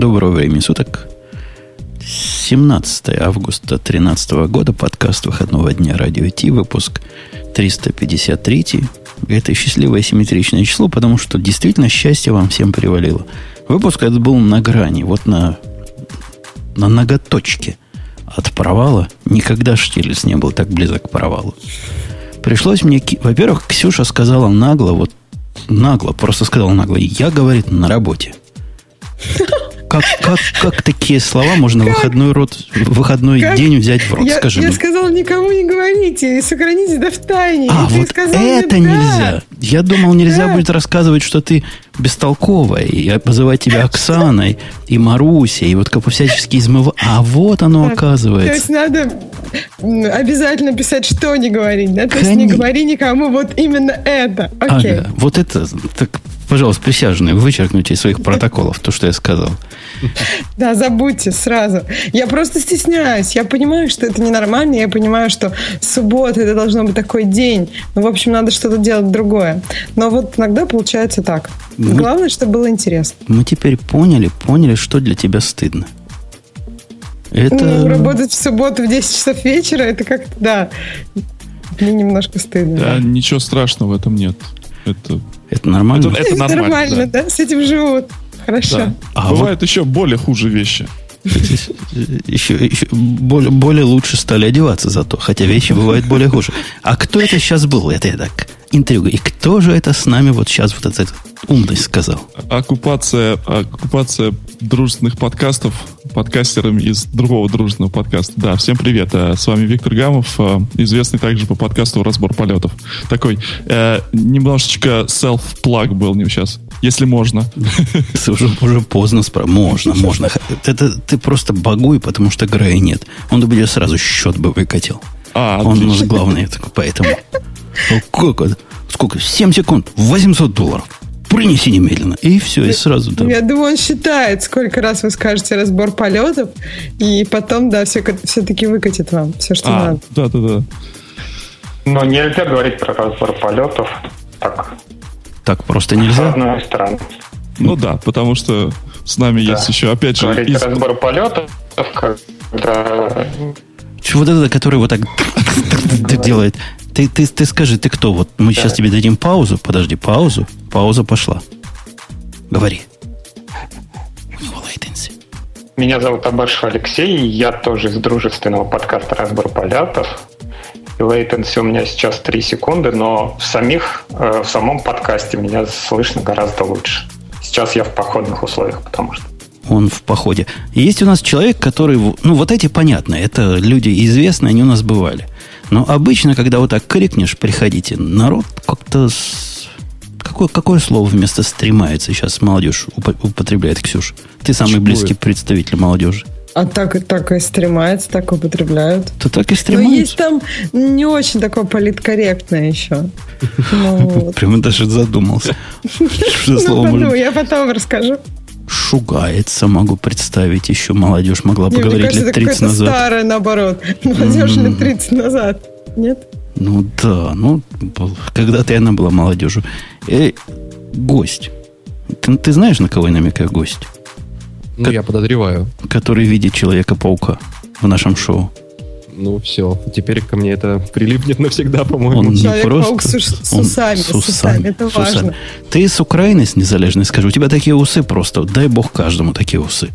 Доброго времени суток. 17 августа 2013 года, подкаст выходного дня Радио Ти, выпуск 353. Это счастливое симметричное число, потому что действительно счастье вам всем привалило. Выпуск этот был на грани, вот на, на ноготочке от провала. Никогда Штирлиц не был так близок к провалу. Пришлось мне... Во-первых, Ксюша сказала нагло, вот нагло, просто сказала нагло, я, говорит, на работе. Как, как, как такие слова можно как? выходной, рот, выходной как? день взять в рот? Я, Скажи я мне. сказала, никому не говорите, сохраните да в тайне. А, вот сказал, это мне, нельзя. Да. Я думал, нельзя да. будет рассказывать, что ты бестолковая, и позывать тебя Оксаной, и Марусей, и вот как всячески измывать. А вот оно да. оказывается. То есть надо обязательно писать, что не говорить, да? То Конечно. есть не говори никому вот именно это. Окей. Ага, вот это, так пожалуйста, присяжные, вычеркните из своих протоколов то, что я сказал. Да, забудьте сразу. Я просто стесняюсь. Я понимаю, что это ненормально. Я понимаю, что суббота это должно быть такой день. Ну, в общем, надо что-то делать другое. Но вот иногда получается так. Мы, Главное, чтобы было интересно. Мы теперь поняли, поняли, что для тебя стыдно. Это... Ну, работать в субботу в 10 часов вечера, это как-то, да, мне немножко стыдно. Да, ничего страшного в этом нет. Это это нормально? Это, это нормально, нормально да. да? С этим живут. Хорошо. Да. А Бывают вот... еще более хуже вещи. Еще, еще более, более лучше стали одеваться зато, хотя вещи бывают более хуже. А кто это сейчас был? Это я так, интрига. И кто же это с нами вот сейчас вот этот умность сказал? Оккупация, оккупация дружественных подкастов подкастерами из другого дружественного подкаста. Да, всем привет. Э, с вами Виктор Гамов, э, известный также по подкасту «Разбор полетов». Такой э, немножечко self-plug был не сейчас если можно. Уже, уже поздно спра. Можно, можно. Это ты просто багуй, потому что Грея нет. Он бы тебе сразу счет бы выкатил. А, Он у нас главный, поэтому. Ну, как это? Сколько? 7 секунд, 800 долларов. Принеси немедленно. И все, и сразу. Да. Я думаю, он считает, сколько раз вы скажете разбор полетов, и потом, да, все, все-таки выкатит вам все, что а, надо. Да, да, да. Но нельзя говорить про разбор полетов так так просто нельзя? С одной стороны. Ну да, потому что с нами да. есть еще, опять же... Говорить из... разбор полетов, когда... Вот это, который вот так делает. Ты, ты, ты скажи, ты кто? Вот мы да. сейчас тебе дадим паузу. Подожди, паузу. Пауза пошла. Говори. У него latency. Меня зовут Абашев Алексей, я тоже из дружественного подкаста «Разбор полетов» latency у меня сейчас 3 секунды, но в, самих, э, в самом подкасте меня слышно гораздо лучше. Сейчас я в походных условиях, потому что он в походе. Есть у нас человек, который... Ну, вот эти понятно. Это люди известные, они у нас бывали. Но обычно, когда вот так крикнешь, приходите, народ как-то... Какое, какое слово вместо стремается сейчас молодежь употребляет, Ксюш? Ты самый Чего близкий это? представитель молодежи. А так, так и стремается, так употребляют. То так и стремаются. Но есть там не очень такое политкорректное еще. Ну, Прямо даже задумался. Ну, Я потом расскажу. Шугается, могу представить. Еще молодежь могла бы говорить лет 30 назад. старое, наоборот. Молодежь лет 30 назад. Нет? Ну да, ну, когда-то она была молодежью. Эй, гость. Ты, ты знаешь, на кого я намекаю гость? Ну, как, я подозреваю. Который видит Человека-паука в нашем шоу. Ну, все. Теперь ко мне это прилипнет навсегда, по-моему. Он не просто... С, с усами, с усами, это с важно. Усами. Ты с Украины, с незалежной, скажу. У тебя такие усы просто. Дай бог каждому такие усы.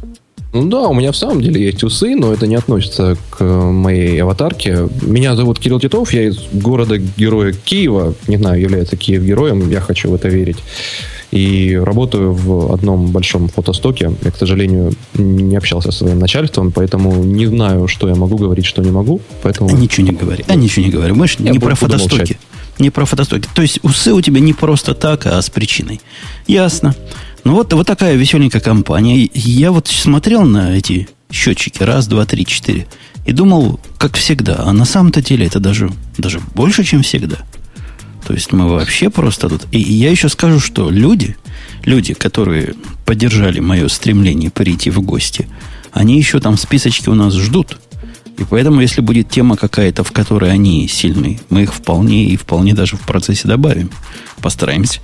Ну да, у меня в самом деле есть усы, но это не относится к моей аватарке. Меня зовут Кирилл Титов, я из города-героя Киева. Не знаю, является Киев героем, я хочу в это верить. И работаю в одном большом фотостоке. Я, к сожалению, не общался со своим начальством, поэтому не знаю, что я могу говорить, что не могу. Поэтому... А ничего не говори. А ничего не говори. Мы же не про фотостоки. Молчать. Не про фотостоки. То есть усы у тебя не просто так, а с причиной. Ясно. Ну вот, вот такая веселенькая компания. Я вот смотрел на эти счетчики. Раз, два, три, четыре. И думал, как всегда. А на самом-то деле это даже, даже больше, чем всегда. То есть мы вообще просто тут... И я еще скажу, что люди, люди, которые поддержали мое стремление прийти в гости, они еще там списочки у нас ждут. И поэтому, если будет тема какая-то, в которой они сильны, мы их вполне и вполне даже в процессе добавим. Постараемся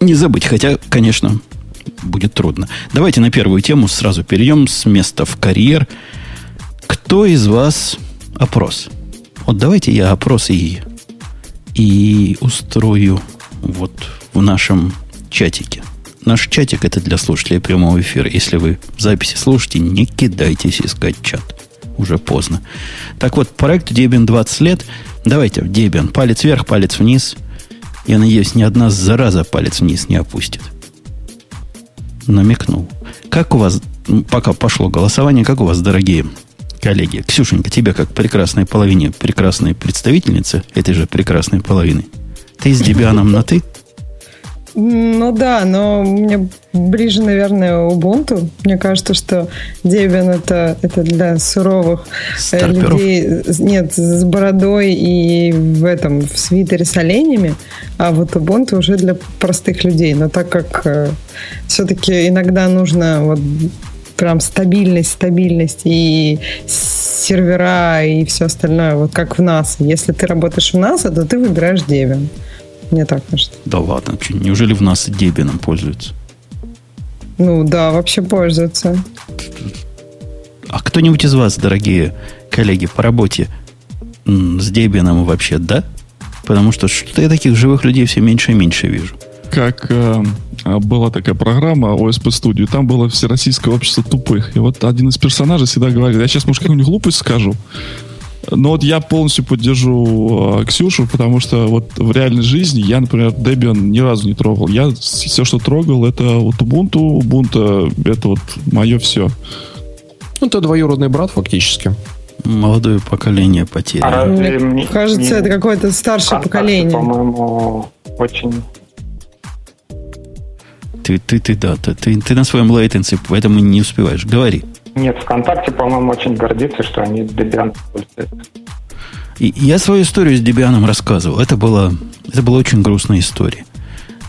не забыть. Хотя, конечно, будет трудно. Давайте на первую тему сразу перейдем с места в карьер. Кто из вас опрос? Вот давайте я опрос и, и устрою вот в нашем чатике. Наш чатик это для слушателей прямого эфира. Если вы записи слушаете, не кидайтесь искать чат. Уже поздно. Так вот, проекту Debian 20 лет. Давайте, Debian, палец вверх, палец вниз. Я надеюсь, ни одна зараза палец вниз не опустит. Намекнул. Как у вас, пока пошло голосование, как у вас, дорогие коллеги? Ксюшенька, тебе как прекрасной половине, прекрасной представительницы этой же прекрасной половины. Ты с Дебианом на «ты»? Ну да, но мне ближе, наверное, Ubuntu. Мне кажется, что Debian это, это для суровых э, Старперов. людей. Нет, с бородой и в этом в свитере с оленями, а вот Ubuntu уже для простых людей. Но так как э, все-таки иногда нужно вот прям стабильность, стабильность и сервера и все остальное, вот как в нас. Если ты работаешь в NASA, то ты выбираешь Debian. Мне так кажется. Да ладно, что, неужели в нас Debian пользуются? Ну да, вообще пользуются. А кто-нибудь из вас, дорогие коллеги, по работе с Debian вообще, да? Потому что что-то я таких живых людей все меньше и меньше вижу. Как э, была такая программа OSP Studio, там было Всероссийское общество тупых. И вот один из персонажей всегда говорит, я сейчас, может, какую-нибудь глупость скажу, но вот я полностью поддержу э, Ксюшу, потому что вот в реальной жизни я, например, Debian ни разу не трогал. Я все, что трогал, это вот Ubuntu. Ubuntu это вот мое все. Ну, это двоюродный брат фактически. Молодое поколение потеряно. А Мне мне, кажется, мне, это какое-то старшее поколение. По-моему, очень ты, ты, ты, да, ты, ты, ты на своем лейтенсе, поэтому не успеваешь. Говори. Нет, ВКонтакте, по-моему, очень гордится, что они Debian пользуются. И я свою историю с Debian рассказывал. Это была, это была очень грустная история.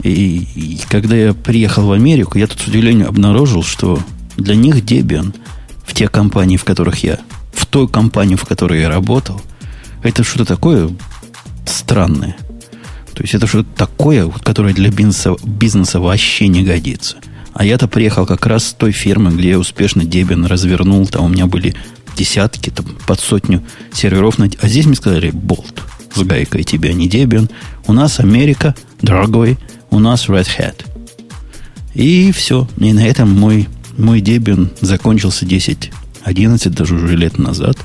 И, и когда я приехал в Америку, я тут с удивлением обнаружил, что для них Debian в те компании, в которых я, в той компании, в которой я работал, это что-то такое странное. То есть это что-то такое, которое для бизнеса, бизнеса вообще не годится – а я-то приехал как раз с той фирмы, где я успешно Debian развернул. Там у меня были десятки, там, под сотню серверов. А здесь мне сказали, болт, с гайкой тебе не Debian. У нас Америка, дорогой, у нас Red Hat. И все. И на этом мой, мой Debian закончился 10, 11 даже уже лет назад,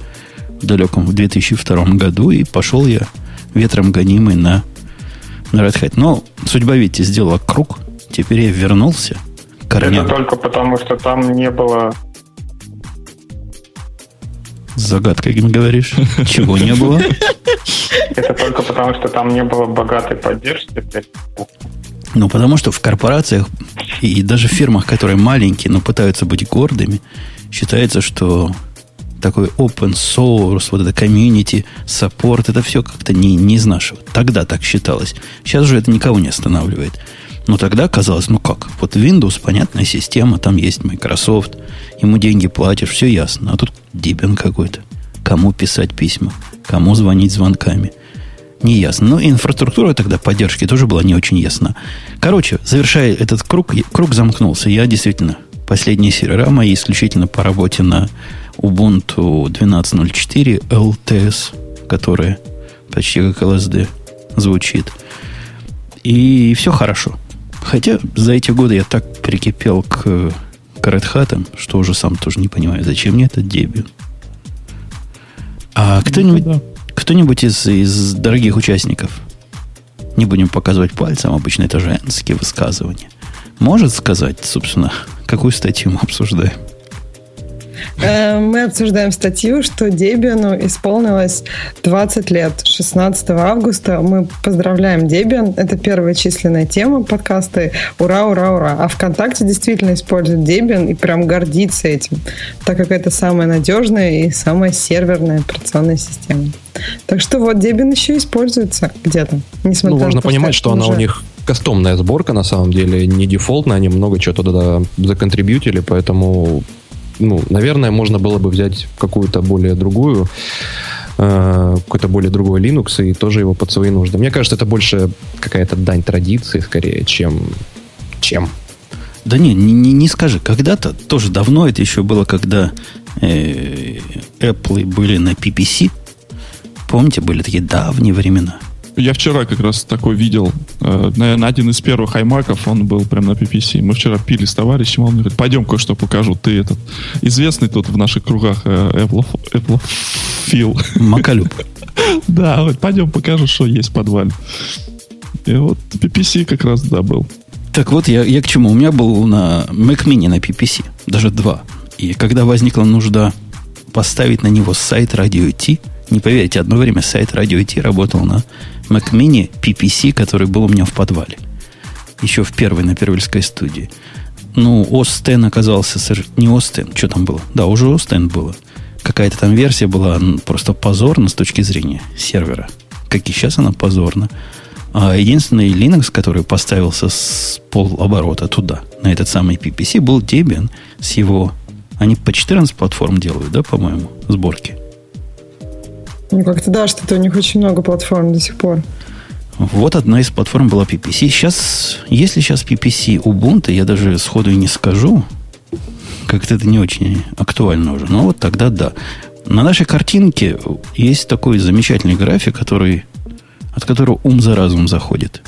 в далеком в 2002 году, и пошел я ветром гонимый на Red Hat. Но судьба, видите, сделала круг. Теперь я вернулся – корням. Это только потому, что там не было... Загадкой говоришь. Чего не было? Это только потому, что там не было богатой поддержки. Ну, потому что в корпорациях и даже в фирмах, которые маленькие, но пытаются быть гордыми, считается, что такой open source, вот это community, support, это все как-то не, не из нашего. Тогда так считалось. Сейчас же это никого не останавливает. Но тогда казалось, ну как, вот Windows, понятная система, там есть Microsoft, ему деньги платишь, все ясно. А тут Debian какой-то. Кому писать письма, кому звонить звонками. Не ясно. Но инфраструктура тогда поддержки тоже была не очень ясна. Короче, завершая этот круг, круг замкнулся. Я действительно последние сервера мои исключительно по работе на Ubuntu 12.04 LTS, которая почти как LSD звучит. И все хорошо. Хотя за эти годы я так прикипел к, к Red Hat, что уже сам тоже не понимаю, зачем мне этот Debian. А кто-нибудь, ну, да. кто-нибудь из, из дорогих участников, не будем показывать пальцем, обычно это женские высказывания, может сказать, собственно, какую статью мы обсуждаем? Э, мы обсуждаем статью, что Debian исполнилось 20 лет. 16 августа мы поздравляем Debian. Это первая численная тема подкаста. Ура, ура, ура. А ВКонтакте действительно использует Debian и прям гордится этим, так как это самая надежная и самая серверная операционная система. Так что вот Debian еще используется где-то. Несмотря ну, важно понимать, что она у них кастомная сборка, на самом деле, не дефолтная, они много чего туда законтрибьютили, поэтому ну, наверное, можно было бы взять какую-то более другую, э, какой-то более другой Linux и тоже его под свои нужды. Мне кажется, это больше какая-то дань традиции, скорее, чем... чем. Да не, не, не скажи. Когда-то, тоже давно это еще было, когда э, Apple были на PPC. Помните, были такие давние времена. Я вчера как раз такой видел, э, наверное, один из первых аймаков, он был прям на PPC. Мы вчера пили с товарищем, он говорит, пойдем кое-что покажу. Ты этот известный тут в наших кругах э, Apple, Apple Фил. Макалюб. Да, вот пойдем покажу, что есть в подвале. И вот PPC как раз, да, был. Так вот, я, я к чему? У меня был на Mac Mini на PPC, даже два. И когда возникла нужда поставить на него сайт Radio T, не поверите, одно время сайт Radio T работал на Mac Mini PPC, который был у меня в подвале. Еще в первой, на первильской студии. Ну, X оказался... Не X, что там было? Да, уже X было. Какая-то там версия была просто позорна с точки зрения сервера. Как и сейчас она позорна. А единственный Linux, который поставился с полоборота туда, на этот самый PPC, был Debian с его... Они по 14 платформ делают, да, по-моему, сборки? Ну, как-то да, что-то у них очень много платформ до сих пор. Вот одна из платформ была PPC. Сейчас, если сейчас PPC Ubuntu, я даже сходу и не скажу. Как-то это не очень актуально уже. Но вот тогда да. На нашей картинке есть такой замечательный график, который от которого ум за разум заходит.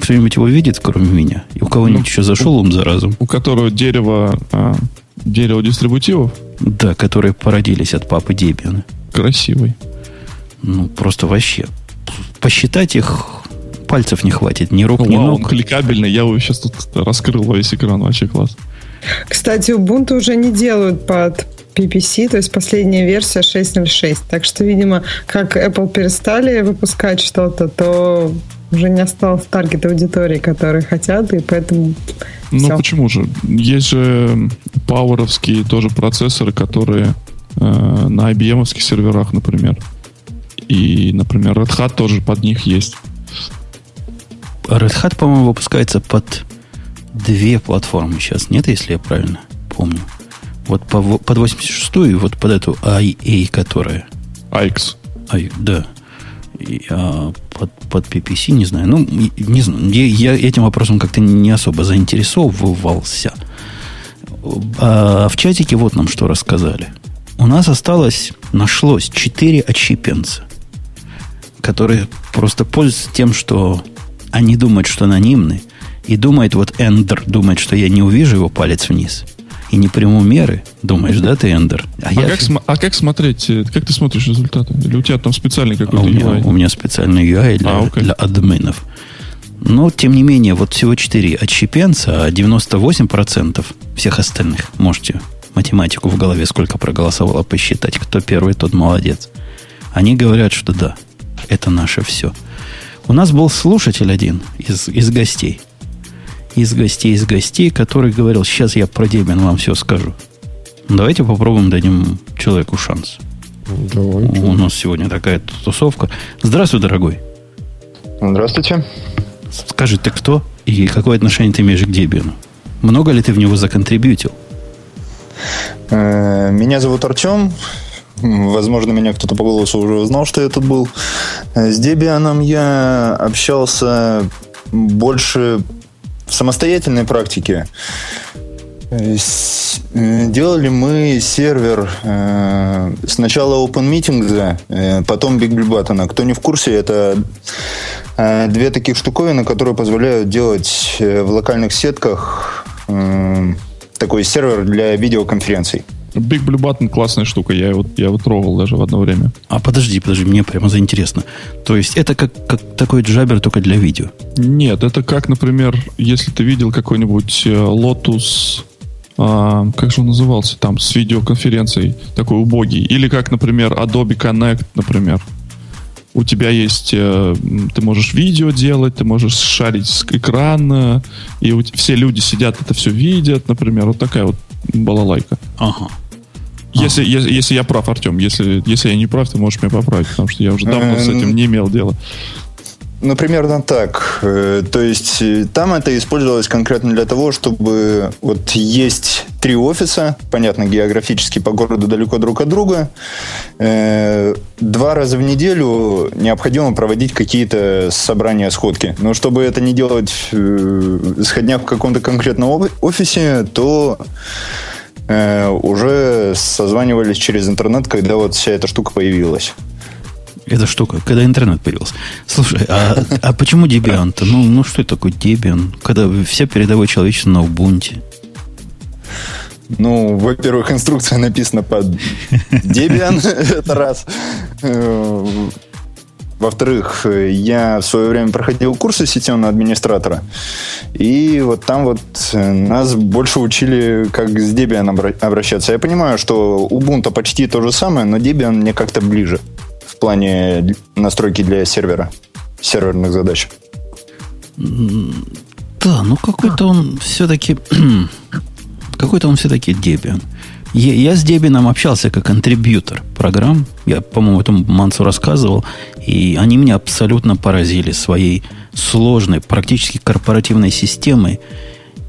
Кто-нибудь его видит, кроме меня? И у кого-нибудь ну, еще зашел ум за разум? У которого дерево, а, дерево дистрибутивов? Да, которые породились от папы Дебиана. Красивый. Ну, просто вообще. Посчитать их пальцев не хватит, ни рук, Вау, ни ног. Он кликабельный, я его сейчас тут раскрыл весь экран, вообще класс. Кстати, Ubuntu уже не делают под PPC, то есть последняя версия 6.06. Так что, видимо, как Apple перестали выпускать что-то, то уже не осталось таргет аудитории, которые хотят, и поэтому Ну, все. почему же? Есть же пауэровские тоже процессоры, которые э, на IBM серверах, например. И, например, Red Hat тоже под них есть. Red Hat, по-моему, выпускается под две платформы сейчас, нет, если я правильно помню. Вот по, под 86 и вот под эту IA, которая... AX. I, да. И, а, под, под PPC, не знаю. Ну, не знаю. Я, я этим вопросом как-то не особо заинтересовывался. А в чатике вот нам что рассказали. У нас осталось, нашлось 4 отщепенца, которые просто пользуются тем, что они думают, что анонимны, и думает, вот Эндер думает, что я не увижу его палец вниз – и не приму меры, думаешь, да, ты Эндер? А, а, я... как, см- а как смотреть, э, как ты смотришь результаты? Или у тебя там специальный какой-то а у меня, UI? У меня специальный UI для, а, okay. для админов. Но, тем не менее, вот всего 4 отщепенца, а 98% всех остальных, можете математику в голове сколько проголосовало посчитать, кто первый, тот молодец. Они говорят, что да, это наше все. У нас был слушатель один из, из гостей из гостей, из гостей, который говорил, сейчас я про Debian вам все скажу. Давайте попробуем дадим человеку шанс. Давайте. У нас сегодня такая тусовка. Здравствуй, дорогой. Здравствуйте. Скажи, ты кто и какое отношение ты имеешь к Debian? Много ли ты в него законтрибьютил? Э, меня зовут Артем. Возможно, меня кто-то по голосу уже узнал, что я тут был. С Debian я общался больше в самостоятельной практике э, делали мы сервер э, сначала OpenMeetings, э, потом BigBlueButton. Кто не в курсе, это э, две таких штуковины, которые позволяют делать э, в локальных сетках э, такой сервер для видеоконференций. Big Blue Button классная штука, я его, я его трогал даже в одно время. А подожди, подожди, мне прямо заинтересно. То есть это как, как такой джабер только для видео? Нет, это как, например, если ты видел какой-нибудь э, Lotus, а, как же он назывался там, с видеоконференцией, такой убогий. Или как, например, Adobe Connect, например. У тебя есть, э, ты можешь видео делать, ты можешь шарить с экрана, и у, все люди сидят, это все видят, например. Вот такая вот балалайка. Ага. Если, ага. если, если я прав, Артем, если, если я не прав, ты можешь меня поправить, потому что я уже давно с этим не имел дела. Ну, примерно так. Э, то есть э, там это использовалось конкретно для того, чтобы вот есть три офиса, понятно, географически по городу далеко друг от друга. Э, два раза в неделю необходимо проводить какие-то собрания, сходки. Но чтобы это не делать сходня в каком-то конкретном офисе, то уже созванивались через интернет, когда вот вся эта штука появилась эта штука, когда интернет появился. Слушай, а, а почему Debian-то? Ну, ну, что это такое Debian? Когда вся передовое человечество на Ubuntu. Ну, во-первых, инструкция написана под Debian, это раз. Во-вторых, я в свое время проходил курсы сетевого администратора, и вот там вот нас больше учили, как с Debian обращаться. Я понимаю, что Ubuntu почти то же самое, но Debian мне как-то ближе плане настройки для сервера, серверных задач. Да, ну какой-то он все-таки... какой-то он все-таки Debian. Я, я с Debian общался как контрибьютор программ. Я, по-моему, этому Мансу рассказывал. И они меня абсолютно поразили своей сложной, практически корпоративной системой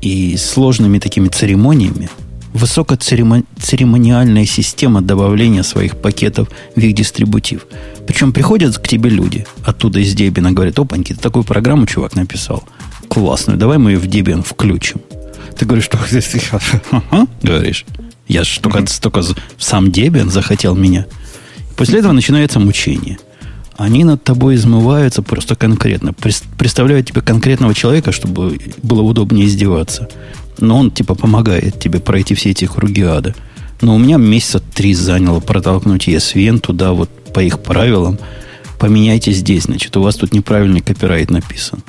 и сложными такими церемониями, высокоцеремониальная система добавления своих пакетов в их дистрибутив. Причем приходят к тебе люди оттуда из Debian говорят, опаньки, ты такую программу, чувак, написал. Классную, давай мы ее в Debian включим. Ты говоришь, что ага, говоришь. Я же только, только сам Debian захотел меня. После этого начинается мучение. Они над тобой измываются просто конкретно. Представляют тебе конкретного человека, чтобы было удобнее издеваться но он типа помогает тебе пройти все эти круги ада. Но у меня месяца три заняло протолкнуть ESVN туда вот по их правилам. Поменяйте здесь, значит, у вас тут неправильный копирайт написан.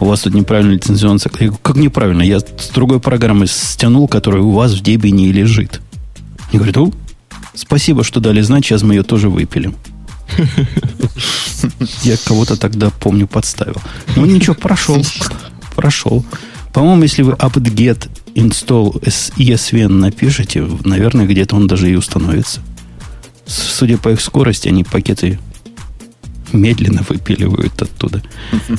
У вас тут неправильный лицензионный Как неправильно? Я с другой программы стянул, которая у вас в Debian не лежит. И говорит, о, спасибо, что дали знать, сейчас мы ее тоже выпилим. Я кого-то тогда, помню, подставил. Ну, ничего, прошел. Прошел. По-моему, если вы apt-get install ESVN напишите, наверное, где-то он даже и установится. Судя по их скорости, они пакеты медленно выпиливают оттуда.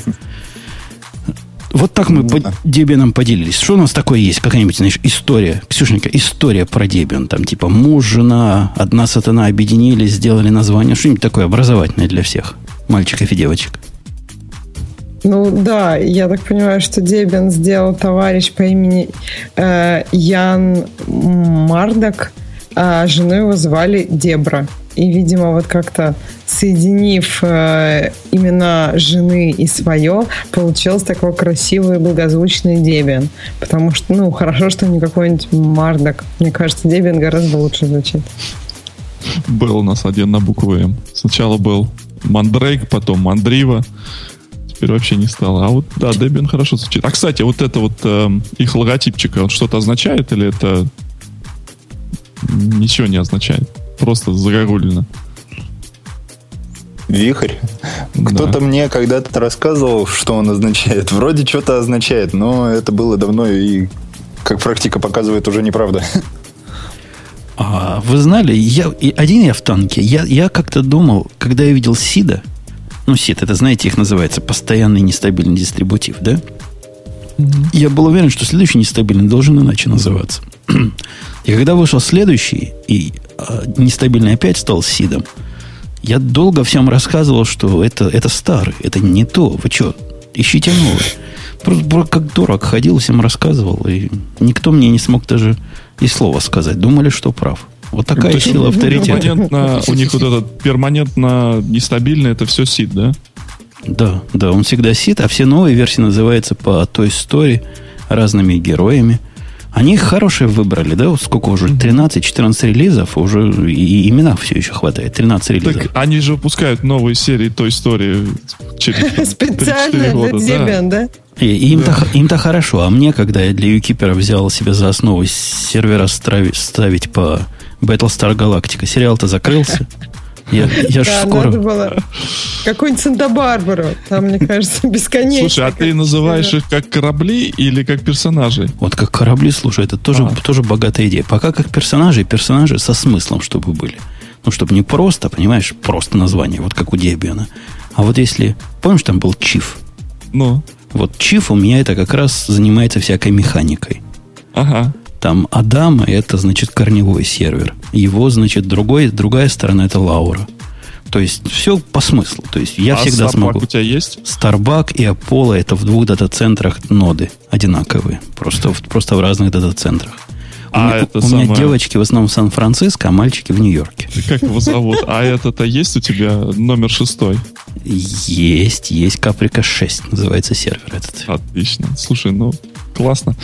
Вот так мы ну, по Debian поделились. Что у нас такое есть? Какая-нибудь, знаешь, история? Ксюшенька, история про Debian. Там типа муж, жена, одна сатана объединились, сделали название. Что-нибудь такое образовательное для всех мальчиков и девочек. Ну да, я так понимаю, что Дебин сделал товарищ по имени э, Ян Мардак, а жену его звали Дебра. И, видимо, вот как-то соединив э, имена жены и свое, получилось такой красивый и благозвучный Дебиан. Потому что, ну, хорошо, что не какой-нибудь Мардак. Мне кажется, Дебиан гораздо лучше звучит. Был у нас один на букву М. Сначала был Мандрейк, потом Мандрива, теперь вообще не стало. А вот, да, Debian хорошо звучит. А, кстати, вот это вот э, их логотипчик, он что-то означает или это ничего не означает? Просто загогулено. Вихрь. Кто-то да. мне когда-то рассказывал, что он означает. Вроде что-то означает, но это было давно и, как практика показывает, уже неправда. А, вы знали, я, один я в танке. Я, я как-то думал, когда я видел Сида, ну, сет, это, знаете, их называется постоянный нестабильный дистрибутив, да? Mm-hmm. Я был уверен, что следующий нестабильный должен иначе называться. и когда вышел следующий, и э, нестабильный опять стал сидом, я долго всем рассказывал, что это, это старый, это не то. Вы что, ищите новый. Просто как дурак ходил, всем рассказывал, и никто мне не смог даже и слова сказать. Думали, что прав. Вот такая сила авторитета. Перманентно, у них вот этот перманентно нестабильный, это все сид, да? Да, да, он всегда сид, а все новые версии называются по той истории разными героями. Они хорошие выбрали, да? Сколько уже? 13-14 релизов, уже и имена все еще хватает. 13 релизов. Так они же выпускают новые серии той истории через Специально года. для Debian, да? И, им-то, да. им-то хорошо, а мне, когда я для Юкипера взял себе за основу сервера ставить по Battlestar Galactica. Сериал-то закрылся. Я, я да, скоро... надо было какой-нибудь Санта-Барбару. Там, мне кажется, бесконечно. Слушай, а ты называешь их как корабли или как персонажи? Вот как корабли, слушай, это тоже, а. тоже богатая идея. Пока как персонажи, персонажи со смыслом, чтобы были. Ну, чтобы не просто, понимаешь, просто название, вот как у Дебиана, А вот если... Помнишь, там был чиф? Ну? Вот чиф у меня это как раз занимается всякой механикой. Ага. Там Адам, это, значит, корневой сервер. Его, значит, другой, другая сторона это Лаура. То есть все по смыслу. То есть я а всегда Starbuck смогу. у тебя есть? Starbuck и Apollo это в двух дата-центрах ноды одинаковые. Просто, просто в разных дата-центрах. У, А меня, это у меня самое- девочки в основном в Сан-Франциско, а мальчики в Нью-Йорке. Как его зовут? А это-то есть у тебя номер шестой? Есть, есть Каприка 6, называется сервер этот. Отлично. Слушай, ну, классно.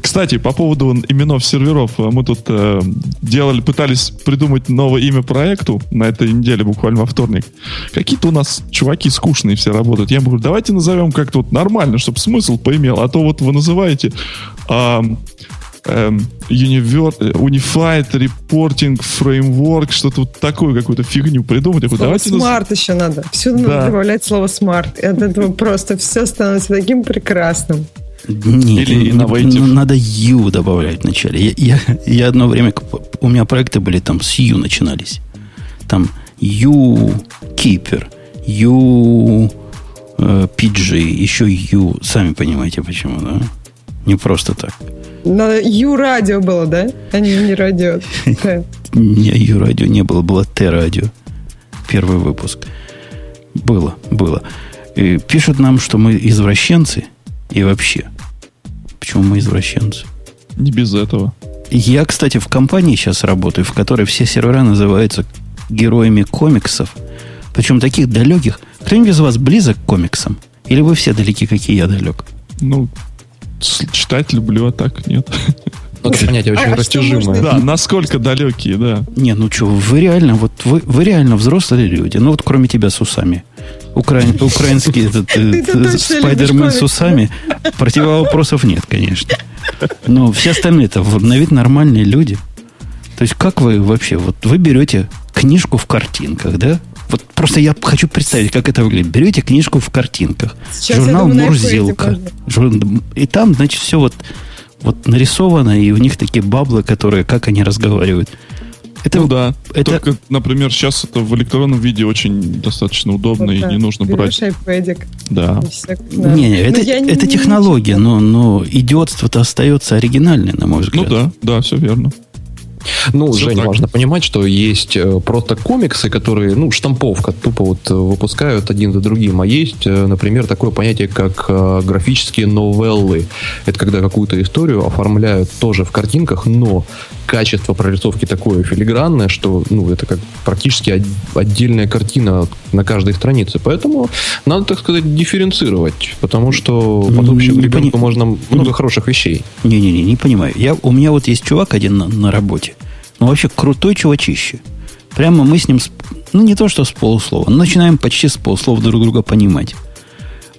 Кстати, по поводу именов серверов, э, мы тут э, делали, пытались придумать новое имя проекту на этой неделе, буквально во вторник. Какие-то у нас чуваки скучные все работают. Я говорю, давайте назовем как-то вот нормально, чтобы смысл поимел. А то вот вы называете э, Unified Reporting Framework, что-то вот такую какую-то фигню придумать. Слово давайте smart еще надо. Всюду Да. надо добавлять слово smart. И от этого просто все становится таким прекрасным. Нет, Или не- innovative. ну, надо U добавлять вначале. Я, я, я одно время, у меня проекты были там с U начинались. Там uKeeper, U э, PG, еще U. Сами понимаете почему, да? Не просто так. Надо Ю-радио было, да? А не, не радио. Не U радио не было, было Т радио. Первый выпуск. Было, было. И пишут нам, что мы извращенцы и вообще. Почему мы извращенцы? Не без этого. Я, кстати, в компании сейчас работаю, в которой все сервера называются героями комиксов. Причем таких далеких. Кто-нибудь из вас близок к комиксам? Или вы все далеки, как и я далек? Ну, читать люблю, а так нет. Ну, это понятие А- очень а что растяжимое. Да, насколько далекие, да. Не, ну что, вы реально, вот вы, вы реально взрослые люди. Ну вот кроме тебя с усами. Украин- украинский этот, э, спайдермен с усами. Противовопросов нет, конечно. Но все остальные-то в- на вид нормальные люди. То есть как вы вообще, вот вы берете книжку в картинках, да? Вот просто я хочу представить, как это выглядит. Берете книжку в картинках. Сейчас, журнал думаю, Мурзилка. Жур- И там, значит, все вот, вот нарисовано, и у них такие баблы, которые, как они разговаривают. Это, ну да. это- Только, например, сейчас это в электронном виде очень достаточно удобно Вот и так. не нужно Берешь брать. iPadик, Да. надо. Не, не, Но это, не- это не технология, но, но идиотство-то остается оригинальное, на мой Ну взгляд. да, да, все верно. Ну, Всё Жень, так. важно понимать, что есть э, просто комиксы, которые, ну, штамповка, тупо вот э, выпускают один за другим. А есть, э, например, такое понятие, как графические новеллы. Это когда какую-то историю оформляют тоже в картинках, но качество прорисовки такое филигранное, что, ну, это как практически отдельная картина на каждой странице. Поэтому надо, так сказать, дифференцировать, потому что потом Не ребенку пони- можно много хороших вещей. Не-не-не, не понимаю. Я, у меня вот есть чувак один на, на работе. Ну, вообще крутой чувачище. Прямо мы с ним, ну, не то что с полуслова, но начинаем почти с полуслова друг друга понимать.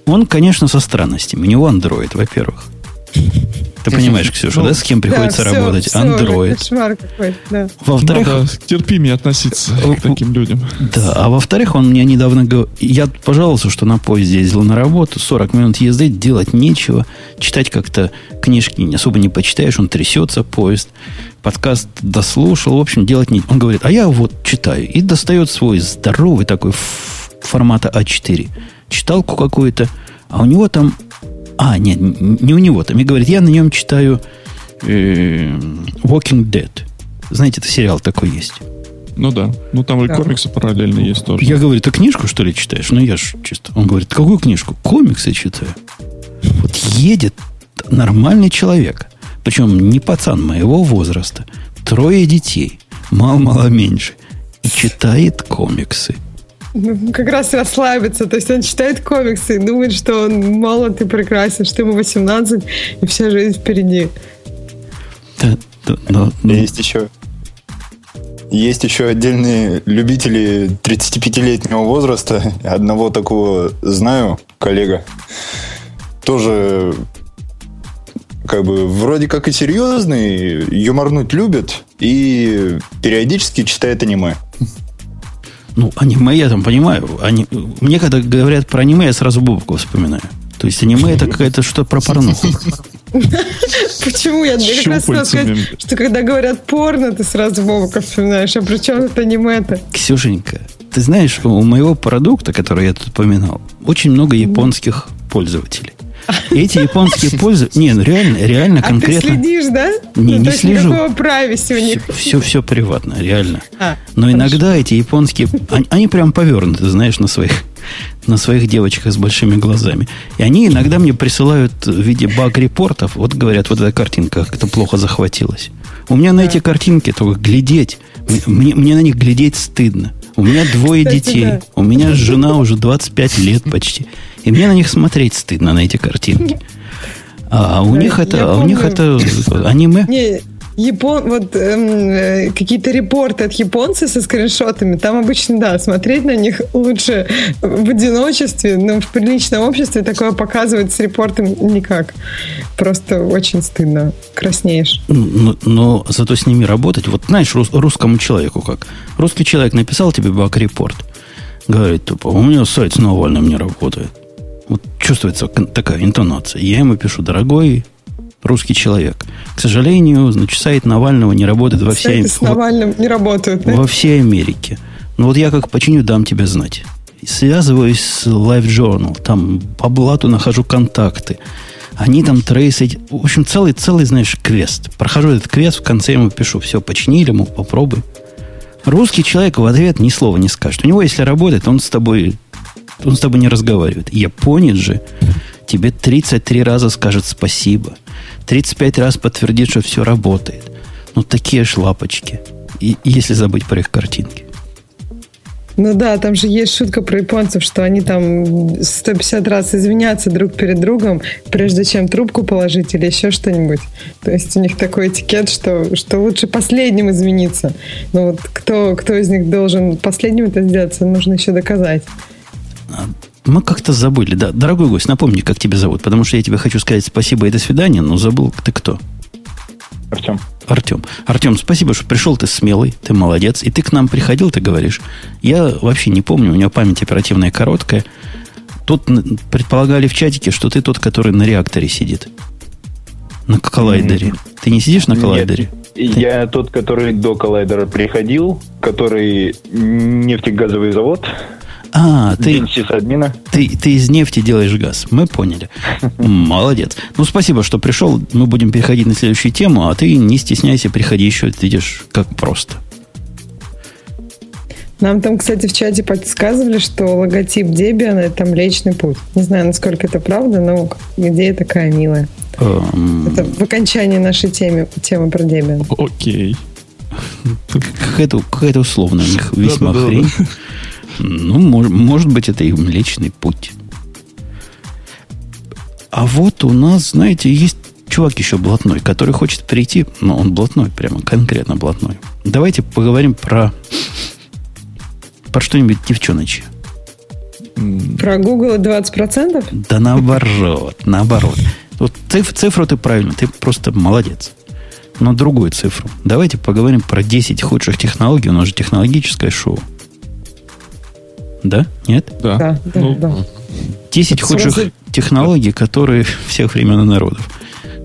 Он, конечно, со странностями. У него андроид, во-первых. Ты понимаешь, Ксюша, да, с кем приходится Да, работать? всё, Андроид. Кошмар какой-то, да. Во-вторых, Надо терпимее относиться к таким людям. Да, а во-вторых, он мне недавно говорил... Я пожаловался, что на поезде ездил на работу, 40 минут езды, делать нечего. Читать как-то книжки не- особо не почитаешь, он трясется, поезд. Подкаст дослушал, в общем, делать нечего. Он говорит, а я вот читаю. И достает свой здоровый такой формата А4. Читалку какую-то, а у него там... А, нет, не у него там. И говорит, я на нем читаю э, Walking Dead. Знаете, это сериал такой есть. Ну да. Ну там и Да. комиксы параллельно есть тоже. Я говорю, ты книжку, что ли, читаешь? Ну, я ж чисто. Он говорит, какую книжку? Комиксы читаю. Вот едет нормальный человек. Причем не пацан моего возраста. Трое детей. Мало-мало меньше. И читает комиксы. Ну, как раз расслабиться. То есть он читает комиксы и думает, что он молод и прекрасен, что ему 18 и вся жизнь впереди. Да, да, но- ну, Есть еще есть еще отдельные любители 35-летнего возраста. Одного такого знаю, коллега. Тоже как бы вроде как и серьезный, юморнуть любит и периодически читает аниме. Ну, аниме я там понимаю. Ани- Мне, когда говорят про аниме, я сразу Бубку вспоминаю. То есть аниме это какая-то что про порнуху. Почему? Я, как раз хотела сказать, что когда говорят порно, ты сразу Вовка вспоминаешь. А при чем это аниме-то? Ксюшенька, Ты знаешь, у моего продукта, который я тут упоминал, очень много японских пользователей. Эти японские пользователи... Не, ну реально, реально а конкретно... ты следишь, да? Не, ну, не слежу. У них. Все, все, все приватно, реально. А, Но иногда эти японские... Они, они прям повернуты, знаешь, на своих, на своих девочках с большими глазами. И они иногда мне присылают в виде баг-репортов. Вот говорят, вот эта картинка как-то плохо захватилась. У меня на эти картинки только глядеть. Мне, мне на них глядеть стыдно. У меня двое Кстати, детей. да. У меня жена уже 25 лет почти. И мне на них смотреть стыдно, на эти картинки. А у них это, а у них это помню. аниме. Не, Япон, вот эм, э, какие-то репорты от японцев со скриншотами, там обычно, да, смотреть на них лучше в одиночестве, но в приличном обществе такое показывать с репортом никак. Просто очень стыдно. Краснеешь. Но, но зато с ними работать. Вот знаешь, рус- русскому человеку как. Русский человек написал тебе баг-репорт. Говорит, тупо, у меня сайт с Навальным не работает. Вот чувствуется такая интонация. Я ему пишу, дорогой русский человек. К сожалению, значит, сайт Навального не работает во всей, Сайты с Навальным не работают. да? во всей Америке. Ну вот я как починю, дам тебе знать. Связываюсь с Life Journal, там по блату нахожу контакты. Они там трейсить. В общем, целый, целый, знаешь, квест. Прохожу этот квест, в конце ему пишу, все, починили, мол, попробуй. Русский человек в ответ ни слова не скажет. У него, если работает, он с тобой, он с тобой не разговаривает. Японец же тебе 33 раза скажет спасибо. 35 раз подтвердит, что все работает. Ну, такие ж лапочки. И, если забыть про их картинки. Ну да, там же есть шутка про японцев, что они там 150 раз извинятся друг перед другом, прежде чем трубку положить или еще что-нибудь. То есть у них такой этикет, что, что лучше последним извиниться. Но вот кто, кто из них должен последним это сделать, нужно еще доказать. Мы как-то забыли, да. Дорогой гость, напомни, как тебя зовут, потому что я тебе хочу сказать спасибо и до свидания, но забыл, ты кто. Артем. Артем. Артем, спасибо, что пришел, ты смелый, ты молодец. И ты к нам приходил, ты говоришь. Я вообще не помню, у меня память оперативная короткая. Тут предполагали в чатике, что ты тот, который на реакторе сидит. На коллайдере. Ты не сидишь на Нет. коллайдере? Я тот, который до коллайдера приходил, который нефтегазовый завод, А, ты, ты, ты из нефти делаешь газ. Мы поняли. Молодец. Ну, спасибо, что пришел. Мы будем переходить на следующую тему, а ты не стесняйся, приходи еще. Ты видишь, как просто. Нам там, кстати, в чате подсказывали, что логотип Debian это Млечный Путь. Не знаю, насколько это правда, но идея такая милая. Эм, Это в окончании нашей темы, темы про Debian. Окей. Какая-то, какая-то условная у них весьма хрень. Ну, мож- может быть, это и Млечный Путь. А вот у нас, знаете, есть чувак еще блатной, который хочет прийти, но он блатной, прямо конкретно блатной. Давайте поговорим про про что-нибудь девчоночье. Про Google 20%? Да наоборот, наоборот. Вот циф- цифру ты правильно, ты просто молодец. Но другую цифру. Давайте поговорим про 10 худших технологий. У нас же технологическое шоу. Да? Нет? Да. Да, да, Ну, да. 10 Это худших сразу- технологий, которые всех времен и народов.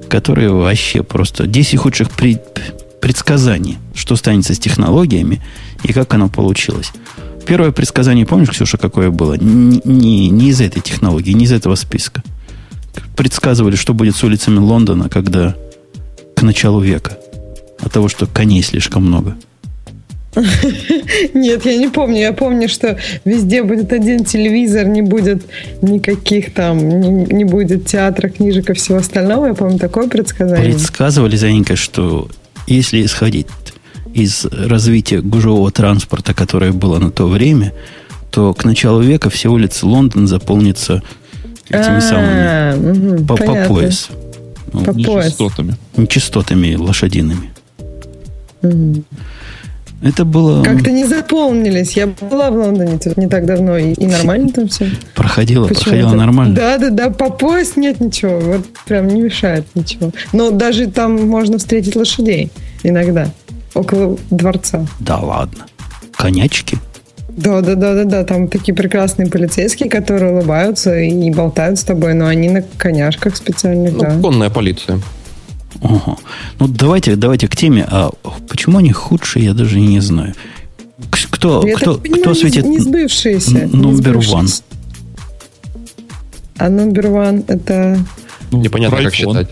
Которые вообще просто... 10 худших при- предсказаний, что станется с технологиями и как оно получилось. Первое предсказание, помнишь, Ксюша, какое было? Н- Не, не из этой технологии, не из этого списка. Предсказывали, что будет с улицами Лондона, когда к началу века. От того, что коней слишком много. Нет, я не помню. Я помню, что везде будет один телевизор, не будет никаких там, не, не будет театра, книжек и всего остального. Я помню такое предсказание. Предсказывали, Заненька, что если исходить из развития гужевого транспорта, которое было на то время, то к началу века все улицы Лондона заполнятся этими самыми А, мгм, по, по пояс. Ну, По пояс. нечастотами. нечистотами лошадиными. Мгм. Это было... Как-то не заполнились. Я была в Лондоне тут не так давно, и, и нормально там все. Проходило, проходило нормально. Да, да, да, по пояс нет ничего. Вот прям не мешает ничего. Но даже там можно встретить лошадей иногда. Около дворца. Да ладно. Конячки? Да, да, да, да, да. Там такие прекрасные полицейские, которые улыбаются и болтают с тобой, но они на коняшках специальных, Ну, да. конная полиция. Ага. Ну, давайте, давайте к теме. А почему они худшие, я даже не знаю. Кто, Я кто, так понимаю, кто светит Не сбывшиеся. не номер one? А номер one это... Ну, Непонятно, как считать.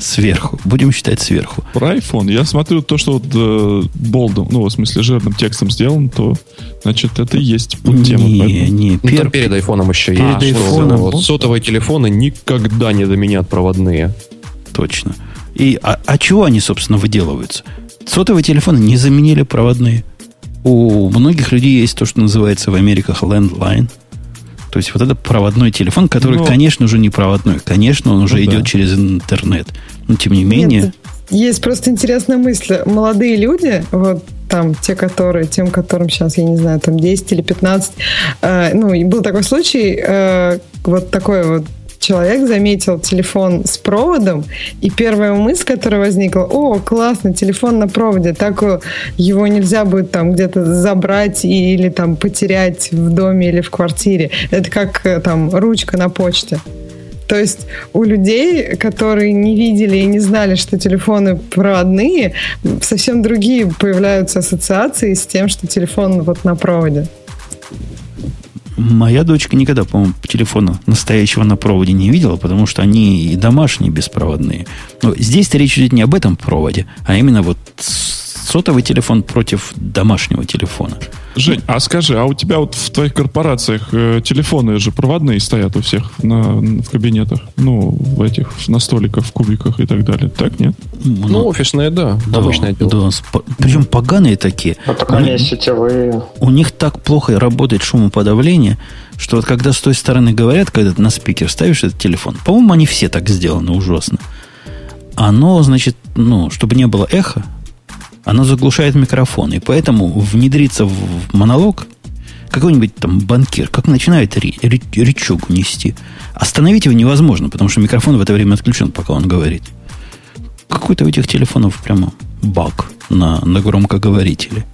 Сверху. Будем считать сверху. Про iPhone. Я смотрю то, что вот э, болдом, ну, в смысле, жирным текстом сделано, то, значит, это и есть тема. Не, не, Ну, там пер- перед айфоном еще перед есть. айфоном. вот сотовые телефоны никогда не заменят проводные. Точно. И, а, а чего они, собственно, выделываются? Сотовые телефоны не заменили проводные. У многих людей есть то, что называется в Америках landline. То есть вот это проводной телефон, который, Но- конечно, уже не проводной. Конечно, он уже Ну да. идет через интернет. Но тем не менее... Нет, есть просто интересная мысль. Молодые люди, вот там те, которые, тем, которым сейчас, я не знаю, там 10 или 15, э, ну, и был такой случай, э, вот такой вот человек заметил телефон с проводом, и первая мысль, которая возникла, о, классно, телефон на проводе, так э, его нельзя будет там где-то забрать и- или там потерять в доме или в квартире. Это как э, там ручка на почте. То есть у людей, которые не видели и не знали, что телефоны проводные, совсем другие появляются ассоциации с тем, что телефон вот на проводе. Моя дочка никогда, по-моему, телефона настоящего на проводе не видела, потому что они и домашние беспроводные. Но здесь-то речь идет не об этом проводе, а именно вот сотовый телефон против домашнего телефона. Жень, а скажи, а у тебя вот в твоих корпорациях э, телефоны же проводные стоят у всех на, в кабинетах? Ну, в этих, на столиках, в кубиках и так далее. Так, нет? Ну, офисные, да. да, Обычное дело. да, спо- причем поганые такие. Ну, так они сетевые. У них так плохо работает шумоподавление, что вот когда с той стороны говорят, когда ты на спикер ставишь этот телефон, по-моему, они все так сделаны ужасно. Оно, значит, ну, чтобы не было эхо, оно заглушает микрофон. И поэтому внедриться в монолог какой-нибудь там банкир, как начинает ре- ре- речугу нести, остановить его невозможно, потому что микрофон в это время отключен, пока он говорит. Какой-то у этих телефонов прямо баг на, на громкоговорителе.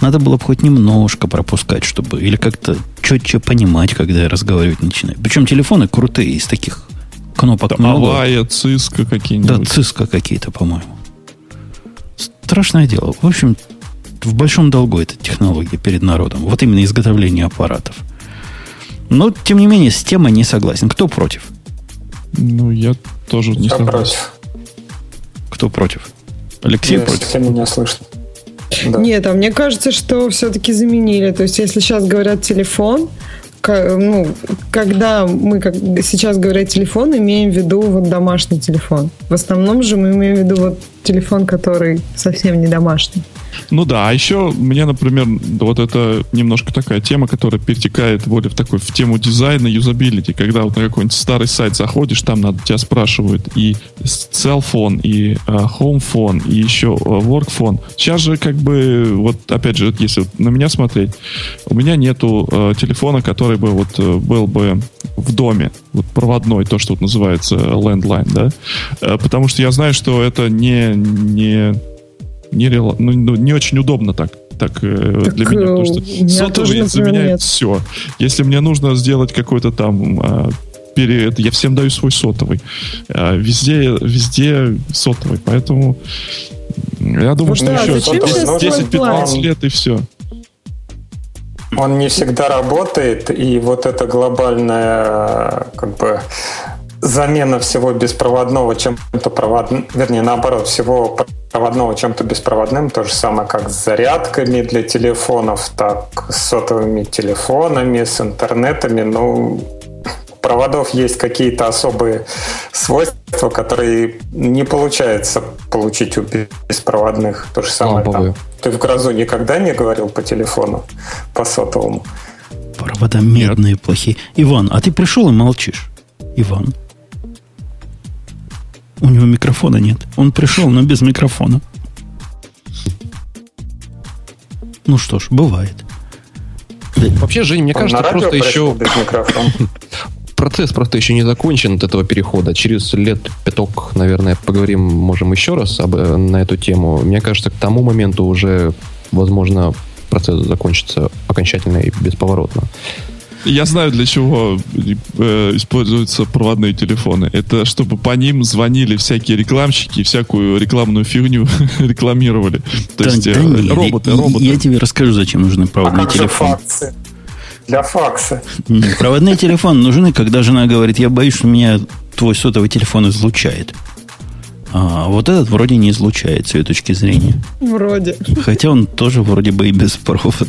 Надо было бы хоть немножко пропускать, чтобы... Или как-то четче понимать, когда я разговаривать начинаю. Причем телефоны крутые, из таких кнопок много. Авая, Циска Да, какие-нибудь. циска какие-то, по-моему. Страшное дело. В общем, в большом долгу эта технология перед народом. Вот именно изготовление аппаратов. Но, тем не менее, с темой не согласен. Кто против? Ну, я тоже не Я согласен. против. Кто против? Алексей Если против? меня слышно. Да. Нет, а мне кажется, что все-таки заменили. То есть, если сейчас говорят телефон, ну, когда мы как сейчас говорят телефон, имеем в виду вот домашний телефон. В основном же мы имеем в виду вот телефон, который совсем не домашний. Ну да, а еще мне, например, вот это немножко такая тема, которая перетекает более в такой в тему дизайна, юзабилити, когда вот на какой-нибудь старый сайт заходишь, там надо тебя спрашивают и cellphone, и э, homephone, и еще э, workphone. Сейчас же как бы, вот опять же, если вот на меня смотреть, у меня нету э, телефона, который бы вот э, был бы в доме, вот проводной, то, что вот называется landline, да, Э, потому что я знаю, что это не, не не, рела- ну, ну, не очень удобно так, так, э, Так, для меня, потому э, что например, заменяют нет. все. Если мне нужно сделать какой-то там а, пере- я всем даю свой сотовый. А, Везде, везде сотовый. Поэтому я думаю, Ну что да, еще зачем сейчас 10-15 landline? лет и все. Он не всегда работает, и вот эта глобальная как бы замена всего беспроводного чем-то проводным, вернее, наоборот, всего проводного чем-то беспроводным, то же самое, как с зарядками для телефонов, так с сотовыми телефонами, с интернетами, ну, у проводов есть какие-то особые свойства, которые не получается получить у беспроводных. То же самое там. Ты в грозу никогда не говорил по телефону, по сотовому? Провода медные, плохие. Иван, а ты пришел и молчишь? Иван. У него микрофона нет. Он пришел, но без микрофона. Ну что ж, бывает. Вообще, Жень, мне Он кажется, просто еще процесс просто еще не закончен от этого перехода. Через лет пяток, наверное, поговорим, можем еще раз об, э, на эту тему. Мне кажется, к тому моменту уже, возможно, процесс закончится окончательно и бесповоротно. Я знаю, для чего э, используются проводные телефоны. Это чтобы по ним звонили всякие рекламщики и всякую рекламную фигню рекламировали. То Да- есть да э, нет, роботы, я, роботы. я тебе расскажу, зачем нужны А проводные как же телефоны. факсы? Для факса. Нет, Проводные телефоны нужны, когда жена говорит, я боюсь, что меня твой сотовый телефон излучает. А вот этот вроде не излучает с ее точки зрения. Вроде. Хотя он тоже вроде бы и без провода.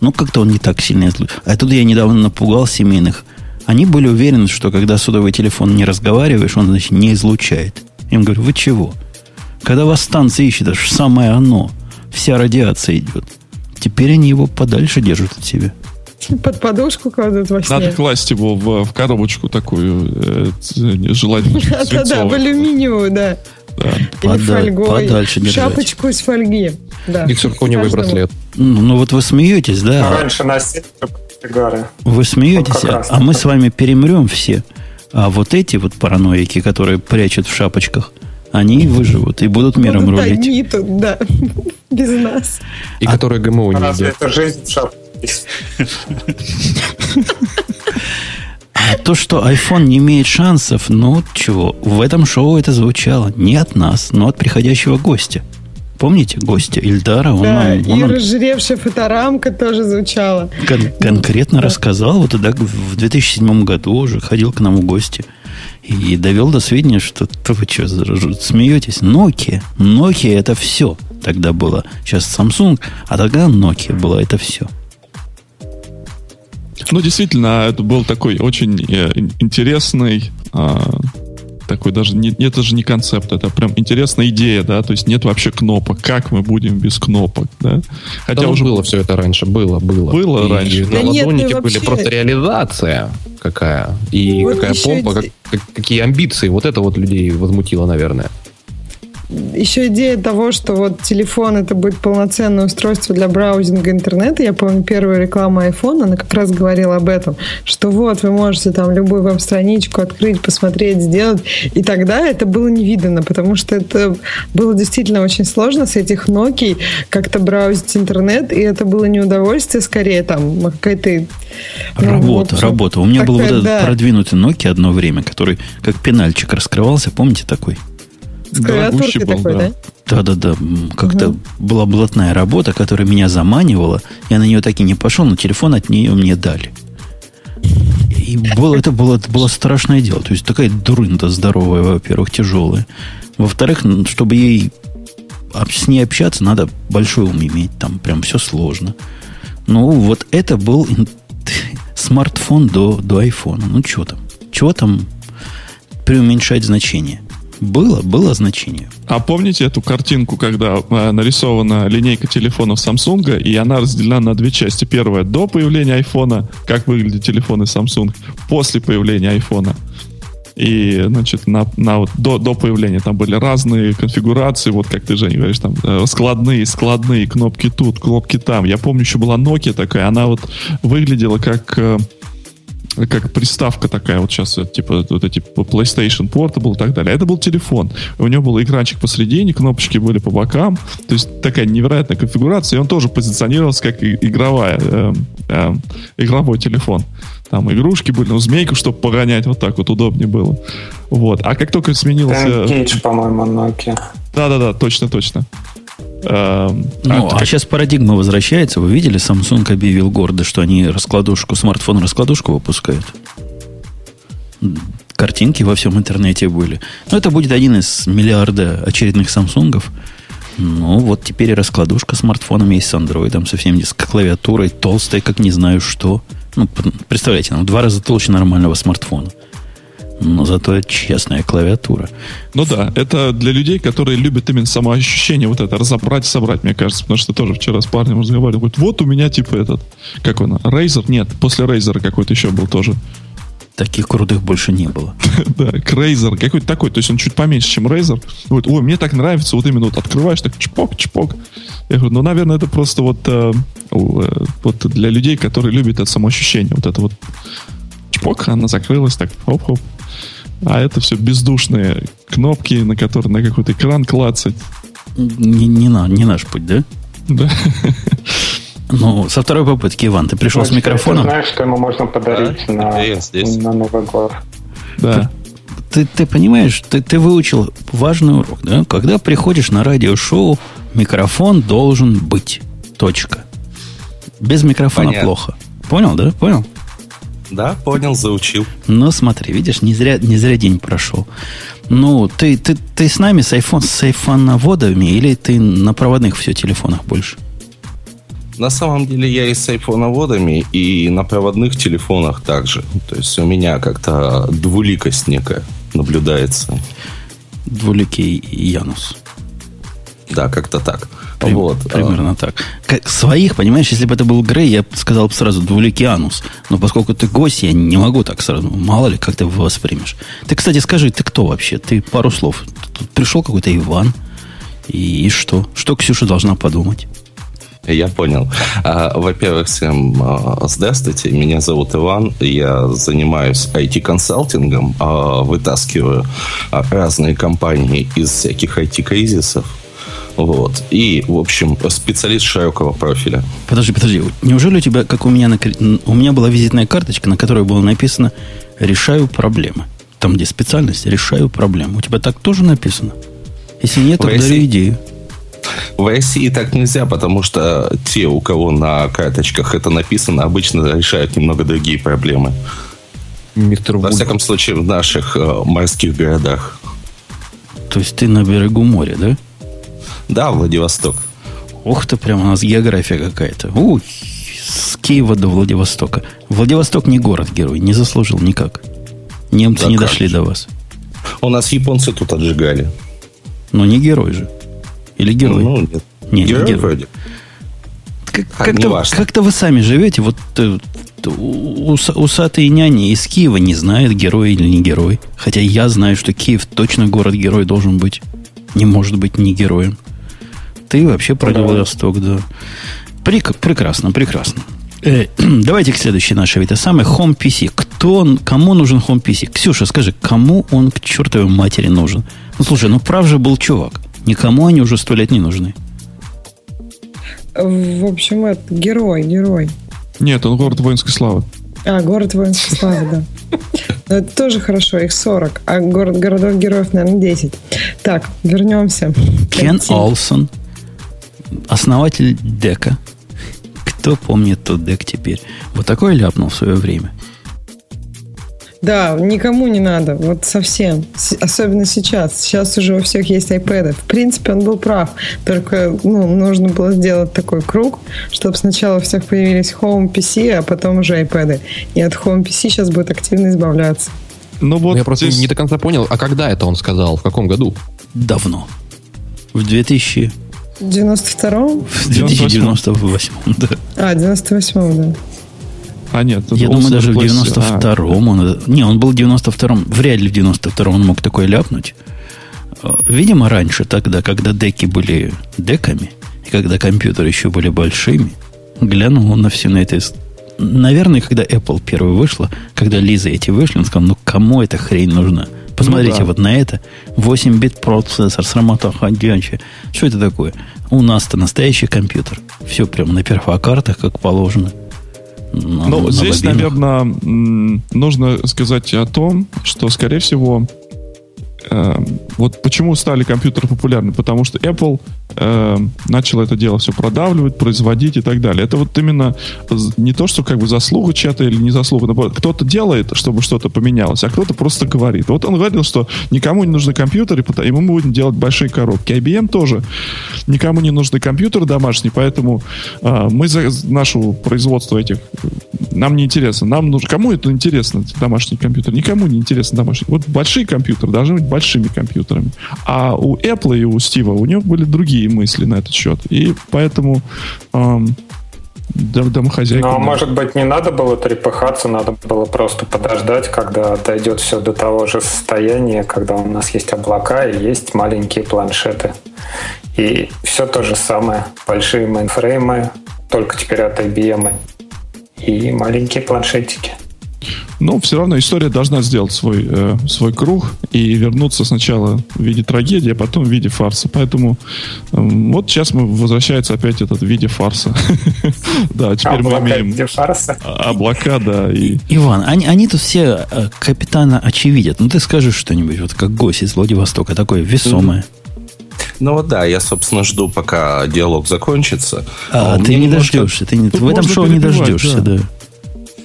Ну, как-то он не так сильно излучает. А тут я недавно напугал семейных. Они были уверены, что когда сотовый телефон не разговариваешь, он, значит, не излучает. Я им говорю, вы чего? Когда вас станция ищет, это же самое оно. Вся радиация идет. Теперь они его подальше держат от себя. Под подушку кладут во сне. Надо класть его в, в коробочку такую, э, желательно Да-да-да, в алюминиевую, да. Да. Или Пода- фольгой. подальше держать. Шапочку из фольги. Да. И циркониевый браслет. Ну, ну вот вы смеетесь, да? Раньше носили только сигары. Вы смеетесь, Вот а- раз а мы с вами перемрем все. А вот эти вот параноики, которые прячут в шапочках, они выживут и будут миром Будут рулить. одни тут, да. Без нас. И которые ГМО не Разве едят. это жизнь в шапке? То, что iPhone не имеет шансов, ну чего, в этом шоу это звучало не от нас, но от приходящего гостя. Помните гостя Ильдара? Он, Да, нам- он и нам разжиревшая фоторамка тоже звучала. кон- конкретно рассказал, вот тогда в 2007 году уже ходил к нам в гости и довел до сведения, что то вы что, смеетесь? Nokia, Nokia это все тогда было. Сейчас Samsung, а тогда Nokia было это все. Ну, действительно, это был такой очень э, ин- интересный, а, такой даже, не, это же не концепт, это прям интересная идея, да, то есть нет вообще кнопок, как мы будем без кнопок, да? Хотя Да ну, уже было все это раньше, было, было. Было И раньше, На да. Да нет, ну ладонике вообще- были просто реализация какая. И Вот какая помпа, как- как- какие амбиции. Вот это вот людей возмутило, наверное. Еще идея того, что вот телефон это будет полноценное устройство для браузинга интернета. Я помню первую рекламу iPhone, она как раз говорила об этом, что вот вы можете там любую веб-страничку открыть, посмотреть, сделать. И тогда это было невиданно, потому что это было действительно очень сложно с этих Nokia как-то браузить интернет, и это было не удовольствие, скорее там какая-то... ну, Работа, общем, работа. У меня был вот этот да, продвинутый Nokia одно время, который как пенальчик раскрывался, помните такой? С клавиатуркой дорогущий был, такой, да. да? Да-да-да, как-то была блатная работа, которая меня заманивала. Я на нее так и не пошел, но телефон от нее мне дали. И было, это, было, это было страшное дело. То есть такая дурында здоровая, во-первых, тяжелая. Во-вторых, чтобы ей с ней общаться, надо большой ум иметь. Там прям все сложно. Ну, вот это был смартфон до, до айфона. Ну, что там? Чего там преуменьшать значение? Было, было значение. А помните эту картинку, когда э, нарисована линейка телефонов Samsung, и она разделена на две части. Первая до появления айфона, как выглядят телефоны Samsung, после появления айфона. И, значит, на, на вот до, до появления там были разные конфигурации, вот как ты, Женя, говоришь, там э, складные, складные, кнопки тут, кнопки там. Я помню, еще была Nokia такая, она вот выглядела как э, как приставка такая, вот сейчас типа вот эти PlayStation Portable и так далее. Это был телефон. У него был экранчик посередине, кнопочки были по бокам. То есть такая невероятная конфигурация. И он тоже позиционировался как игровая, э, э, игровой телефон. Там игрушки были, ну, змейку, чтобы погонять, вот так вот удобнее было. Вот. А как только сменился... Engage, по-моему, Nokia. Да-да-да, точно-точно. Эм, Ну, а а, сейчас парадигма возвращается. Вы видели, Samsung объявил гордо, что они раскладушку, смартфон-раскладушку выпускают. Картинки во всем интернете были. Ну, это будет один из миллиарда очередных Самсунгов. Ну, вот теперь и раскладушка смартфоном есть с андроидом, совсем с клавиатурой, толстой, как не знаю что. Ну, представляете, ну, в два раза толще нормального смартфона. Но зато честная клавиатура. Ну да, это для людей, которые любят именно самоощущение, вот это разобрать, собрать, мне кажется, потому что тоже вчера с парнем разговаривал, говорит, вот у меня типа этот, как он, Razer? Нет, после Razer какой-то еще был тоже. Таких крутых больше не было. да, Razer, какой-то такой, то есть он чуть поменьше, чем Razer. Говорит, ой, мне так нравится, вот именно вот открываешь, так чпок, чпок. Я говорю, ну, наверное, это просто вот, э, э, вот для людей, которые любят это самоощущение, вот это вот чпок, она закрылась, так, хоп-хоп. А это все бездушные кнопки, на которые на какой-то экран клацать. Не, не, на, не наш путь, да? Да. Ну, со второй попытки, Иван, ты пришел с микрофоном. Ты знаешь, что ему можно подарить да? на, на Новый год. Да. Ты, ты понимаешь, ты, ты выучил важный урок, да? Когда приходишь на радиошоу, микрофон должен быть. Точка. Без микрофона Понятно. плохо. Понял, да? Понял? Да, понял, заучил. Ну, смотри, видишь, не зря, не зря день прошел. Ну, ты, ты, ты с нами с iPhone, с айфоноводами или ты на проводных все телефонах больше? На самом деле я и с айфоноводами, и на проводных телефонах также. То есть у меня как-то двуликость некая наблюдается. Двуликий Янус. Да, как-то так. Прим, вот. Примерно а... так. Как, своих, понимаешь, если бы это был Грей, я бы сказал бы сразу двуликианус. Но поскольку ты гость, я не могу так сразу. Мало ли, как ты его воспримешь. Ты, кстати, скажи, ты кто вообще? Ты пару слов. Тут пришел какой-то Иван. И, и что? Что Ксюша должна подумать? Я понял. А, во-первых, всем а, здравствуйте. Меня зовут Иван. Я занимаюсь IT-консалтингом, а, вытаскиваю разные компании из всяких IT-кризисов вот. И, в общем, специалист широкого профиля. Подожди, подожди. Неужели у тебя, как у меня, на, у меня была визитная карточка, на которой было написано «Решаю проблемы». Там, где специальность «Решаю проблемы». У тебя так тоже написано? Если нет, то дарю идею. В России так нельзя, потому что те, у кого на карточках это написано, обычно решают немного другие проблемы. Мистер Во всяком случае, в наших э, морских городах. То есть ты на берегу моря, да? Да, Владивосток. Ух ты, прям у нас география какая-то. Уй, с Киева до Владивостока. Владивосток не город-герой, не заслужил никак. Немцы да не дошли же. до вас. У нас японцы тут отжигали. Но не герой же. Или герой? Ну, нет. Не, герой, не герой. вроде. Как, а, как-то, как-то вы сами живете, вот э, усатые няни из Киева не знают, герой или не герой. Хотя я знаю, что Киев точно город-герой должен быть. Не может быть не героем. Ты вообще про Владивосток, да. Прек- прекрасно, прекрасно. Э, давайте к следующей нашей. Это самый Home PC. Кто он, кому нужен Home PC? Ксюша, скажи, кому он к чертовой матери нужен? Ну, слушай, ну прав же был чувак. Никому они уже сто лет не нужны. В общем, это герой, герой. Нет, он город воинской славы. А, город воинской славы, да. Но это тоже хорошо, их 40, а город, городов героев, наверное, 10. Так, вернемся. Кен Олсон, основатель дека. Кто помнит тот дек теперь? Вот такой ляпнул в свое время. Да, никому не надо, вот совсем. Особенно сейчас. Сейчас уже у всех есть iPad. В принципе, он был прав. Только ну, нужно было сделать такой круг, чтобы сначала у всех появились Home PC, а потом уже iPad. И от Home PC сейчас будет активно избавляться. Ну вот Я просто здесь... не до конца понял, а когда это он сказал? В каком году? Давно. В 2000... 92-м? В 2098 да. А, 98-м, да. А, нет. Я думаю, даже в 92-м. Он, не, он был в 92-м. Вряд ли в 92-м он мог такое ляпнуть. Э, видимо, раньше, тогда, когда деки были деками, и когда компьютеры еще были большими, глянул он на все на это. Наверное, когда Apple первый вышла, когда Лиза эти вышли, он сказал, ну кому эта хрень нужна? Посмотрите ну, да. вот на это. 8-бит процессор, срамота ходячая. Что это такое? У нас-то настоящий компьютер. Все прямо на перфокартах, как положено. Ну, здесь, наверное, нужно сказать о том, что, скорее всего, э, вот почему стали компьютеры популярны? Потому что Apple э, начал это дело все продавливать, производить и так далее. Это вот именно не то, что как бы заслуга чья-то или не заслуга. Кто-то делает, чтобы что-то поменялось, а кто-то просто говорит. Вот он говорил, что никому не нужны компьютеры, и мы будем делать большие коробки. IBM тоже никому не нужны компьютеры домашние, поэтому э, мы за нашу производство этих нам не интересно. Нам нужно. Кому это интересно, домашний компьютер? Никому не интересно домашний. Вот большие компьютеры должны быть большими компьютерами. А у Apple и у Стива у него были другие мысли на этот счет. И поэтому эм, домохозяйка... Ну, а может быть, не надо было трепыхаться, надо было просто подождать, когда дойдет все до того же состояния, когда у нас есть облака и есть маленькие планшеты. И все то же самое. Большие мейнфреймы, только теперь от IBM. И маленькие планшетики. Но все равно история должна сделать свой, э, свой круг и вернуться сначала в виде трагедии, а потом в виде фарса. Поэтому э, вот сейчас мы возвращается опять этот в виде фарса. Да, теперь мы имеем... Облака, да. Иван, они, они тут все э, капитана очевидят. Ну, ты скажи что-нибудь, вот как гость из Владивостока, такое весомое. Ну вот да, я, собственно, жду, пока диалог закончится. А, а ты не дождешься. Ты не... В этом шоу не дождешься, да.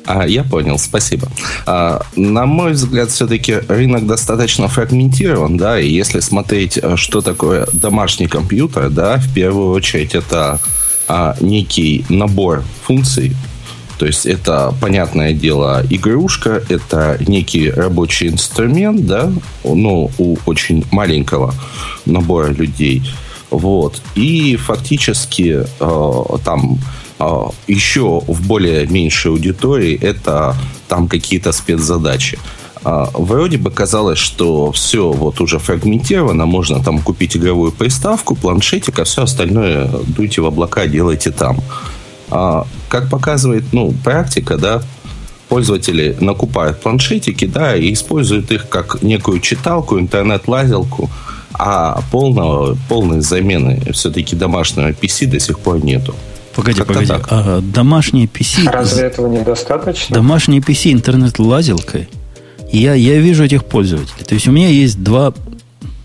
А, я понял, спасибо. А, на мой взгляд, все-таки рынок достаточно фрагментирован, да, и если смотреть, э, что такое домашний компьютер, да, в первую очередь это а, некий набор функций, то есть это, понятное дело, игрушка, это некий рабочий инструмент, да, ну, у очень маленького набора людей. Вот. И фактически э, там еще в более меньшей аудитории это там какие-то спецзадачи. Э, вроде бы казалось, что все вот уже фрагментировано, можно там купить игровую приставку, планшетик, а все остальное дуйте в облака, делайте там. А, как показывает ну, практика, да, пользователи накупают планшетики, да, и используют их как некую читалку, интернет-лазилку, а полного, полной замены все-таки домашнего PC до сих пор нету. Погоди, Как-то погоди. А, домашние PC... Разве этого недостаточно? Домашние PC интернет-лазилкой. Я, я вижу этих пользователей. То есть у меня есть два...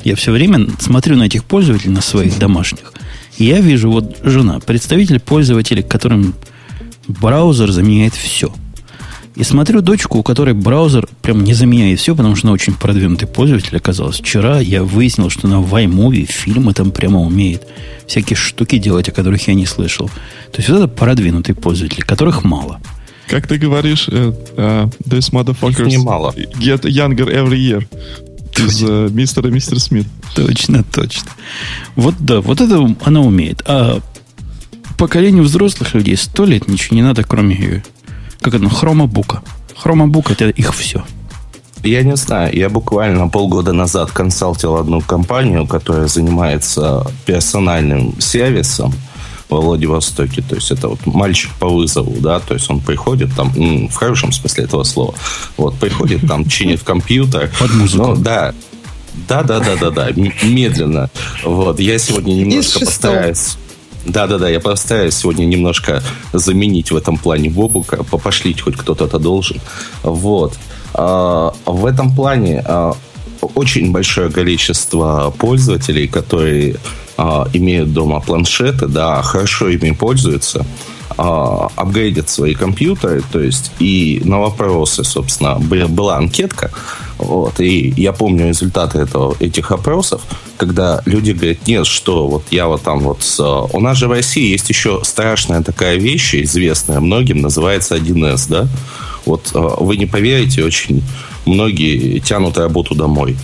Я все время смотрю на этих пользователей, на своих домашних. И я вижу, вот жена, представитель пользователей, которым браузер заменяет все. И смотрю дочку, у которой браузер прям не заменяет все, потому что она очень продвинутый пользователь оказалась. Вчера я выяснил, что она в iMovie фильмы там прямо умеет. Всякие штуки делать, о которых я не слышал. То есть вот это продвинутый пользователь, которых мало. Как ты говоришь, uh, uh, this motherfuckers немало. get younger every year из uh, мистера Мистер Смит. Точно, точно. Вот да, вот это она умеет. А поколению взрослых людей сто лет ничего не надо, кроме, как это, хромобука. Хромобук это их все. Я не знаю, я буквально полгода назад консалтил одну компанию, которая занимается персональным сервисом во Владивостоке. То есть это вот мальчик по вызову, да, то есть он приходит там, в хорошем смысле этого слова, вот, приходит там, чинит компьютер. Под музыку. Ну, да, да, да, да, да, да, медленно. Вот, я сегодня немножко постараюсь да-да-да, я постараюсь сегодня немножко заменить в этом плане Бобука, попошлить хоть кто-то должен. Вот. А, в этом плане а, очень большое количество пользователей, которые а, имеют дома планшеты, да, хорошо ими пользуются, апгрейдят свои компьютеры, то есть и на вопросы, собственно, была анкетка, вот, и я помню результаты этого, этих опросов, когда люди говорят, нет, что вот я вот там вот... С... У нас же в России есть еще страшная такая вещь, известная многим, называется 1С, да? Вот э, вы не поверите, очень многие тянут работу домой.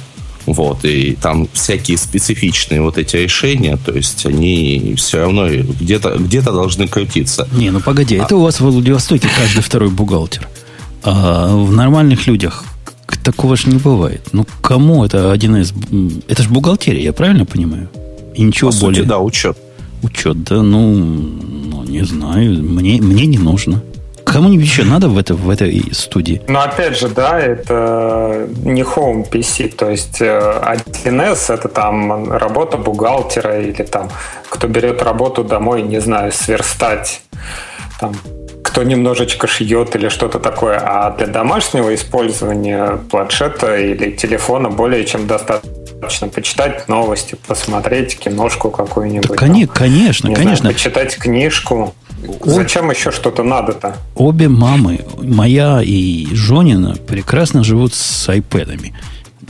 Вот, и там всякие специфичные вот эти решения, то есть они все равно где-то где должны крутиться. Не, ну погоди, а... это у вас в Владивостоке каждый второй бухгалтер. А в нормальных людях такого же не бывает. Ну, кому это один из... Это же бухгалтерия, я правильно понимаю? И ничего По более... Сути, да, учет. Учет, да, ну, ну, не знаю, мне, мне не нужно. Кому-нибудь еще надо в, это, в этой студии? Но опять же, да, это не home PC, то есть 1С э, это там работа бухгалтера или там кто берет работу домой, не знаю, сверстать там кто немножечко шьет или что-то такое. А для домашнего использования планшета или телефона более чем достаточно почитать новости, посмотреть киношку какую-нибудь. Да, там, конечно, не конечно. Знаю, почитать книжку. Зачем еще что-то надо-то? Обе мамы, моя и Жонина, прекрасно живут с айпэдами.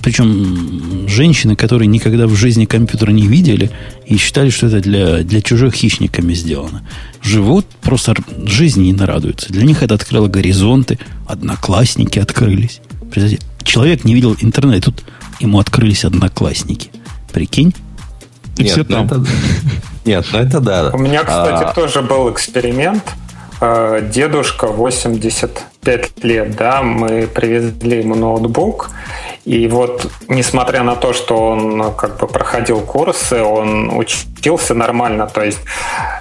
Причем женщины, которые никогда в жизни компьютера не видели и считали, что это для, для чужих хищниками сделано, живут, просто жизни не нарадуются. Для них это открыло горизонты, одноклассники открылись. Представляете, человек не видел интернет, тут ему открылись одноклассники. Прикинь? И Нет, все там. Ну, это, нет, ну это да. У меня, кстати, а. тоже был эксперимент. Э, дедушка 80 5 лет, да, мы привезли ему ноутбук, и вот, несмотря на то, что он как бы проходил курсы, он учился нормально, то есть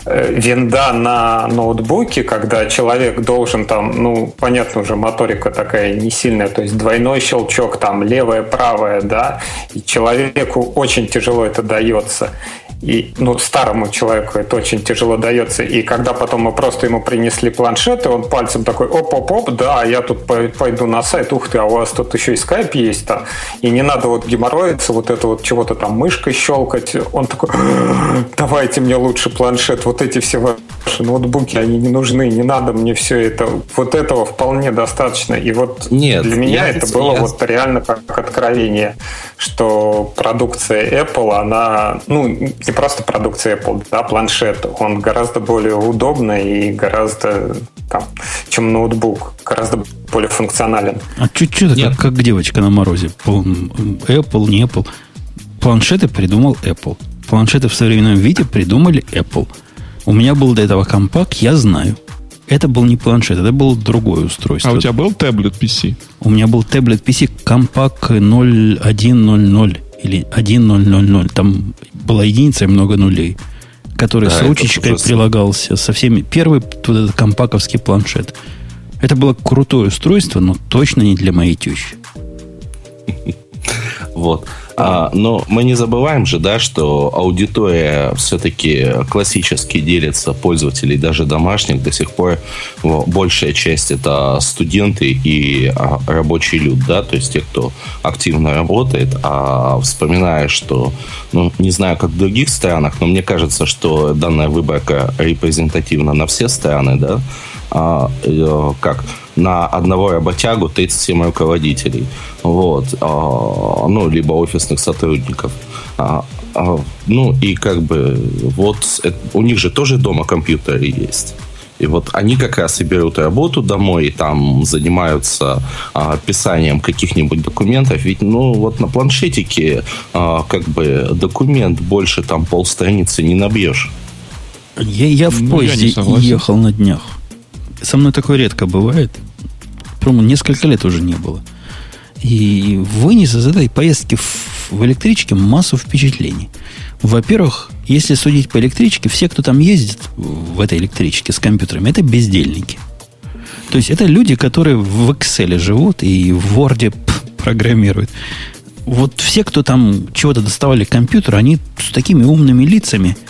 э, винда на ноутбуке, когда человек должен там, ну, понятно уже, моторика такая не сильная, то есть двойной щелчок там, левое, правое, да, и человеку очень тяжело это дается. И, ну, старому человеку это очень тяжело дается. И когда потом мы просто ему принесли планшет, и он пальцем такой, оп-оп-оп, да, я тут пойду на сайт, ух ты, а у вас тут еще и скайп есть там. И не надо вот геморроиться, вот это вот чего-то там мышкой щелкать. Он такой, давайте мне лучше планшет, вот эти все ваши ноутбуки, они не нужны, не надо мне все это. Вот этого вполне достаточно. И вот Нет, для меня я, это было я... вот реально как откровение, что продукция Apple, она, ну, не просто продукция Apple, да, планшет, он гораздо более удобный и гораздо, там, чем ноутбук, гораздо более функционален. А чуть-чуть как, как девочка на морозе. Apple, не Apple. Планшеты придумал Apple. Планшеты в современном виде придумали Apple. У меня был до этого компакт, я знаю. Это был не планшет, это было другое устройство. А у тебя был таблет PC? У меня был таблет PC компакт 0100 или 1000. Там была единица и много нулей, который да, с ручечкой прилагался со всеми. Первый вот этот компаковский планшет. Это было крутое устройство, но точно не для моей тещи. Вот. А, но мы не забываем же, да, что аудитория все-таки классически делится пользователей, даже домашних до сих пор. Большая часть это студенты и а, рабочий люд, да, то есть те, кто активно работает. А вспоминая, что, ну, не знаю, как в других странах, но мне кажется, что данная выборка репрезентативна на все страны, да, а, э, как на одного работягу 37 руководителей. Вот. А, ну, либо офисных сотрудников. А, а, ну, и как бы вот у них же тоже дома компьютеры есть. И вот они как раз и берут работу домой, и там занимаются а, писанием каких-нибудь документов. Ведь, ну, вот на планшетике а, как бы документ больше там полстраницы не набьешь. Я, я в ну, поезде я ехал на днях. Со мной такое редко бывает. По-моему, несколько лет уже не было. И вынес из этой поездки в, в электричке массу впечатлений. Во-первых, если судить по электричке, все, кто там ездит в этой электричке с компьютерами, это бездельники. То есть это люди, которые в Excel живут и в Word программируют. Вот все, кто там чего-то доставали компьютер, они с такими умными лицами –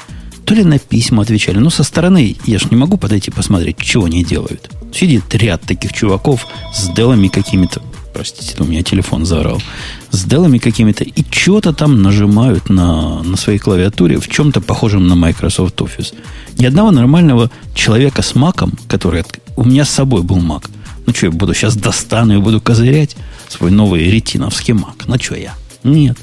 то ли на письма отвечали. Но со стороны я же не могу подойти посмотреть, чего они делают. Сидит ряд таких чуваков с делами какими-то. Простите, у меня телефон заорал. С делами какими-то. И что-то там нажимают на, на своей клавиатуре в чем-то похожем на Microsoft Office. Ни одного нормального человека с маком, который... У меня с собой был мак. Ну что, я буду сейчас достану и буду козырять свой новый ретиновский мак. Ну что я? Нет.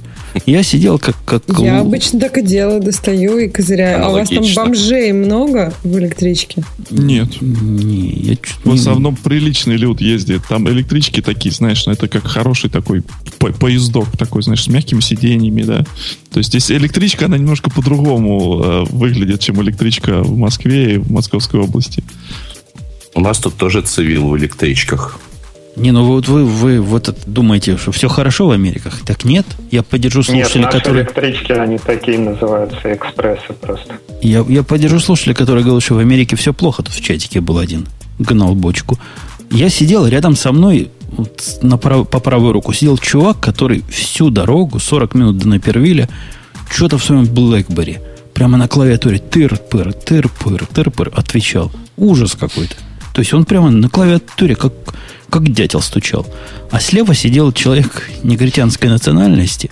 Я сидел как... как... Я обычно так и делаю, достаю и козыряю. А у вас там бомжей много в электричке? Нет. Не, я в основном приличный люд ездит. Там электрички такие, знаешь, ну, это как хороший такой по поездок такой, знаешь, с мягкими сиденьями, да. То есть здесь электричка, она немножко по-другому э, выглядит, чем электричка в Москве и в Московской области. У нас тут тоже цивил в электричках. Не, ну вот вы, вы вот думаете, что все хорошо в Америках. Так нет. Я поддержу слушателей, нет, которые... электрички, они такие называются, экспрессы просто. Я, я поддержу слушателей, которые говорят, что в Америке все плохо. Тут в чатике был один, гнал бочку. Я сидел рядом со мной, вот, на прав, по правую руку, сидел чувак, который всю дорогу, 40 минут до Напервиля, что-то в своем BlackBerry, прямо на клавиатуре тыр-пыр, тыр-пыр, тыр-пыр отвечал. Ужас какой-то. То есть он прямо на клавиатуре, как как дятел стучал. А слева сидел человек негритянской национальности,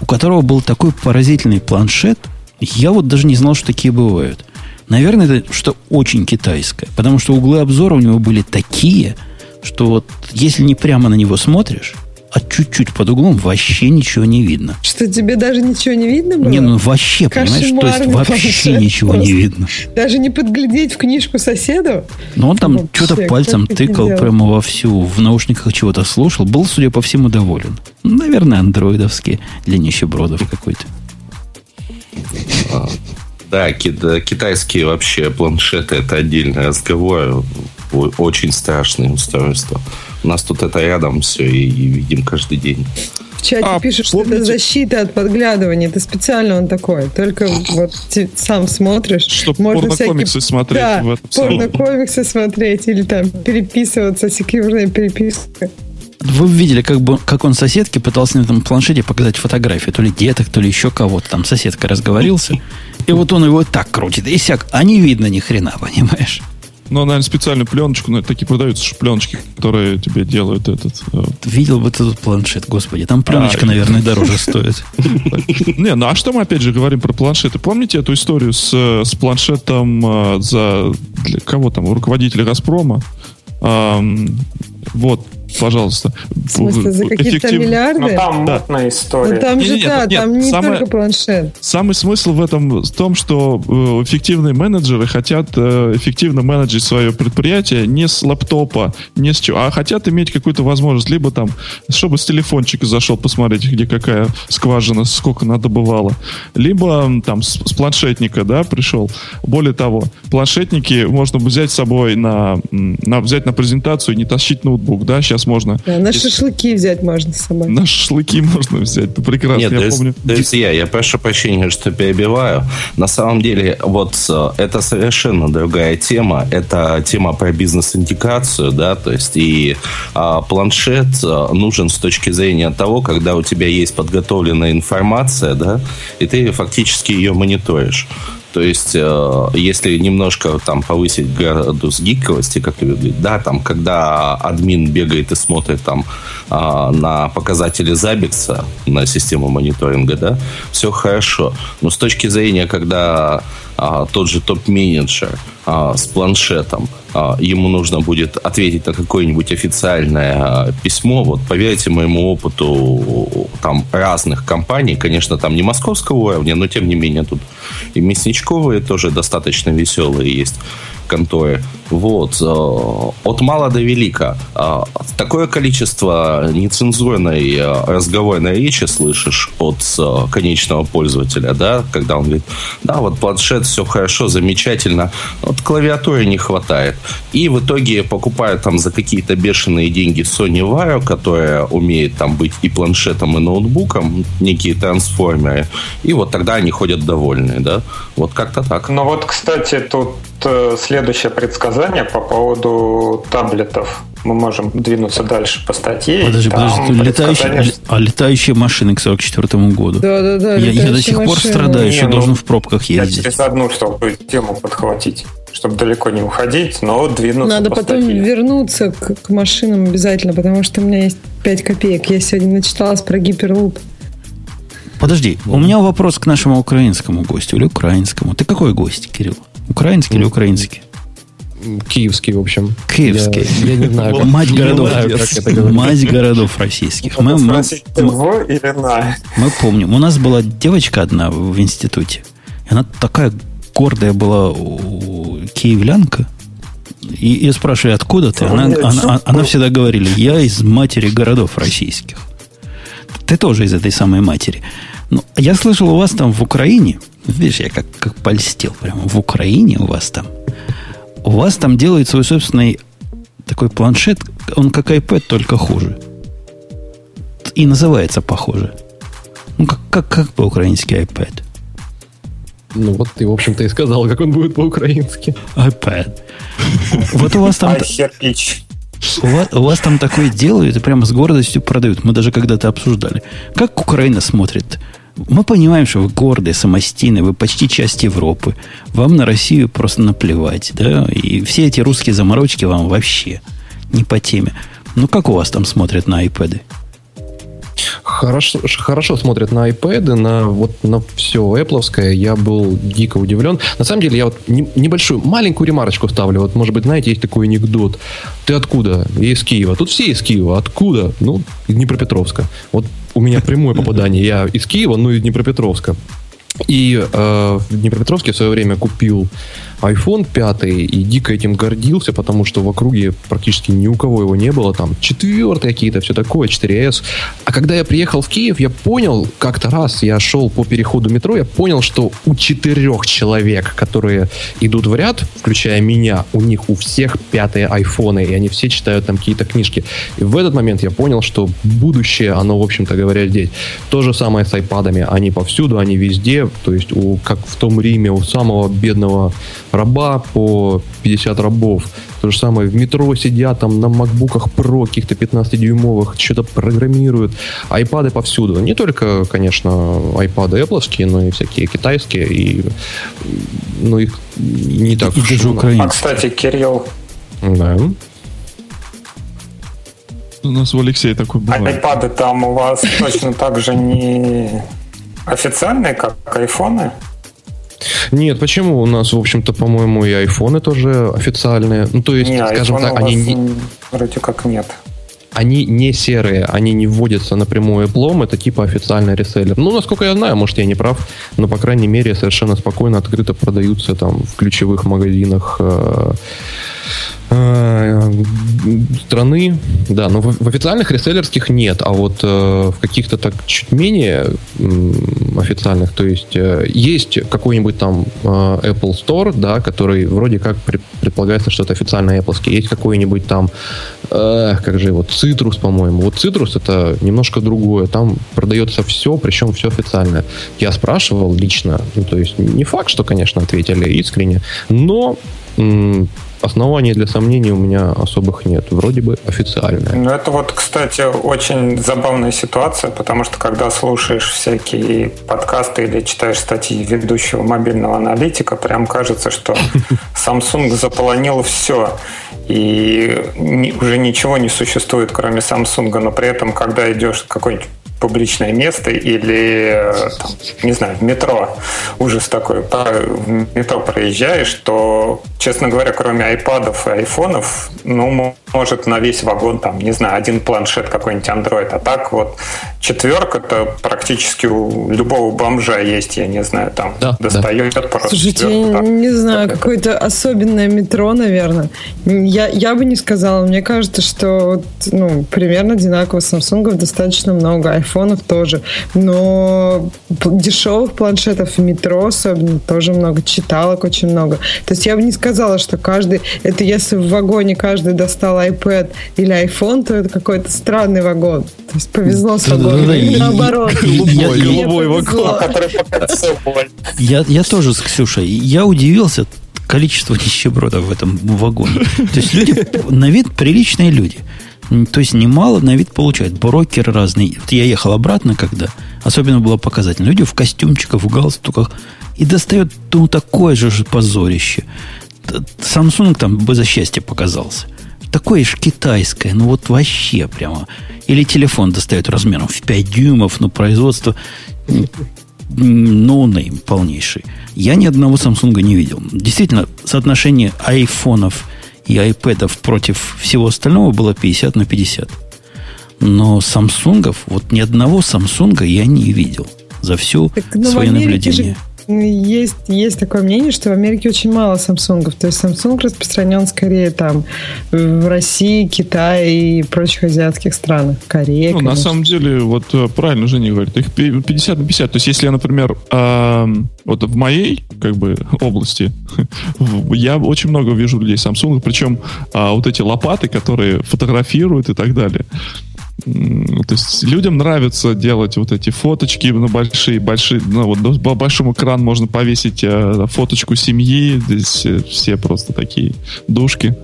у которого был такой поразительный планшет. Я вот даже не знал, что такие бывают. Наверное, это что очень китайское. Потому что углы обзора у него были такие, что вот если не прямо на него смотришь, а чуть-чуть под углом вообще ничего не видно. Что тебе даже ничего не видно было? Не, ну вообще, понимаешь, то есть вообще ничего не видно. Даже не подглядеть в книжку соседу? Ну, он там что-то пальцем тыкал прямо вовсю, в наушниках чего-то слушал. Был, судя по всему, доволен. Наверное, андроидовский для нищебродов какой-то. А, да, китайские вообще планшеты это отдельный разговор. Очень страшные устройства. У нас тут это рядом все и, и видим каждый день. В чате а, пишут, что это защита от подглядывания. Это специально он такой. Только вот ты сам смотришь. Чтобы можно порно-комиксы всякие... смотреть. Да, порно-комиксы смотреть или там переписываться, секьюрная переписка. Вы видели, как, бы, как он соседке пытался на этом планшете показать фотографию, то ли деток, то ли еще кого-то. Там соседка разговорился, и вот он его так крутит, и сяк, а не видно ни хрена, понимаешь? Ну, наверное, специальную пленочку, ну, такие продаются пленочки, которые тебе делают этот... Э... Видел бы этот планшет, господи, там пленочка, а, наверное, дороже стоит. Не, ну а что мы опять же говорим про планшеты? Помните эту историю с, с планшетом э, за... Кого там? Руководителя «Газпрома»? Вот, пожалуйста. В смысле, за какие-то Эффектив... миллиарды? Ну, там да. мутная история. Ну, там не, же, нет, да, нет, там не самое, только планшет. Самый смысл в этом в том, что э, эффективные менеджеры хотят э, эффективно менеджить свое предприятие не с лаптопа, не с чего, а хотят иметь какую-то возможность, либо там, чтобы с телефончика зашел посмотреть, где какая скважина, сколько надо бывало, либо там с, с планшетника, да, пришел. Более того, планшетники можно взять с собой на, на взять на презентацию и не тащить ноутбук, да, сейчас можно. Да, на если... шашлыки взять можно с собой. На шашлыки можно взять, это прекрасно, Нет, я помню. То есть я, я прошу прощения, что перебиваю. На самом деле, вот э, это совершенно другая тема. Это тема про бизнес-индикацию, да, то есть и а, планшет э, нужен с точки зрения того, когда у тебя есть подготовленная информация, да, и ты фактически ее мониторишь. То есть, э, если немножко там повысить градус гиковости, как любят да, там, когда админ бегает и смотрит там э, на показатели Забикса, на систему мониторинга, да, все хорошо. Но с точки зрения, когда а, тот же топ-менеджер а, с планшетом, а, ему нужно будет ответить на какое-нибудь официальное письмо. Вот поверьте моему опыту там разных компаний, конечно, там не московского уровня, но тем не менее тут и мясничковые тоже достаточно веселые есть конторы. Вот. Э, от мала до велика. Э, такое количество нецензурной э, разговорной речи слышишь от конечного пользователя, да, когда он говорит, да, вот планшет, все хорошо, замечательно, вот клавиатуры не хватает. И в итоге покупают там за какие-то бешеные деньги Sony Vaio, которая умеет там быть и планшетом, и ноутбуком, некие трансформеры, и вот тогда они ходят довольные, да. Вот как-то так. Ну вот, кстати, тут следующее предсказание по поводу таблетов. Мы можем двинуться дальше по статье. Подожди, подожди, летающие, а летающие машины к 44 году. Да, да, да. Я, я до сих пор страдаю, еще ну, должен в пробках ездить. Я через одну, чтобы тему подхватить чтобы далеко не уходить, но двинуться Надо по потом статье. вернуться к, к машинам обязательно, потому что у меня есть 5 копеек. Я сегодня начиталась про гиперлуп. Подожди, у меня вопрос к нашему украинскому гостю или украинскому. Ты какой гость, Кирилл? Украинский или украинский? Киевский, в общем. Киевский. Я, я не знаю. Как, мать городов. Знаю, как это мать городов российских. Мы, мы, мы, или на? мы помним. У нас была девочка одна в институте. И она такая гордая была киевлянка. И я спрашиваю, откуда ты? Она, она, она всегда говорила, я из матери городов российских. Ты тоже из этой самой матери. Ну, я слышал, у вас там в Украине, видишь, я как, как польстил прямо, в Украине у вас там у вас там делает свой собственный такой планшет, он как iPad, только хуже. И называется похоже. Ну, как, как, как по-украински iPad? Ну, вот ты, в общем-то, и сказал, как он будет по-украински. iPad. Вот у вас там... У вас, у вас там такое делают и прямо с гордостью продают. Мы даже когда-то обсуждали. Как Украина смотрит мы понимаем, что вы гордые, самостийные, вы почти часть Европы. Вам на Россию просто наплевать, да? И все эти русские заморочки вам вообще не по теме. Ну, как у вас там смотрят на iPad? Хорошо, хорошо смотрят на iPad, на вот на все Apple. Я был дико удивлен. На самом деле, я вот не, небольшую, маленькую ремарочку ставлю. Вот, может быть, знаете, есть такой анекдот. Ты откуда? Я из Киева. Тут все из Киева. Откуда? Ну, из Днепропетровска. Вот у меня прямое попадание. Я из Киева, ну, из Днепропетровска. И э, в Днепропетровске в свое время купил iPhone 5 и дико этим гордился, потому что в округе практически ни у кого его не было. Там четвертые какие-то, все такое, 4S. А когда я приехал в Киев, я понял, как-то раз я шел по переходу метро, я понял, что у четырех человек, которые идут в ряд, включая меня, у них у всех пятые айфоны, и они все читают там какие-то книжки. И в этот момент я понял, что будущее, оно, в общем-то говоря, здесь. То же самое с айпадами. Они повсюду, они везде. То есть, у, как в том Риме, у самого бедного раба по 50 рабов. То же самое в метро сидят там на макбуках Pro каких-то 15-дюймовых, что-то программируют. Айпады повсюду. Не только, конечно, айпады Apple, но и всякие китайские. И, ну, их не так и даже украинские. А, кстати, Кирилл. Да. У нас у Алексея такой бывает. Айпады там у вас точно так же не официальные, как айфоны? Нет, почему? У нас, в общем-то, по-моему, и айфоны тоже официальные. Ну, то есть, не, скажем так, они не... Вроде как нет. Они не серые, они не вводятся напрямую Apple, это типа официальный реселлер. Ну, насколько я знаю, может, я не прав, но, по крайней мере, совершенно спокойно, открыто продаются там в ключевых магазинах э, Э, страны, да, но в, в официальных реселлерских нет, а вот э, в каких-то так чуть менее официальных, то есть э, есть какой-нибудь там э, Apple Store, да, который вроде как предполагается, что это официально Apple, есть какой-нибудь там, э, как же вот Citrus, по-моему, вот Citrus это немножко другое, там продается все, причем все официальное. Я спрашивал лично, ну, то есть не факт, что, конечно, ответили искренне, но оснований для сомнений у меня особых нет. Вроде бы официальная. Ну, это вот, кстати, очень забавная ситуация, потому что когда слушаешь всякие подкасты или читаешь статьи ведущего мобильного аналитика, прям кажется, что Samsung заполонил все. И уже ничего не существует, кроме Samsung, но при этом, когда идешь какой-нибудь публичное место или, там, не знаю, в метро. Ужас такой. В метро проезжаешь, то, честно говоря, кроме айпадов и айфонов, ну, может на весь вагон, там, не знаю, один планшет какой-нибудь Android. А так вот четверка-то практически у любого бомжа есть, я не знаю, там да, достает да. просто. Слушайте, я не знаю, какое-то особенное метро, наверное. Я, я бы не сказала. Мне кажется, что ну, примерно одинаково Samsung достаточно много айфонов тоже. Но дешевых планшетов в метро особенно тоже много. Читалок очень много. То есть я бы не сказала, что каждый... Это если в вагоне каждый достал iPad или iPhone, то это какой-то странный вагон. То есть повезло с вагоном. Или наоборот. Голубой вагон. Я я тоже с Ксюшей. Я удивился количество нищебродов в этом вагоне. То есть люди на вид приличные люди. То есть немало на вид получают. Брокеры разные. Вот я ехал обратно, когда особенно было показательно. Люди в костюмчиках, в галстуках. И достает ну, такое же позорище. Samsung там бы за счастье показался. Такое же китайское, ну вот вообще прямо. Или телефон достает размером в 5 дюймов, ну производство no name полнейший. Я ни одного Samsung не видел. Действительно, соотношение айфонов и айпэдов против всего остального было 50 на 50. Но Самсунгов, вот ни одного Самсунга я не видел за всю так, свое наблюдение. Же есть, есть такое мнение, что в Америке очень мало Samsung. То есть Samsung распространен скорее там в России, Китае и прочих азиатских странах. Корее, Ну, на самом деле, вот э, правильно Женя говорит, их 50 на 50. То есть, если я, например, э, вот в моей как бы области я очень много вижу людей Samsung, причем э, вот эти лопаты, которые фотографируют и так далее. То есть людям нравится делать вот эти фоточки на большие, большие, ну вот на большом экран можно повесить э, фоточку семьи, здесь э, все просто такие душки.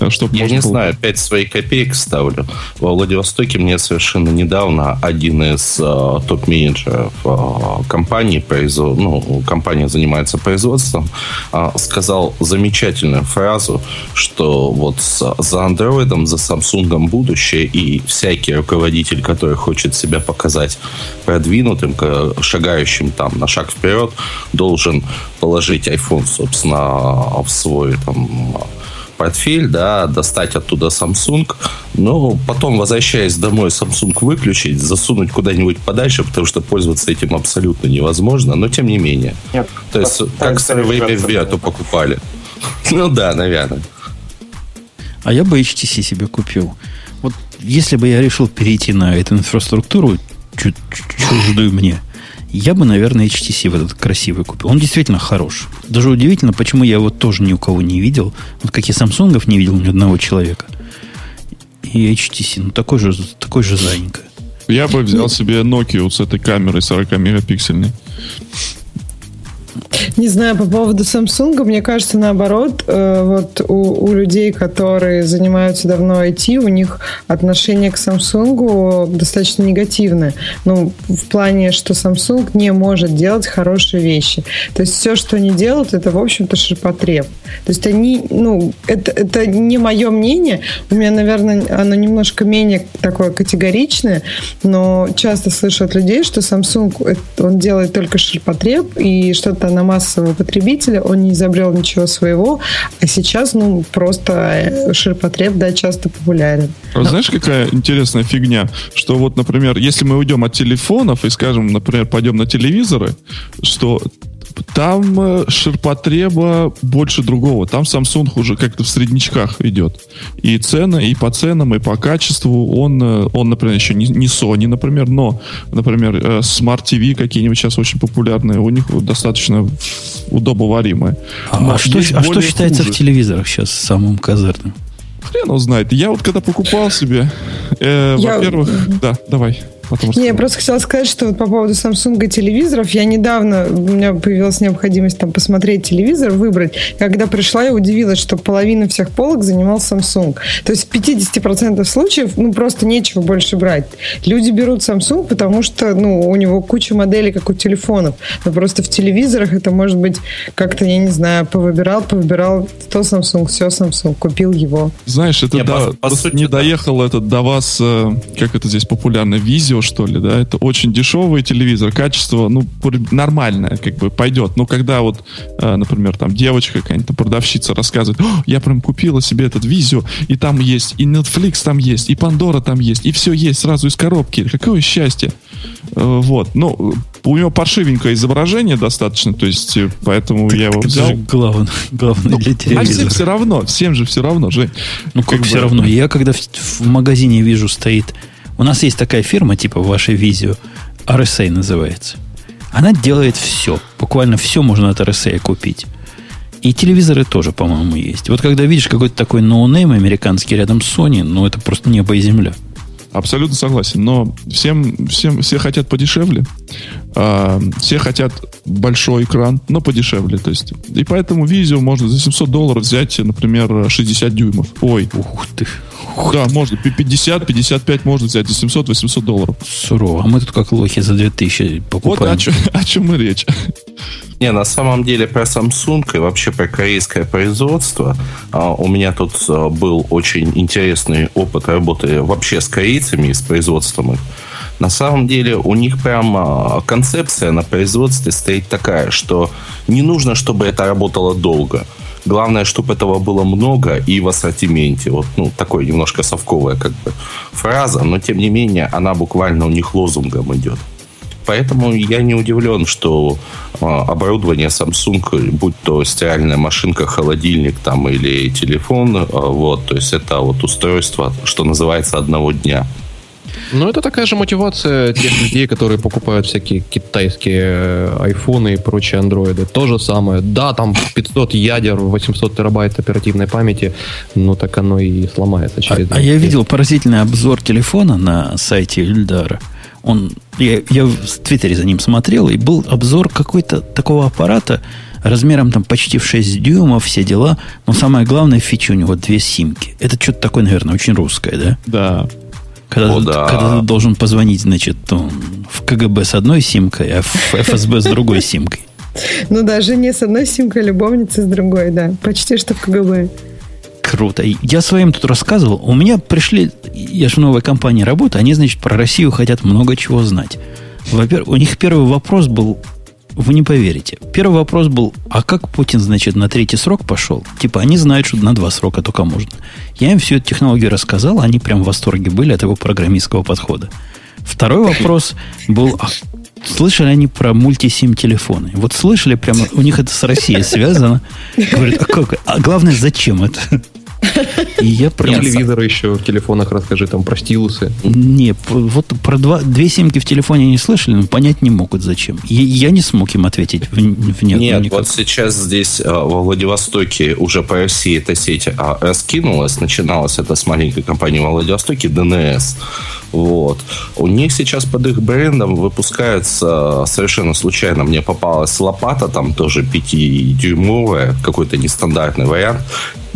Э, чтобы Я не было... знаю, опять свои копейки ставлю. Во Владивостоке мне совершенно недавно один из э, топ-менеджеров э, компании, производ... ну, компания занимается производством, э, сказал замечательную фразу, что вот с, за андроидом, за Samsung будущее, и всякий руководитель, который хочет себя показать продвинутым, шагающим там на шаг вперед, должен положить iPhone, собственно, в свой там портфель, да, достать оттуда Samsung, но потом, возвращаясь домой, Samsung выключить, засунуть куда-нибудь подальше, потому что пользоваться этим абсолютно невозможно, но тем не менее. Нет, То есть, как в свое время Виату покупали. Ну да, наверное. А я бы HTC себе купил. Вот если бы я решил перейти на эту инфраструктуру, чуждую мне, я бы, наверное, HTC в этот красивый купил. Он действительно хорош. Даже удивительно, почему я его тоже ни у кого не видел. Вот как я Самсунгов не видел ни одного человека. И HTC, ну такой же, такой же зайенько. Я бы взял себе Nokia с этой камерой 40 мегапиксельной. Не знаю, по поводу Samsung, мне кажется, наоборот, э, вот у, у людей, которые занимаются давно IT, у них отношение к Samsung достаточно негативное. Ну, в плане, что Samsung не может делать хорошие вещи. То есть все, что они делают, это, в общем-то, ширпотреб. То есть они, ну, это, это не мое мнение. У меня, наверное, оно немножко менее такое категоричное, но часто слышу от людей, что Samsung, он делает только ширпотреб, и что-то на массового потребителя, он не изобрел ничего своего, а сейчас, ну, просто э, ширпотреб, да, часто популярен. А знаешь, какая интересная фигня? Что вот, например, если мы уйдем от телефонов и скажем, например, пойдем на телевизоры, что там э, ширпотреба больше другого. Там Samsung уже как-то в среднячках идет. И цены, и по ценам, и по качеству. Он, э, он например, еще не, не Sony, например, но, например, э, Smart TV какие-нибудь сейчас очень популярные, у них достаточно удобоваримые. А, а, что, а что считается хуже. в телевизорах сейчас самым козырным? Хрен его знает. Я вот когда покупал себе, э, Я... во-первых, да, давай. Потому что... Не, я просто хотела сказать, что вот по поводу Samsung телевизоров, я недавно, у меня появилась необходимость там посмотреть телевизор, выбрать. Когда пришла, я удивилась, что половина всех полок занимал Samsung. То есть в 50% случаев, ну, просто нечего больше брать. Люди берут Samsung, потому что, ну, у него куча моделей, как у телефонов. Но просто в телевизорах это может быть как-то, я не знаю, повыбирал, повыбирал, то Samsung, все Samsung, купил его. Знаешь, это я да, по, по сути, не доехал да. этот до вас, э, как это здесь популярно, визио видео, что ли, да, это очень дешевый телевизор, качество, ну, нормальное, как бы, пойдет. Но когда вот, э, например, там девочка какая-нибудь продавщица рассказывает, я прям купила себе этот визио, и там есть, и Netflix там есть, и Pandora там есть, и все есть сразу из коробки. Какое счастье. Э, вот, ну, у него паршивенькое изображение достаточно, то есть, э, поэтому так, я его взял. Это главное, главное ну, для телевизора. А всем все равно, всем же все равно, Жень. Ну, как, как все бы... равно. Я когда в, в магазине вижу стоит у нас есть такая фирма, типа вашей видео, RCA называется. Она делает все. Буквально все можно от RCA купить. И телевизоры тоже, по-моему, есть. Вот когда видишь какой-то такой no name американский рядом с Sony, ну это просто небо и земля. Абсолютно согласен. Но всем, всем, все хотят подешевле. А, все хотят большой экран, но подешевле. То есть. И поэтому видео можно за 700 долларов взять, например, 60 дюймов. Ой. Ух ты. Да, можно. 50, 55 можно взять за 700-800 долларов. Сурово. А мы тут как лохи за 2000 покупаем. Вот о чем, о чем мы речь. Не, на самом деле про Samsung и вообще про корейское производство а, у меня тут а, был очень интересный опыт работы вообще с корейцами и с производством их. На самом деле у них прям а, концепция на производстве стоит такая, что не нужно, чтобы это работало долго. Главное, чтобы этого было много и в ассортименте. Вот, ну, такой немножко совковая как бы фраза, но тем не менее она буквально у них лозунгом идет. Поэтому я не удивлен, что э, оборудование Samsung, будь то стиральная машинка, холодильник там или телефон, э, вот, то есть это вот устройство, что называется, одного дня. Ну, это такая же мотивация тех людей, которые покупают всякие китайские э, айфоны и прочие андроиды. То же самое. Да, там 500 ядер, 800 терабайт оперативной памяти, но так оно и сломается через... А, а я видел поразительный обзор телефона на сайте Ильдара. Он, я, я в Твиттере за ним смотрел, и был обзор какой-то такого аппарата размером там почти в 6 дюймов, все дела. Но самое главное, фича у него две симки. Это что-то такое, наверное, очень русское, да? Да. Когда, О, ты, да. когда ты должен позвонить, значит, в КГБ с одной симкой, а в ФСБ с другой симкой. Ну да, жене с одной симкой, любовнице с другой, да. Почти что в КГБ. Круто. Я своим тут рассказывал. У меня пришли, я же в новой компании работаю, они, значит, про Россию хотят много чего знать. Во-первых, у них первый вопрос был, вы не поверите. Первый вопрос был, а как Путин, значит, на третий срок пошел? Типа, они знают, что на два срока только можно. Я им всю эту технологию рассказал, они прям в восторге были от его программистского подхода. Второй вопрос был, а слышали они про мультисим телефоны? Вот слышали прямо, у них это с Россией связано. Говорят, а как? А главное, зачем это? И я про телевизоры еще в телефонах расскажи, там про стилусы. Не, вот про два, две симки в телефоне не слышали, но понять не могут зачем. Я, я не смог им ответить в, в нет. Нет, никак. вот сейчас здесь э, во Владивостоке уже по России эта сеть а, раскинулась. Начиналось это с маленькой компании во Владивостоке, ДНС. Вот. У них сейчас под их брендом выпускается совершенно случайно мне попалась лопата, там тоже 5-дюймовая, какой-то нестандартный вариант.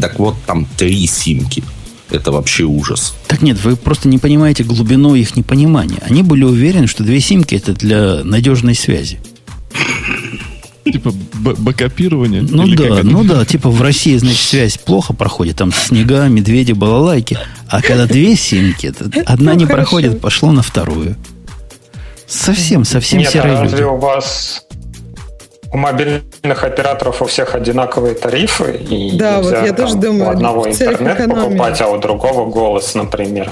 Так вот, там три симки. Это вообще ужас. Так нет, вы просто не понимаете глубину их непонимания. Они были уверены, что две симки это для надежной связи. Типа бэкопирование? Ну да, ну да, типа в России, значит, связь плохо проходит, там снега, медведи, балалайки. А когда две симки, одна не проходит, пошло на вторую. Совсем, совсем Нет, серые а разве у вас у мобильных операторов у всех одинаковые тарифы, и да, вот я тоже думаю, у одного интернет экономии. покупать, а у другого голос, например.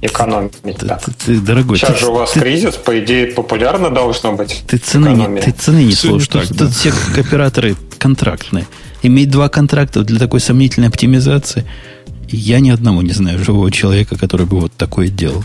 Экономить, ты, да. Ты, ты, дорогой, Сейчас ты, же у вас ты, кризис, по идее, популярно должно быть. Ты цены, не, ты цены не слушаешь. Тут, да. тут все операторы контрактные. Иметь два контракта для такой сомнительной оптимизации, я ни одного не знаю живого человека, который бы вот такое делал.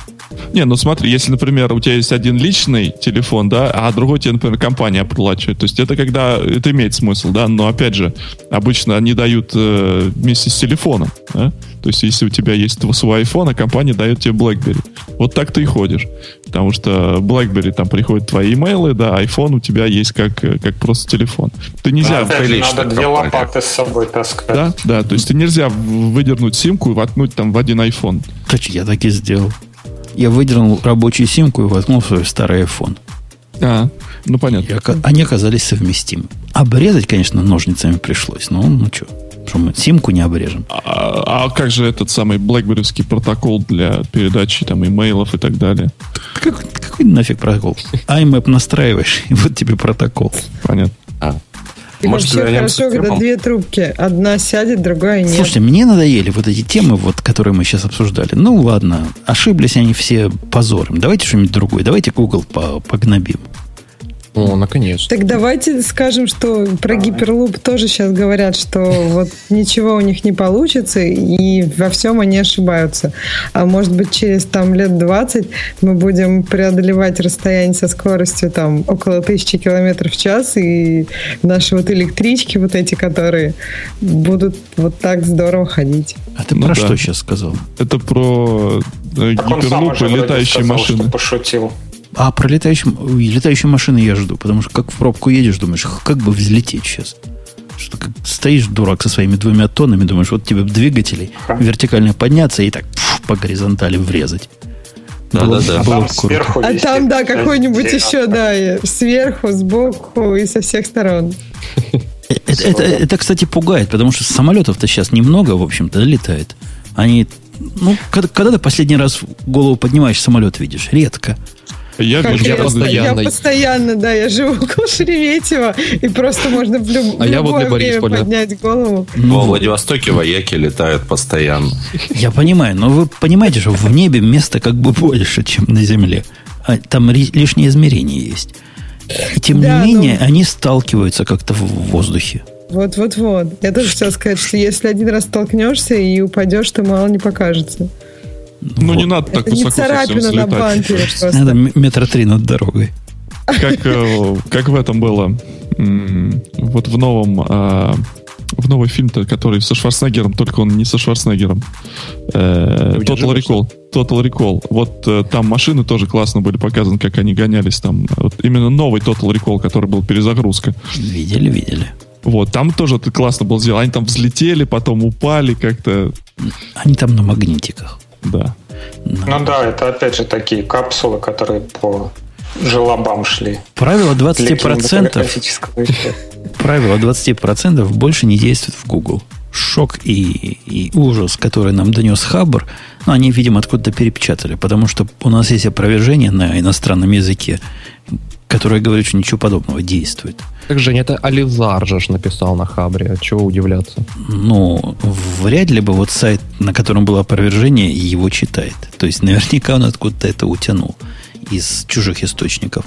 Не, ну смотри, если, например, у тебя есть один личный телефон, да, а другой тебе, например, компания оплачивает, то есть это когда, это имеет смысл, да, но опять же, обычно они дают э, вместе с телефоном, да, то есть если у тебя есть свой iPhone, а компания дает тебе BlackBerry. Вот так ты и ходишь, потому что BlackBerry там приходят твои имейлы, да, iPhone у тебя есть как, как просто телефон. Ты нельзя... Но, опять же, надо две лопаты с собой таскать. Да, да, то есть ты нельзя выдернуть симку и воткнуть там в один iPhone. Точно, я так и сделал я выдернул рабочую симку и воткнул в свой старый iPhone. А, ну понятно. И они оказались совместимы. Обрезать, конечно, ножницами пришлось, но ну что, что мы симку не обрежем. А, а как же этот самый BlackBerry протокол для передачи там имейлов и так далее? Как, какой нафиг протокол? IMAP настраиваешь, и вот тебе протокол. Понятно. А. И Может, вообще хорошо, когда две трубки. Одна сядет, другая нет. Слушайте, мне надоели вот эти темы, вот, которые мы сейчас обсуждали. Ну, ладно, ошиблись они все позором. Давайте что-нибудь другое. Давайте Google погнобим. О, наконец. Так давайте скажем, что про гиперлуп тоже сейчас говорят, что вот ничего у них не получится, и во всем они ошибаются. А может быть, через там лет 20 мы будем преодолевать расстояние со скоростью там около тысячи километров в час, и наши вот электрички, вот эти, которые будут вот так здорово ходить. А ты ну, про да. что сейчас сказал? Это про э, гиперлуп и летающие сказал, машины. Что пошутил. А про летающую, летающую машину я жду, потому что как в пробку едешь, думаешь, как бы взлететь сейчас. Что как стоишь, дурак, со своими двумя тоннами, думаешь, вот тебе двигателей вертикально подняться и так фу, по горизонтали врезать. Да, было, да, да. Было а там сверху а там, да, какой-нибудь еще, да, сверху, сбоку и со всех сторон. Это, это, это, кстати, пугает, потому что самолетов-то сейчас немного, в общем-то, летает. Они, ну, когда, когда ты последний раз голову поднимаешь, самолет видишь? Редко. Я вижу я постоянно. Я постоянно, да, я живу около Шереметьево, и просто можно в, люб, а в любое вот время поднять голову. Ну, Во Владивостоке вояки летают постоянно. Я понимаю, но вы понимаете, что в небе места как бы больше, чем на земле. А там лишние измерения есть. И тем да, не менее, но... они сталкиваются как-то в воздухе. Вот-вот-вот. Я тоже хотела сказать, что если один раз столкнешься и упадешь, то мало не покажется. Ну, вот. не надо так Это высоко не царапина на бампере Надо метра три над дорогой. Как, э, как в этом было. Вот в новом а, в новый фильм-то, который со Шварценеггером, только он не со Шварценеггером. Э, Total Recall. Total Recall. Вот э, там машины тоже классно были показаны, как они гонялись там. Вот именно новый Total Recall, который был перезагрузка. Видели, видели. Вот, там тоже это классно было сделано. Они там взлетели, потом упали как-то. Они там на магнитиках. Да. Ну да, это опять же такие капсулы, которые по желобам шли. Правило 20%, правило 20% больше не действует в Google. Шок и, и ужас, который нам донес Хабр, ну, они, видимо, откуда-то перепечатали, потому что у нас есть опровержение на иностранном языке которая говорит, что ничего подобного действует. Так, Женя, это Ализар же написал на Хабре. Чего удивляться? Ну, вряд ли бы вот сайт, на котором было опровержение, его читает. То есть, наверняка он откуда-то это утянул из чужих источников.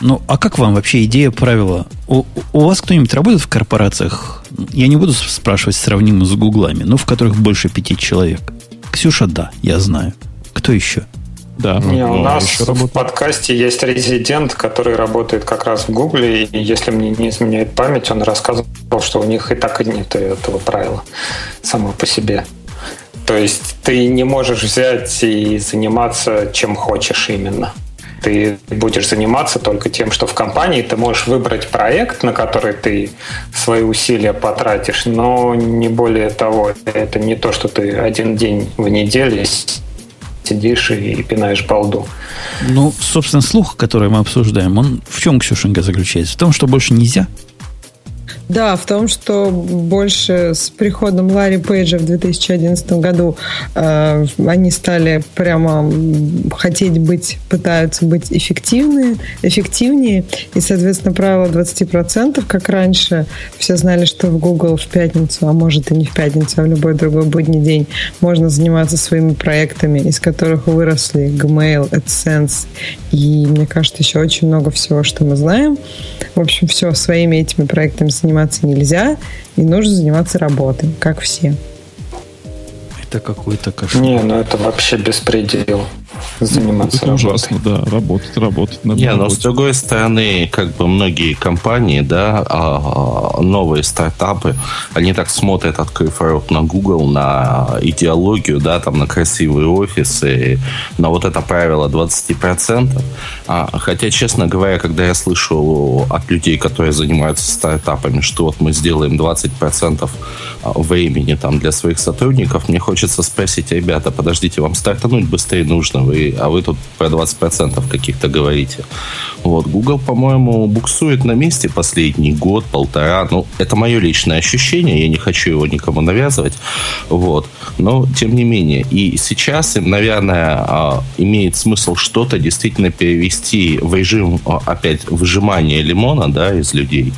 Ну, а как вам вообще идея правила? У, у вас кто-нибудь работает в корпорациях? Я не буду спрашивать сравнимо с гуглами, но в которых больше пяти человек. Ксюша, да, я знаю. Кто еще? Да. Не, у нас в подкасте есть резидент, который работает как раз в Гугле, и если мне не изменяет память, он рассказывал, что у них и так и нет этого правила само по себе. То есть ты не можешь взять и заниматься чем хочешь именно. Ты будешь заниматься только тем, что в компании ты можешь выбрать проект, на который ты свои усилия потратишь, но не более того. Это не то, что ты один день в неделю сидишь и пинаешь балду. Ну, собственно, слух, который мы обсуждаем, он в чем, Ксюшенька, заключается? В том, что больше нельзя? Да, в том, что больше с приходом Ларри Пейджа в 2011 году э, они стали прямо хотеть быть, пытаются быть эффективные, эффективнее. И, соответственно, правило 20%, как раньше, все знали, что в Google в пятницу, а может и не в пятницу, а в любой другой будний день можно заниматься своими проектами, из которых выросли Gmail, AdSense и, мне кажется, еще очень много всего, что мы знаем. В общем, все, своими этими проектами заниматься нельзя, и нужно заниматься работой, как все. Это какой-то кошмар. Не, ну это вообще беспредел заниматься Это работой. ужасно, да, работать, работать. Надо Не, работать. но с другой стороны, как бы многие компании, да, а, новые стартапы, они так смотрят, открыв рот на Google, на идеологию, да, там, на красивые офисы, на вот это правило 20%. А, хотя, честно говоря, когда я слышу от людей, которые занимаются стартапами, что вот мы сделаем 20% времени там для своих сотрудников, мне хочется спросить, ребята, подождите, вам стартануть быстрее нужно, вы, а вы тут про 20% каких-то говорите. Вот, Google, по-моему, буксует на месте последний год, полтора. Ну, это мое личное ощущение, я не хочу его никому навязывать. Вот. Но, тем не менее, и сейчас им, наверное, а, имеет смысл что-то действительно перевести в режим, а, опять, выжимания лимона, да, из людей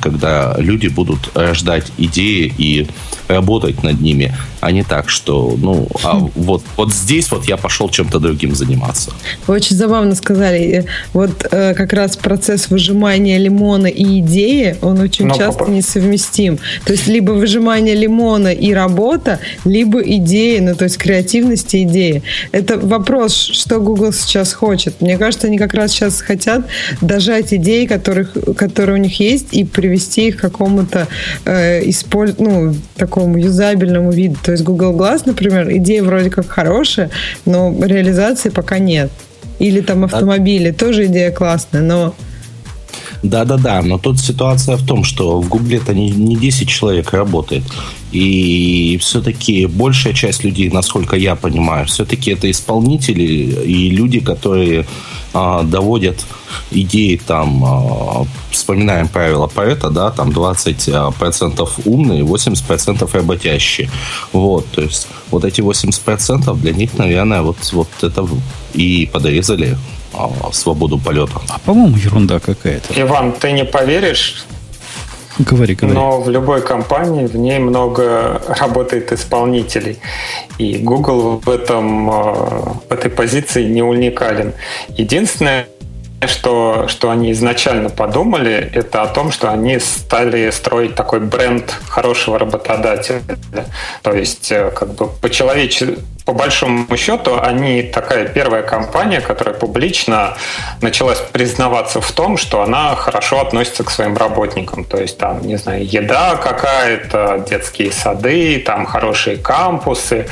когда люди будут рождать идеи и работать над ними, а не так, что, ну, а вот, вот здесь вот я пошел чем-то другим заниматься. Вы очень забавно сказали. Вот э, как раз процесс выжимания лимона и идеи, он очень Но ну, часто папа. несовместим. То есть либо выжимание лимона и работа, либо идеи, ну, то есть креативность и идеи. Это вопрос, что Google сейчас хочет. Мне кажется, они как раз сейчас хотят дожать идеи, которых, которые у них есть, и привести их к какому-то э, использ... ну, такому юзабельному виду. То есть Google Glass, например, идея вроде как хорошая, но реализации пока нет. Или там автомобили, а... тоже идея классная, но да-да-да, но тут ситуация в том, что в Гугле это не, не 10 человек работает. И все-таки большая часть людей, насколько я понимаю, все-таки это исполнители и люди, которые а, доводят идеи там, а, вспоминаем правила Парета, да, там 20% умные, 80% работящие. Вот, то есть вот эти 80% для них, наверное, вот, вот это и подрезали а, свободу полета. А по-моему, ерунда какая-то. Иван, ты не поверишь, Говори, говори. Но в любой компании в ней много работает исполнителей. И Google в, этом, а, в этой позиции не уникален. Единственное, что, что они изначально подумали, это о том, что они стали строить такой бренд хорошего работодателя. То есть, э, как бы по-человечески, по большому счету, они такая первая компания, которая публично началась признаваться в том, что она хорошо относится к своим работникам. То есть там, не знаю, еда какая-то, детские сады, там хорошие кампусы,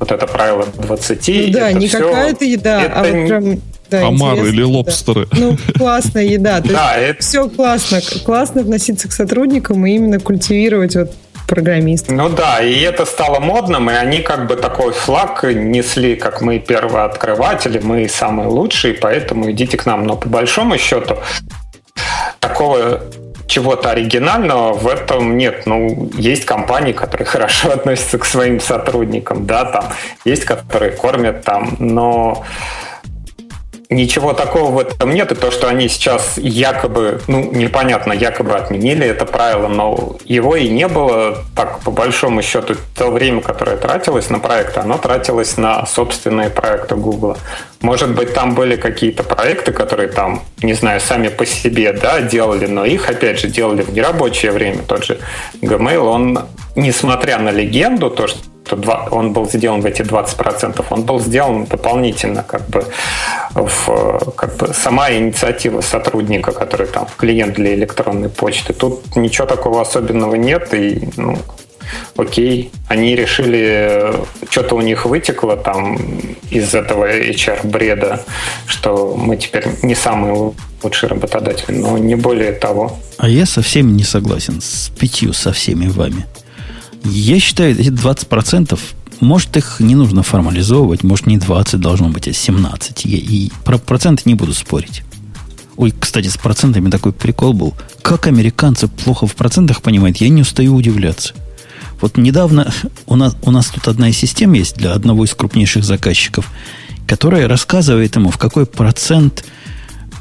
вот это правило 20. Ну, да, не какая-то еда, это а вот прям да, Омары или лобстеры. Да. Ну, классная еда. да, это... все классно. Классно относиться к сотрудникам и именно культивировать вот программистов. Ну да, и это стало модным, и они как бы такой флаг несли, как мы первооткрыватели, мы самые лучшие, поэтому идите к нам. Но по большому счету такого чего-то оригинального в этом нет. Ну, есть компании, которые хорошо относятся к своим сотрудникам, да, там есть, которые кормят там, но ничего такого в этом нет. И то, что они сейчас якобы, ну, непонятно, якобы отменили это правило, но его и не было. Так, по большому счету, то время, которое тратилось на проекты, оно тратилось на собственные проекты Google. Может быть, там были какие-то проекты, которые там, не знаю, сами по себе, да, делали, но их, опять же, делали в нерабочее время. Тот же Gmail, он, несмотря на легенду, то, что он был сделан в эти 20%, он был сделан дополнительно, как бы, в, как бы сама инициатива сотрудника, который там клиент для электронной почты. Тут ничего такого особенного нет, и ну, окей, они решили, что-то у них вытекло там из этого HR-бреда, что мы теперь не самый лучший работодатель, но не более того. А я совсем не согласен с пятью, со всеми вами. Я считаю, эти 20%, может, их не нужно формализовывать, может, не 20 должно быть, а 17. И, и про проценты не буду спорить. Ой, кстати, с процентами такой прикол был. Как американцы плохо в процентах понимают, я не устаю удивляться. Вот недавно у нас, у нас тут одна из систем есть для одного из крупнейших заказчиков, которая рассказывает ему, в какой процент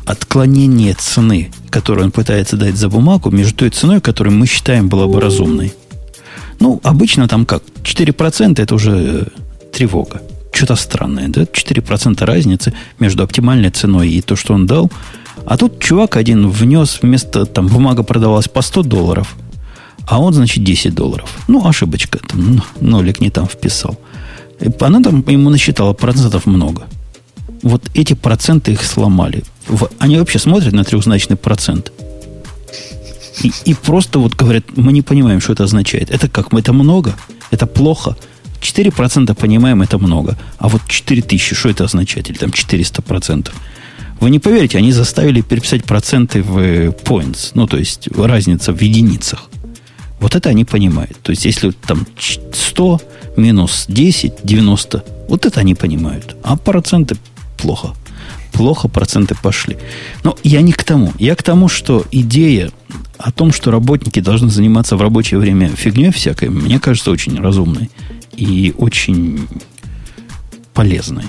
отклонения цены, которую он пытается дать за бумагу, между той ценой, которую мы считаем была бы разумной. Ну, обычно там как? 4% это уже э, тревога. Что-то странное, да? 4% разницы между оптимальной ценой и то, что он дал. А тут чувак один внес вместо, там, бумага продавалась по 100 долларов, а он, значит, 10 долларов. Ну, ошибочка, там, нолик не там вписал. И она там ему насчитала процентов много. Вот эти проценты их сломали. Они вообще смотрят на трехзначный процент – и, и просто вот говорят, мы не понимаем, что это означает. Это как? Это много? Это плохо? 4% понимаем, это много. А вот 4000, что это означает? Или там 400%. Вы не поверите, они заставили переписать проценты в points. Ну, то есть разница в единицах. Вот это они понимают. То есть, если там 100 минус 10, 90, вот это они понимают. А проценты плохо. Плохо проценты пошли. Но я не к тому. Я к тому, что идея о том, что работники должны заниматься в рабочее время фигней всякой, мне кажется очень разумной и очень полезной.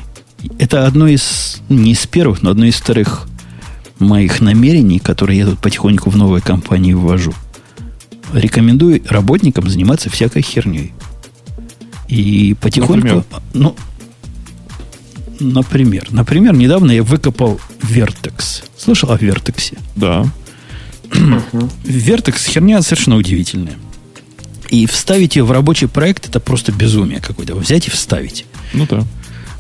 Это одно из, не из первых, но одно из вторых моих намерений, которые я тут потихоньку в новой компании ввожу. Рекомендую работникам заниматься всякой херней. И потихоньку... Например? Ну, например. Например, недавно я выкопал Vertex. Слышал о Вертексе? Да. Vertex херня совершенно удивительная. И вставить ее в рабочий проект это просто безумие какое-то. Взять и вставить. Ну да.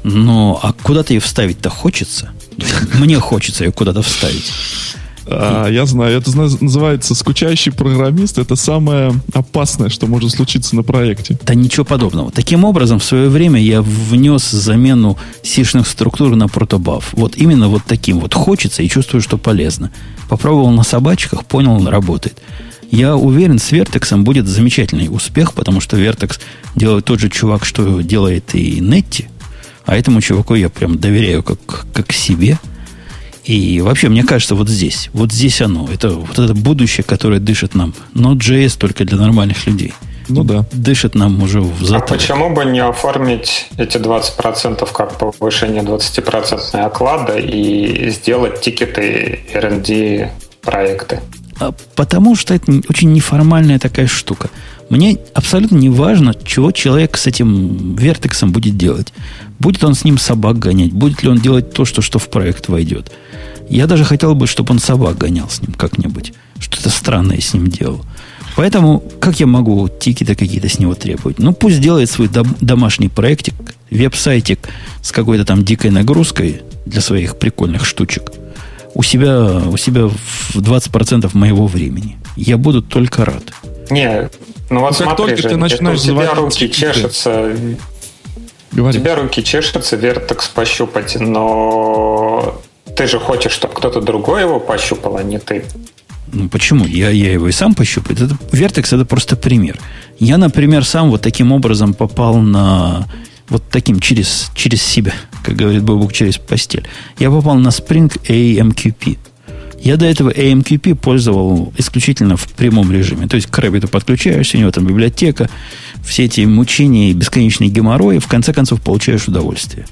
Но а куда-то ее вставить-то хочется. Мне хочется ее куда-то вставить. А, я знаю, это называется скучающий программист. Это самое опасное, что может случиться на проекте. Да ничего подобного. Таким образом, в свое время я внес замену сишных структур на протобаф. Вот именно вот таким вот хочется и чувствую, что полезно. Попробовал на собачках, понял, работает. Я уверен, с Вертексом будет замечательный успех, потому что Вертекс делает тот же чувак, что делает и Нетти. А этому чуваку я прям доверяю как, как себе – и вообще, мне кажется, вот здесь, вот здесь оно. Это вот это будущее, которое дышит нам. Но JS только для нормальных людей. Ну да. Дышит нам уже в затылок. А почему бы не оформить эти 20% как повышение 20% оклада и сделать тикеты R&D проекты? А потому что это очень неформальная такая штука. Мне абсолютно не важно, чего человек с этим вертексом будет делать. Будет он с ним собак гонять, будет ли он делать то, что, что в проект войдет. Я даже хотел бы, чтобы он собак гонял с ним как-нибудь. Что-то странное с ним делал. Поэтому, как я могу тикеты какие-то с него требовать? Ну, пусть делает свой дом, домашний проектик, веб-сайтик с какой-то там дикой нагрузкой для своих прикольных штучек. У себя, у себя в 20% моего времени. Я буду только рад. Не, ну вот ну, смотри, только Жень, ты начинаешь у тебя руки чешутся, Говори. У тебя руки чешутся вертекс пощупать, но ты же хочешь, чтобы кто-то другой его пощупал, а не ты. Ну почему? Я, я его и сам пощупаю. Это, Vertex это просто пример. Я, например, сам вот таким образом попал на вот таким через, через себя, как говорит Бобук, через постель. Я попал на Spring AMQP. Я до этого AMQP пользовал исключительно в прямом режиме. То есть к Рэббиту подключаешься, у него там библиотека, все эти мучения и бесконечные геморрои, в конце концов получаешь удовольствие.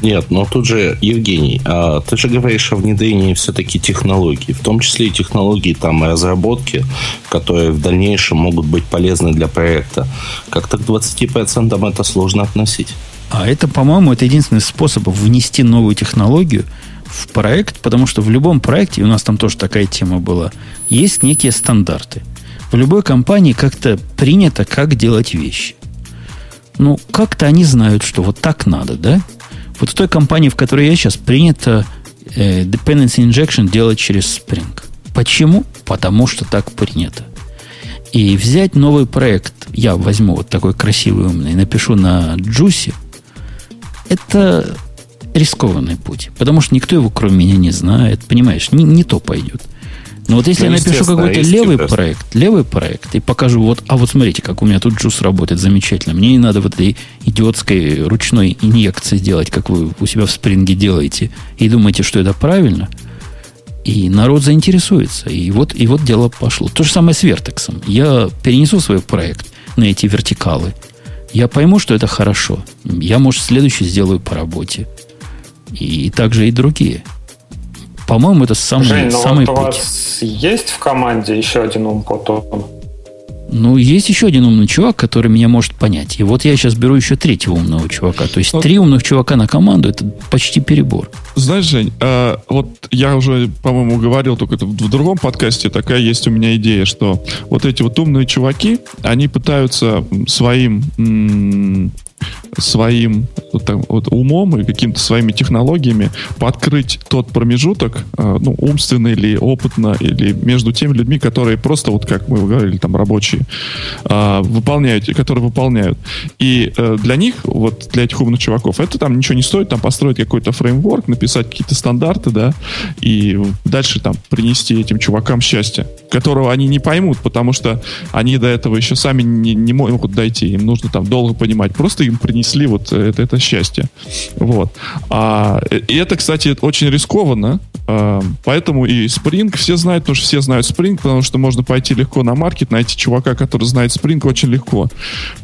Нет, но тут же, Евгений, а ты же говоришь о внедрении все-таки технологий, в том числе и технологий там разработки, которые в дальнейшем могут быть полезны для проекта. Как-то к 20% это сложно относить. А это, по-моему, это единственный способ внести новую технологию в проект, потому что в любом проекте, у нас там тоже такая тема была, есть некие стандарты. В любой компании как-то принято, как делать вещи. Ну, как-то они знают, что вот так надо, да? Вот в той компании, в которой я сейчас, принято э, dependency injection делать через Spring. Почему? Потому что так принято. И взять новый проект, я возьму вот такой красивый умный, напишу на Juicy, это рискованный путь. Потому что никто его, кроме меня, не знает. Понимаешь, не, не то пойдет. Но вот если ну, я напишу какой-то левый просто. проект, левый проект, и покажу, вот, а вот смотрите, как у меня тут джус работает замечательно. Мне не надо вот этой идиотской ручной инъекции делать, как вы у себя в спринге делаете, и думаете, что это правильно. И народ заинтересуется. И вот, и вот дело пошло. То же самое с вертексом. Я перенесу свой проект на эти вертикалы. Я пойму, что это хорошо. Я, может, следующий сделаю по работе. И также и другие. По-моему, это самый, Жень, ну самый вот путь. у вас есть в команде еще один ум потом? Ну, есть еще один умный чувак, который меня может понять. И вот я сейчас беру еще третьего умного чувака. То есть, три умных чувака на команду это почти перебор. Знаешь, Жень, э, вот я уже, по-моему, говорил только в, в другом подкасте, такая есть у меня идея, что вот эти вот умные чуваки, они пытаются своим своим вот, там, вот, умом и какими-то своими технологиями подкрыть тот промежуток, э, ну, умственно или опытно, или между теми людьми, которые просто, вот как мы говорили, там, рабочие, э, выполняют, которые выполняют. И э, для них, вот для этих умных чуваков, это там ничего не стоит, там построить какой-то фреймворк, написать какие-то стандарты, да, и дальше там принести этим чувакам счастье, которого они не поймут, потому что они до этого еще сами не, не могут дойти, им нужно там долго понимать. Просто им принесли вот это, это счастье. Вот. А, и это, кстати, очень рискованно, поэтому и Spring все знают, потому что все знают Spring, потому что можно пойти легко на маркет, найти чувака, который знает Spring очень легко.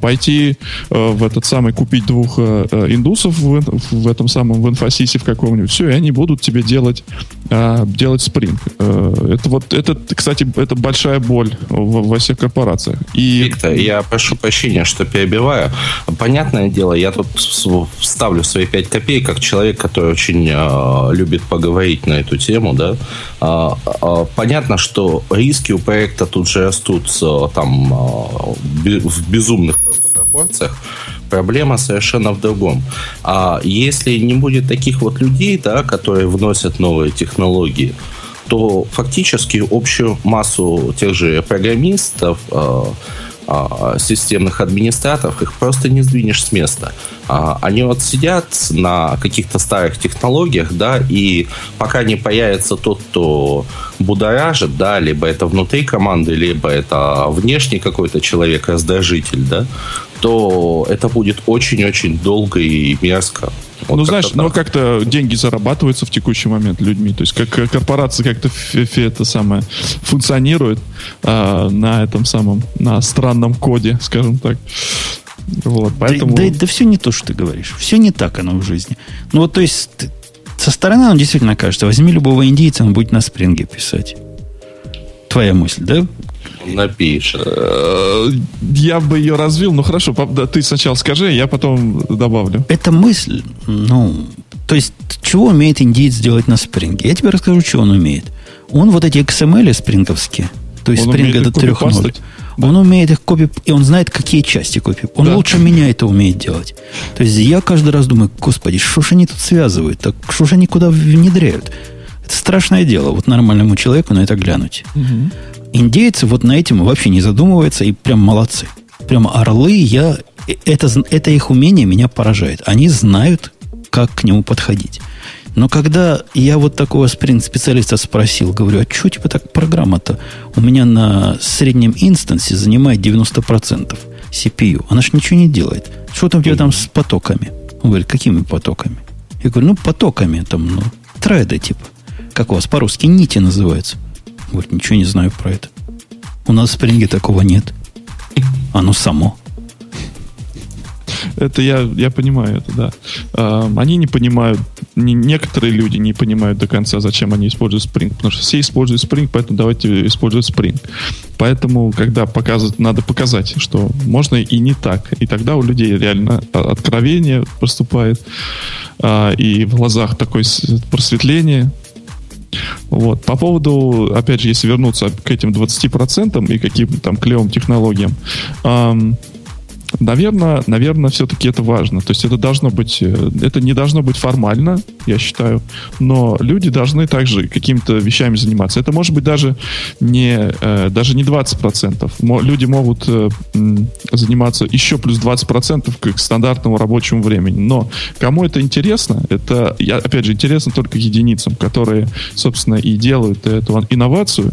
Пойти э, в этот самый, купить двух э, индусов в, в этом самом, в инфосисе в каком-нибудь, все, и они будут тебе делать, э, делать Spring. Э, это вот, это, кстати, это большая боль во, во всех корпорациях. И... Виктор, я прошу прощения, что перебиваю. Понятное дело, я тут вставлю свои пять копеек, как человек, который очень э, любит поговорить на эту тему, да. Э, э, понятно, что риски у проекта тут же растут э, там в безумных пропорциях. Проблема совершенно в другом. А если не будет таких вот людей, да, которые вносят новые технологии, то фактически общую массу тех же программистов, а, системных администраторов, их просто не сдвинешь с места. А, они вот сидят на каких-то старых технологиях, да, и пока не появится тот, кто будоражит, да, либо это внутри команды, либо это внешний какой-то человек, раздражитель, да, то это будет очень-очень долго и мерзко. Вот ну, знаешь, ну как-то деньги зарабатываются в текущий момент людьми. То есть как корпорация как-то это самое функционирует а, на этом самом, на странном коде, скажем так. Вот, поэтому... да, да, да все не то, что ты говоришь. Все не так оно в жизни. Ну вот, то есть, со стороны он действительно кажется, возьми любого индийца, он будет на спринге писать. Твоя мысль, да? Напишет. Э, я бы ее развил, ну хорошо, ты сначала скажи, я потом добавлю. Эта мысль, ну, то есть, чего умеет индиец делать на спринге? Я тебе расскажу, что он умеет. Он вот эти XML спринговские, то есть спринг это 3.0, да. он умеет их копи, и он знает, какие части копи. Он да. лучше меня это умеет делать. То есть я каждый раз думаю, господи, что ж они тут связывают, так что ж они куда внедряют? Это страшное дело, вот нормальному человеку на это глянуть. Угу. Индейцы вот на этим вообще не задумываются и прям молодцы. Прям орлы, я, это, это их умение меня поражает. Они знают, как к нему подходить. Но когда я вот такого спринт-специалиста спросил, говорю, а что типа так программа-то у меня на среднем инстансе занимает 90% CPU? Она же ничего не делает. Что там у тебя там с потоками? Он говорит, какими потоками? Я говорю, ну, потоками, там, ну, треды типа. Как у вас по-русски нити называются. Говорит, ничего не знаю про это. У нас в спринге такого нет. Оно само. Это я, я понимаю это, да. А, они не понимают, не, некоторые люди не понимают до конца, зачем они используют Spring, потому что все используют Spring, поэтому давайте использовать Spring. Поэтому, когда показывать, надо показать, что можно и не так. И тогда у людей реально откровение поступает, а, и в глазах такое просветление, вот. По поводу, опять же, если вернуться к этим 20% и каким-то там клевым технологиям, эм, Наверное, наверное, все-таки это важно. То есть это должно быть, э, это не должно быть формально, я считаю, но люди должны также какими-то вещами заниматься. Это может быть даже не, э, даже не 20%. Люди могут э, заниматься еще плюс 20% к стандартному рабочему времени. Но кому это интересно, это, опять же, интересно только единицам, которые, собственно, и делают эту инновацию,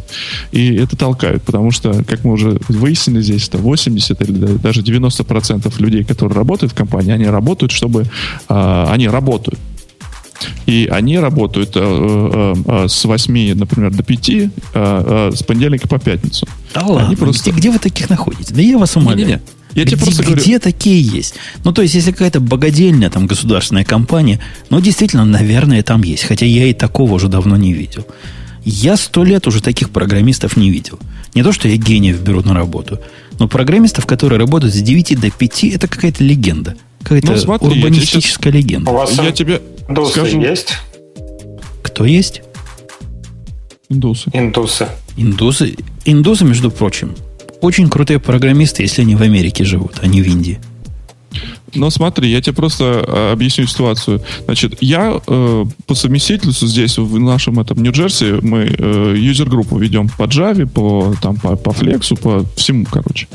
и это толкают. Потому что, как мы уже выяснили здесь, это 80 или даже 90 90% людей, которые работают в компании, они работают, чтобы... Э, они работают. И они работают э, э, э, с 8, например, до 5, э, э, с понедельника по пятницу. Да ладно, они просто... где, где вы таких находите? Да я вас умоляю. Не-не-не. Я где, тебе просто говорю... где такие есть? Ну, то есть, если какая-то богадельная там государственная компания, ну, действительно, наверное, там есть. Хотя я и такого уже давно не видел. Я сто лет уже таких программистов не видел. Не то, что я гениев беру на работу, но программистов, которые работают с 9 до 5, это какая-то легенда. Какая-то ну, смотри, урбанистическая сейчас... легенда. У вас я тебе индусы скажу... есть? Кто есть? Индусы. Индусы. Индусы. Индусы, между прочим, очень крутые программисты, если они в Америке живут, а не в Индии. Но смотри, я тебе просто э, объясню ситуацию. Значит, я э, по совместительству здесь, в нашем этом Нью-Джерси, мы э, юзер-группу ведем по Java, по, там, по, по Flex, по всему, короче.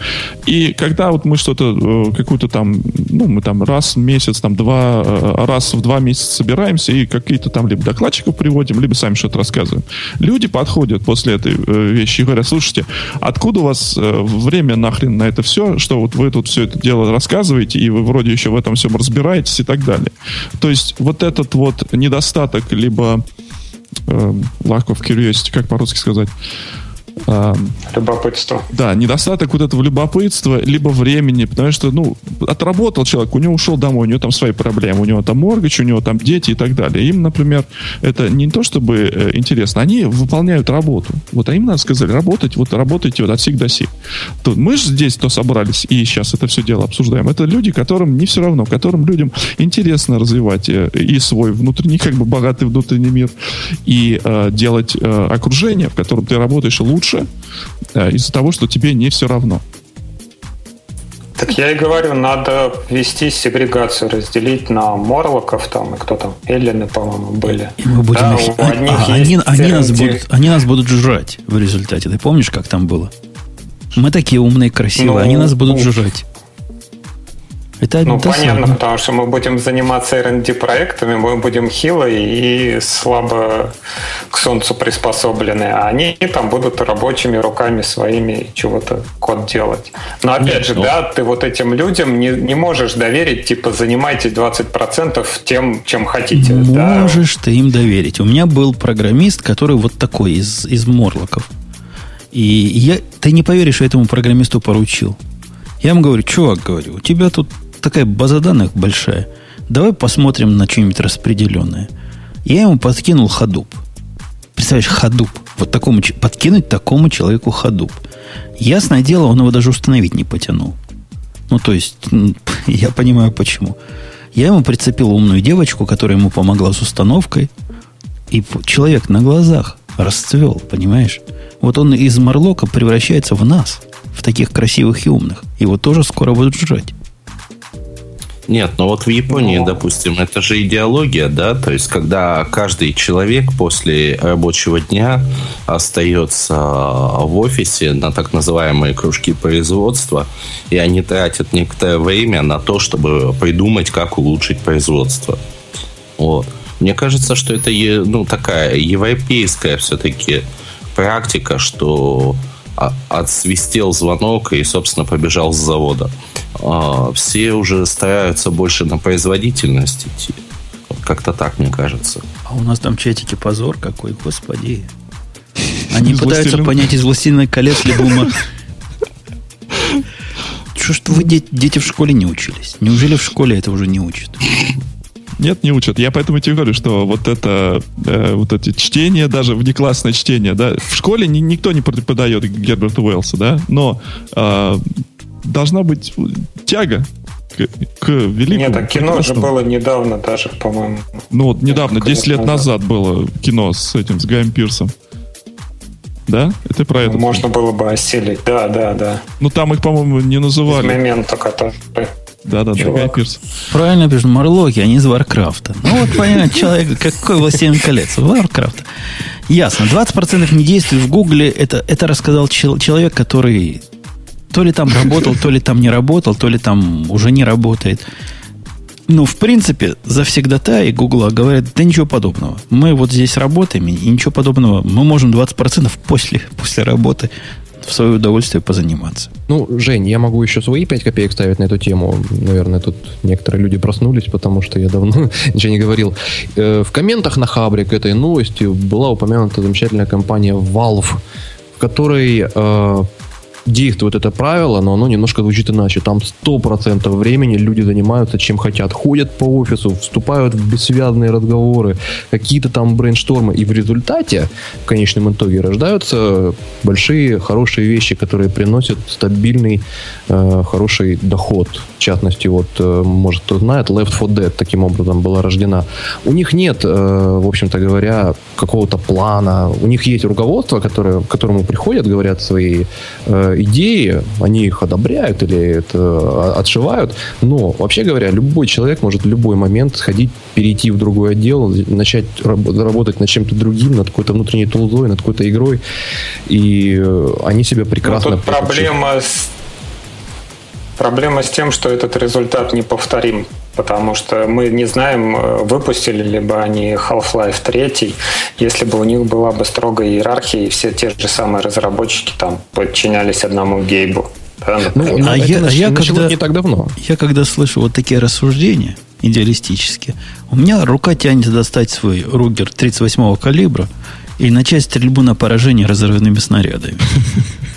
И когда вот мы что-то, э, какую-то там, ну, мы там раз в месяц, там, два, э, раз в два месяца собираемся и какие-то там либо докладчиков приводим, либо сами что-то рассказываем. Люди подходят после этой э, вещи и говорят, слушайте, откуда у вас э, время нахрен на это все, что вот вы тут все это дело рассказываете, и вы вроде еще в этом всем разбираетесь и так далее. То есть вот этот вот недостаток, либо э, lack of curiosity, как по-русски сказать, Любопытство. Да, недостаток вот этого любопытства, либо времени, потому что, ну, отработал человек, у него ушел домой, у него там свои проблемы, у него там моргач, у него там дети и так далее. Им, например, это не то чтобы э, интересно, они выполняют работу. Вот, а им надо сказать, работать, вот работайте вот от сих до сих. Тут мы же здесь то собрались и сейчас это все дело обсуждаем. Это люди, которым не все равно, которым людям интересно развивать э, и свой внутренний, как бы богатый внутренний мир, и э, делать э, окружение, в котором ты работаешь лучше, лучше э, из-за того, что тебе не все равно. Так я и говорю, надо вести сегрегацию, разделить на морлоков там, и кто там, эллины, по-моему, были. И мы будем да, их... у одних а, они, они, нас будут, они нас будут жрать в результате. Ты помнишь, как там было? Мы такие умные, красивые, ну, они нас будут ну, жрать. Это ну, понятно, потому что мы будем заниматься R&D проектами, мы будем хилые и слабо к солнцу приспособлены, а они там будут рабочими руками своими чего-то код делать. Но опять Нет, же, ну... да, ты вот этим людям не, не можешь доверить, типа, занимайтесь 20% тем, чем хотите. Можешь да? ты им доверить. У меня был программист, который вот такой, из, из Морлоков. И я, ты не поверишь, этому программисту поручил. Я ему говорю, чувак, говорю, у тебя тут такая база данных большая. Давай посмотрим на что-нибудь распределенное. Я ему подкинул ходуп. Представляешь, ходуп. Вот такому, подкинуть такому человеку ходуп. Ясное дело, он его даже установить не потянул. Ну, то есть, я понимаю почему. Я ему прицепил умную девочку, которая ему помогла с установкой. И человек на глазах расцвел, понимаешь? Вот он из Марлока превращается в нас, в таких красивых и умных. Его тоже скоро будут жрать. Нет, но вот в Японии, но... допустим, это же идеология, да, то есть когда каждый человек после рабочего дня остается в офисе на так называемые кружки производства, и они тратят некоторое время на то, чтобы придумать, как улучшить производство. Вот. Мне кажется, что это ну, такая европейская все-таки практика, что отсвистел звонок и, собственно, побежал с завода. А, все уже стараются больше на производительность идти. Как-то так, мне кажется. А у нас там чатики позор какой, господи. Они пытаются понять из «Властелина колец» либо Что ж вы дети, дети в школе не учились? Неужели в школе это уже не учат? Нет, не учат. Я поэтому тебе говорю, что вот это, э, вот эти чтения, даже внеклассное чтение, да, в школе ни, никто не преподает Герберта Уэллса, да, но э, должна быть тяга к, к великому. Нет, а кино же было недавно даже, по-моему. Ну вот недавно, 10 лет назад было кино с этим, с Гаем Пирсом. Да? Это про это. Можно было бы осилить, да, да, да. Ну там их, по-моему, не называли. Из момента, который да-да, да, Гай Пирс. Правильно пишут, Мурлоки, они из Варкрафта. Ну вот понятно, человек, какой «Властелин колец» Варкрафта. Ясно. 20% не действий в Гугле, это, это рассказал человек, который то ли там работал, то ли там не работал, то ли там уже не работает. Ну, в принципе, завсегда-то и Гугла говорят, да ничего подобного. Мы вот здесь работаем, и ничего подобного. Мы можем 20% после, после работы в свое удовольствие позаниматься. Ну, Жень, я могу еще свои 5 копеек ставить на эту тему. Наверное, тут некоторые люди проснулись, потому что я давно ничего не говорил. Э, в комментах на Хабре к этой новости была упомянута замечательная компания Valve, в которой э, действует это правило, но оно немножко звучит иначе. Там 100% времени люди занимаются чем хотят. Ходят по офису, вступают в бессвязные разговоры, какие-то там брейнштормы. И в результате, в конечном итоге, рождаются большие, хорошие вещи, которые приносят стабильный, э, хороший доход. В частности, вот, э, может, кто знает, Left 4 Dead таким образом была рождена. У них нет, э, в общем-то говоря, какого-то плана. У них есть руководство, которое, к которому приходят, говорят свои э, идеи, они их одобряют или это а, отшивают, но, вообще говоря, любой человек может в любой момент сходить, перейти в другой отдел, начать работать над чем-то другим, над какой-то внутренней тулзой, над какой-то игрой, и э, они себя прекрасно... Но тут проблема с Проблема с тем, что этот результат неповторим, потому что мы не знаем, э, выпустили ли бы они Half-Life 3, если бы у них была бы строгая иерархия, и все те же самые разработчики там подчинялись одному гейбу. Да, ну, а я, а я когда, не так давно. Я когда слышу вот такие рассуждения идеалистические, у меня рука тянется достать свой Ругер 38-го калибра и начать стрельбу на поражение разрывными снарядами.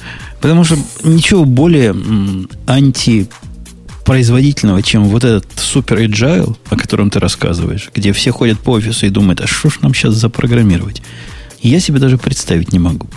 Потому что ничего более антипроизводительного, чем вот этот супер agile, о котором ты рассказываешь, где все ходят по офису и думают, а что ж нам сейчас запрограммировать? Я себе даже представить не могу.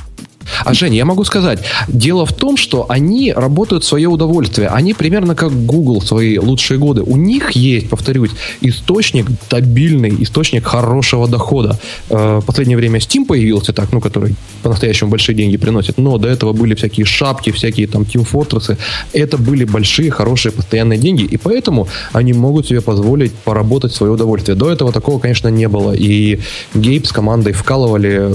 А, Женя, я могу сказать, дело в том, что они работают в свое удовольствие. Они примерно как Google в свои лучшие годы. У них есть, повторюсь, источник стабильный, источник хорошего дохода. Э, в последнее время Steam появился так, ну, который по-настоящему большие деньги приносит, но до этого были всякие шапки, всякие там Team Fortress. Это были большие, хорошие, постоянные деньги, и поэтому они могут себе позволить поработать в свое удовольствие. До этого такого, конечно, не было. И Гейб с командой вкалывали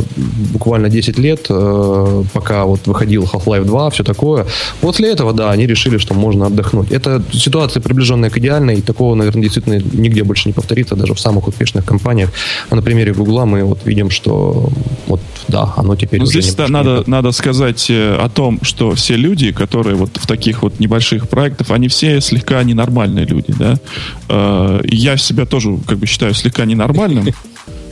буквально 10 лет э, пока вот выходил Half-Life 2, все такое. После этого, да, они решили, что можно отдохнуть. Это ситуация, приближенная к идеальной, и такого, наверное, действительно нигде больше не повторится, даже в самых успешных компаниях. А на примере Гугла мы вот видим, что вот, да, оно теперь ну, здесь не надо, не... надо сказать э, о том, что все люди, которые вот в таких вот небольших проектах, они все слегка ненормальные люди, да. Э, я себя тоже, как бы, считаю слегка ненормальным,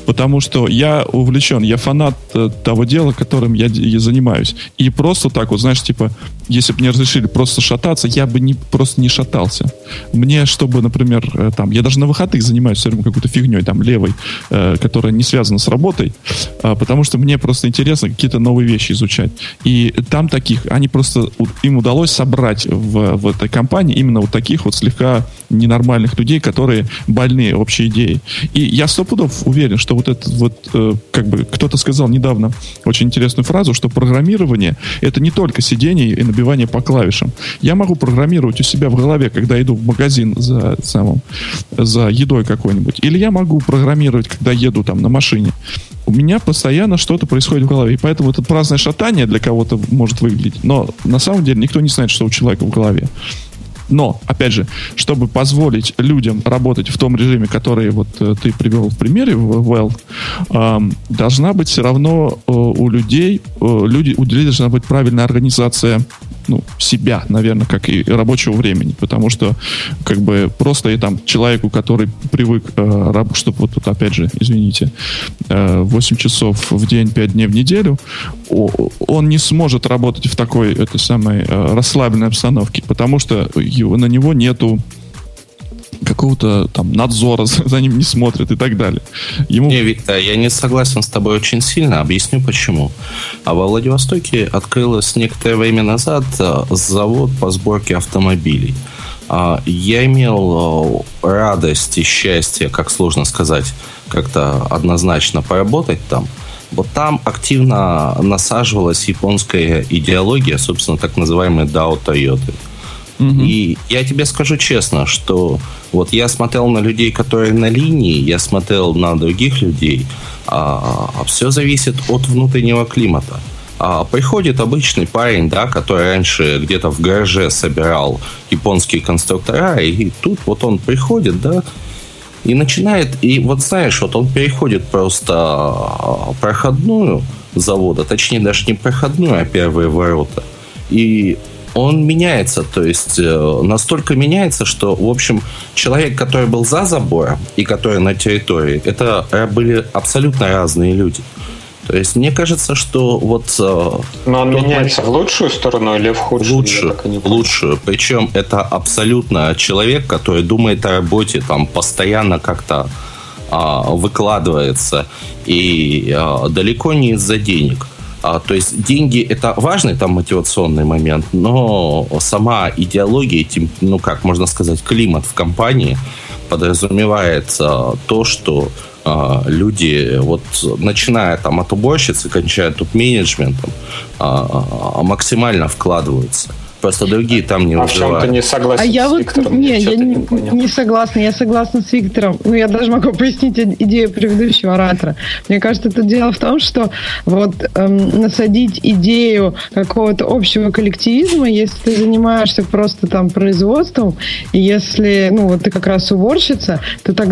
потому что я увлечен, я фанат э, того дела, которым я, я занимаюсь. И просто так вот, знаешь, типа, если бы мне разрешили просто шататься, я бы не, просто не шатался. Мне, чтобы, например, э, там, я даже на выходных занимаюсь все время какой-то фигней, там, левой, э, которая не связана с работой, э, потому что мне просто интересно какие-то новые вещи изучать. И там таких, они просто, им удалось собрать в, в этой компании именно вот таких вот слегка ненормальных людей, которые больные общей идеей. И я сто пудов уверен, что вот этот вот, э, как бы, кто-то сказал недавно очень интересную фразу, что программирование это не только сидение и набивание по клавишам. Я могу программировать у себя в голове, когда иду в магазин за, самым, за едой какой-нибудь. Или я могу программировать, когда еду там на машине. У меня постоянно что-то происходит в голове. И поэтому это праздное шатание для кого-то может выглядеть. Но на самом деле никто не знает, что у человека в голове. Но, опять же, чтобы позволить людям работать в том режиме, который вот э, ты привел в примере в Well, э, должна быть все равно э, у людей, э, люди, у людей должна быть правильная организация ну, себя, наверное, как и рабочего времени, потому что как бы просто и там человеку, который привык, э, чтобы вот тут опять же, извините, э, 8 часов в день, 5 дней в неделю, он не сможет работать в такой этой самой э, расслабленной обстановке, потому что на него нету какого-то там надзора за ним не смотрят и так далее. Ему... Не, Виктор, я не согласен с тобой очень сильно. Объясню почему. А во Владивостоке открылось некоторое время назад э, завод по сборке автомобилей. А, я имел э, радость и счастье, как сложно сказать, как-то однозначно поработать там. Вот там активно насаживалась японская идеология, собственно, так называемые DAO Toyota. Угу. И я тебе скажу честно, что вот я смотрел на людей, которые на линии, я смотрел на других людей, а, а все зависит от внутреннего климата. А приходит обычный парень, да, который раньше где-то в гараже собирал японские конструктора, и тут вот он приходит, да, и начинает, и вот знаешь, вот он переходит просто а, проходную завода, точнее даже не проходную, а первые ворота. И он меняется, то есть э, настолько меняется, что, в общем, человек, который был за забором и который на территории, это были абсолютно разные люди. То есть мне кажется, что вот... Э, Но он меняется в лучшую сторону или в худшую? Лучшую, лучшую. Причем это абсолютно человек, который думает о работе, там постоянно как-то а, выкладывается и а, далеко не из-за денег. А, то есть деньги это важный там мотивационный момент, но сама идеология, ну как можно сказать, климат в компании подразумевает а, то, что а, люди, вот начиная там от уборщицы, кончая топ-менеджментом, а, а, максимально вкладываются. Просто другие там не а выживают. А в чем ты не согласен а с я Виктором? Вот, не, я, не, не, не согласна. Я согласна с Виктором. Ну, я даже могу пояснить идею предыдущего оратора. Мне кажется, это дело в том, что вот эм, насадить идею какого-то общего коллективизма, если ты занимаешься просто там производством, и если, ну, вот ты как раз уборщица, то так,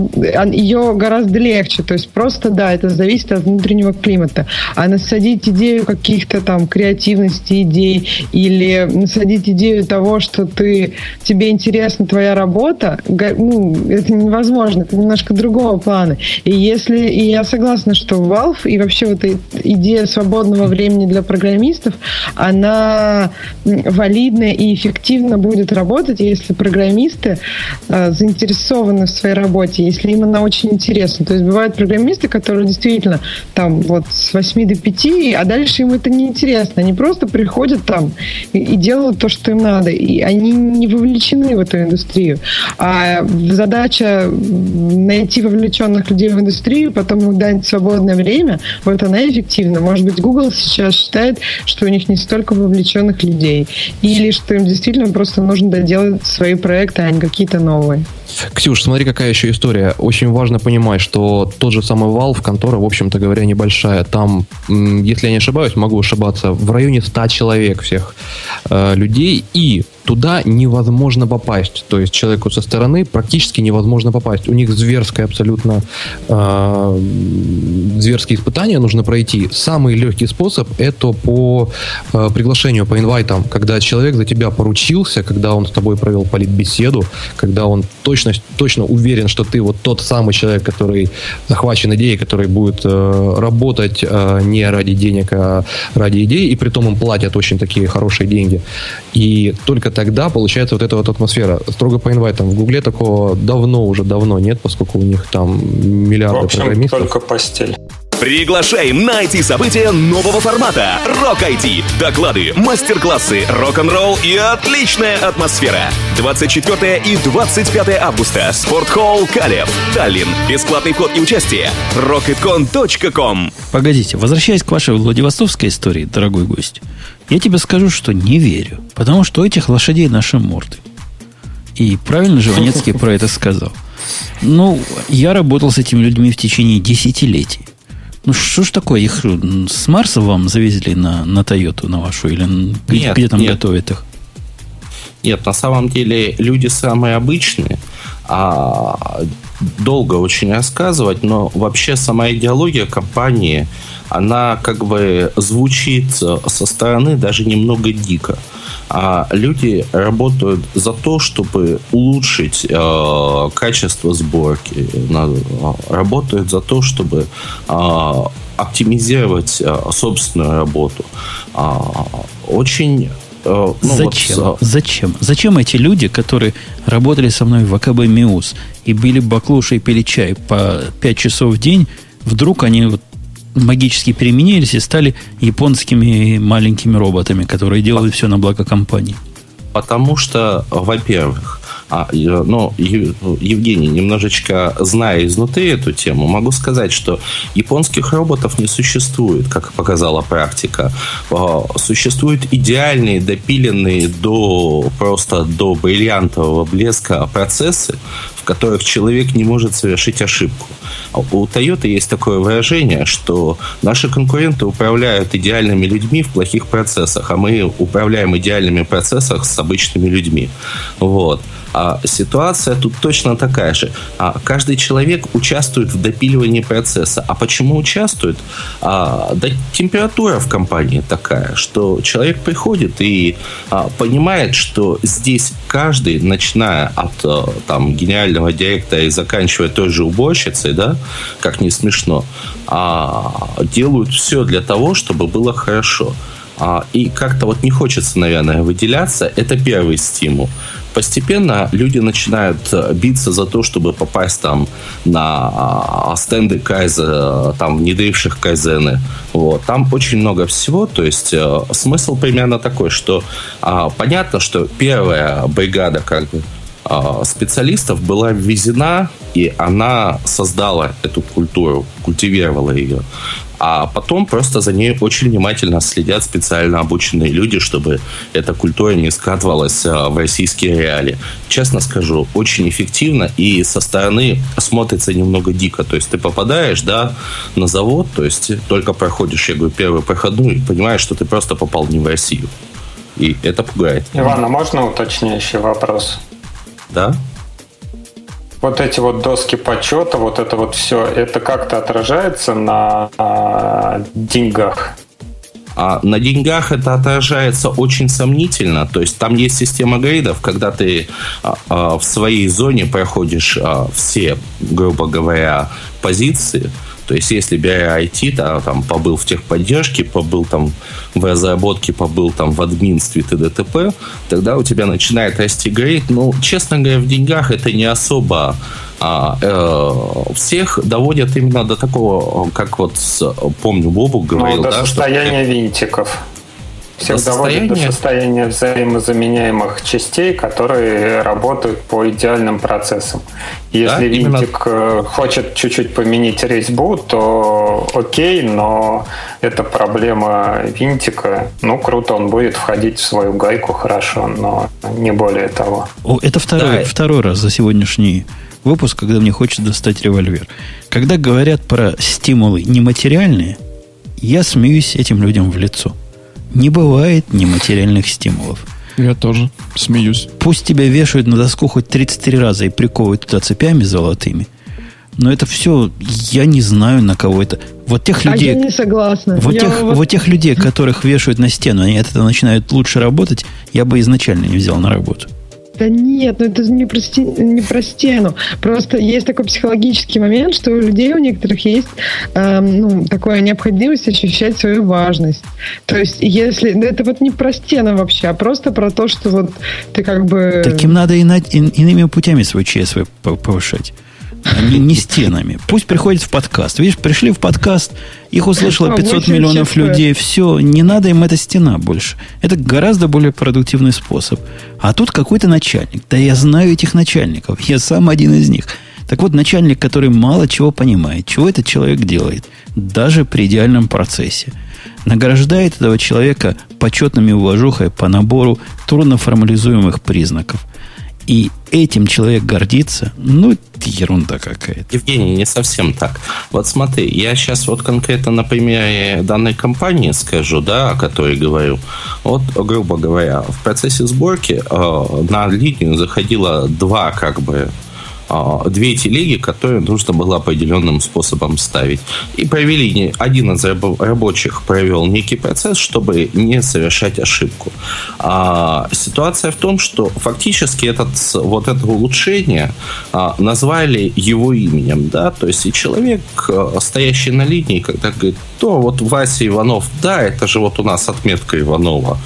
ее гораздо легче. То есть просто, да, это зависит от внутреннего климата. А насадить идею каких-то там креативности идей или насадить развить идею того, что ты, тебе интересна твоя работа, ну, это невозможно, это немножко другого плана. И если, и я согласна, что Valve и вообще вот эта идея свободного времени для программистов, она валидная и эффективно будет работать, если программисты э, заинтересованы в своей работе, если им она очень интересна. То есть бывают программисты, которые действительно там вот с 8 до 5, а дальше им это не интересно. Они просто приходят там и, и делают то, то, что им надо. И они не вовлечены в эту индустрию. А задача найти вовлеченных людей в индустрию, потом им дать свободное время, вот она эффективна. Может быть, Google сейчас считает, что у них не столько вовлеченных людей. Или что им действительно просто нужно доделать свои проекты, а не какие-то новые. Ксюш, смотри, какая еще история. Очень важно понимать, что тот же самый Valve, контора, в общем-то говоря, небольшая. Там, если я не ошибаюсь, могу ошибаться, в районе 100 человек всех э, людей. И туда невозможно попасть. То есть человеку со стороны практически невозможно попасть. У них зверское абсолютно э, зверские испытания нужно пройти. Самый легкий способ это по э, приглашению, по инвайтам, когда человек за тебя поручился, когда он с тобой провел политбеседу, когда он точно, точно уверен, что ты вот тот самый человек, который захвачен идеей, который будет э, работать э, не ради денег, а ради идей, и при том им платят очень такие хорошие деньги. И только тогда получается вот эта вот атмосфера. Строго по инвайтам. В Гугле такого давно уже давно нет, поскольку у них там миллиарды в общем, программистов. только постель. Приглашаем на IT-события нового формата «Рок IT». Доклады, мастер-классы, рок-н-ролл и отличная атмосфера. 24 и 25 августа. Спортхолл Калев. Таллин. Бесплатный вход и участие. rocketcon.com Погодите, возвращаясь к вашей Владивостокской истории, дорогой гость, я тебе скажу, что не верю. Потому что у этих лошадей наши морды. И правильно же Ванецкий про это сказал. Ну, я работал с этими людьми в течение десятилетий. Ну, что ж такое? Их с Марса вам завезли на, на Тойоту, на вашу? Или нет, где там нет. готовят их? Нет, на самом деле люди самые обычные. А долго очень рассказывать, но вообще сама идеология компании, она как бы звучит со стороны даже немного дико. А люди работают за то, чтобы улучшить э, качество сборки, работают за то, чтобы э, оптимизировать э, собственную работу. Э, очень ну, Зачем? Вот, Зачем? Зачем эти люди, которые работали со мной в АКБ МИУС и били баклуши и пили чай по 5 часов в день, вдруг они вот магически переменились и стали японскими маленькими роботами, которые делают все на благо компании? Потому что, во-первых, а, ну, Евгений, немножечко зная изнутри эту тему, могу сказать, что японских роботов не существует, как показала практика. А, существуют идеальные, допиленные до просто до бриллиантового блеска процессы, в которых человек не может совершить ошибку. А у Toyota есть такое выражение, что наши конкуренты управляют идеальными людьми в плохих процессах, а мы управляем идеальными процессах с обычными людьми. Вот. А ситуация тут точно такая же. А каждый человек участвует в допиливании процесса. А почему участвует? А, да температура в компании такая, что человек приходит и а, понимает, что здесь каждый, начиная от а, там, генерального директора и заканчивая той же уборщицей, да, как не смешно, а, делают все для того, чтобы было хорошо. А, и как-то вот не хочется, наверное, выделяться. Это первый стимул постепенно люди начинают э, биться за то, чтобы попасть там на а, стенды кайза, там внедривших кайзены. Вот. Там очень много всего, то есть э, смысл примерно такой, что а, понятно, что первая бригада как бы а, специалистов была ввезена, и она создала эту культуру, культивировала ее. А потом просто за ней очень внимательно следят специально обученные люди, чтобы эта культура не скатывалась а, в российские реалии. Честно скажу, очень эффективно и со стороны смотрится немного дико. То есть ты попадаешь, да, на завод, то есть только проходишь, я говорю, первый проходной и понимаешь, что ты просто попал не в Россию. И это пугает. Иван, а можно уточняющий вопрос? Да? Вот эти вот доски почета, вот это вот все, это как-то отражается на а, деньгах? А на деньгах это отражается очень сомнительно. То есть там есть система грейдов, когда ты а, а, в своей зоне проходишь а, все, грубо говоря, позиции, то есть, если беря IT, да, там, побыл в техподдержке, побыл там в разработке, побыл там в админстве т.д. тогда у тебя начинает расти грейд. Ну, честно говоря, в деньгах это не особо а, э, всех доводят именно до такого, как вот помню, Бобу говорил, ну, до да, состояния что... винтиков. Всех доводит до состояния взаимозаменяемых частей, которые работают по идеальным процессам. Если да, винтик именно... Э, хочет чуть-чуть поменять резьбу, то окей, но это проблема винтика. Ну, круто, он будет входить в свою гайку хорошо, но не более того. О, это второй, да. второй раз за сегодняшний выпуск, когда мне хочется достать револьвер. Когда говорят про стимулы нематериальные, я смеюсь этим людям в лицо. Не бывает нематериальных стимулов. Я тоже смеюсь. Пусть тебя вешают на доску хоть 33 раза и приковывают туда цепями золотыми. Но это все, я не знаю, на кого это. Вот тех людей... А я не согласна. Вот, тех, вот... вот тех людей, которых вешают на стену, они от этого начинают лучше работать, я бы изначально не взял на работу. Да нет, ну это не про, не про стену. Просто есть такой психологический момент, что у людей у некоторых есть э, ну, такая необходимость ощущать свою важность. То есть, если ну, это вот не про стену вообще, а просто про то, что вот ты как бы... Таким надо и, на, и, иными путями свой ЧСВ повышать не, не стенами. Пусть приходят в подкаст. Видишь, пришли в подкаст, их услышало 500 миллионов людей. Все, не надо им эта стена больше. Это гораздо более продуктивный способ. А тут какой-то начальник. Да я знаю этих начальников. Я сам один из них. Так вот, начальник, который мало чего понимает, чего этот человек делает, даже при идеальном процессе, награждает этого человека почетными уважухой по набору трудно формализуемых признаков – и этим человек гордится, ну, это ерунда какая-то. Евгений, не совсем так. Вот смотри, я сейчас вот конкретно на примере данной компании скажу, да, о которой говорю. Вот, грубо говоря, в процессе сборки э, на линию заходило два, как бы, две телеги, которые нужно было определенным способом ставить. И провели, один из рабочих провел некий процесс, чтобы не совершать ошибку. А ситуация в том, что фактически этот, вот это улучшение а, назвали его именем, да, то есть и человек, а, стоящий на линии, когда говорит, то вот Вася Иванов, да, это же вот у нас отметка Иванова,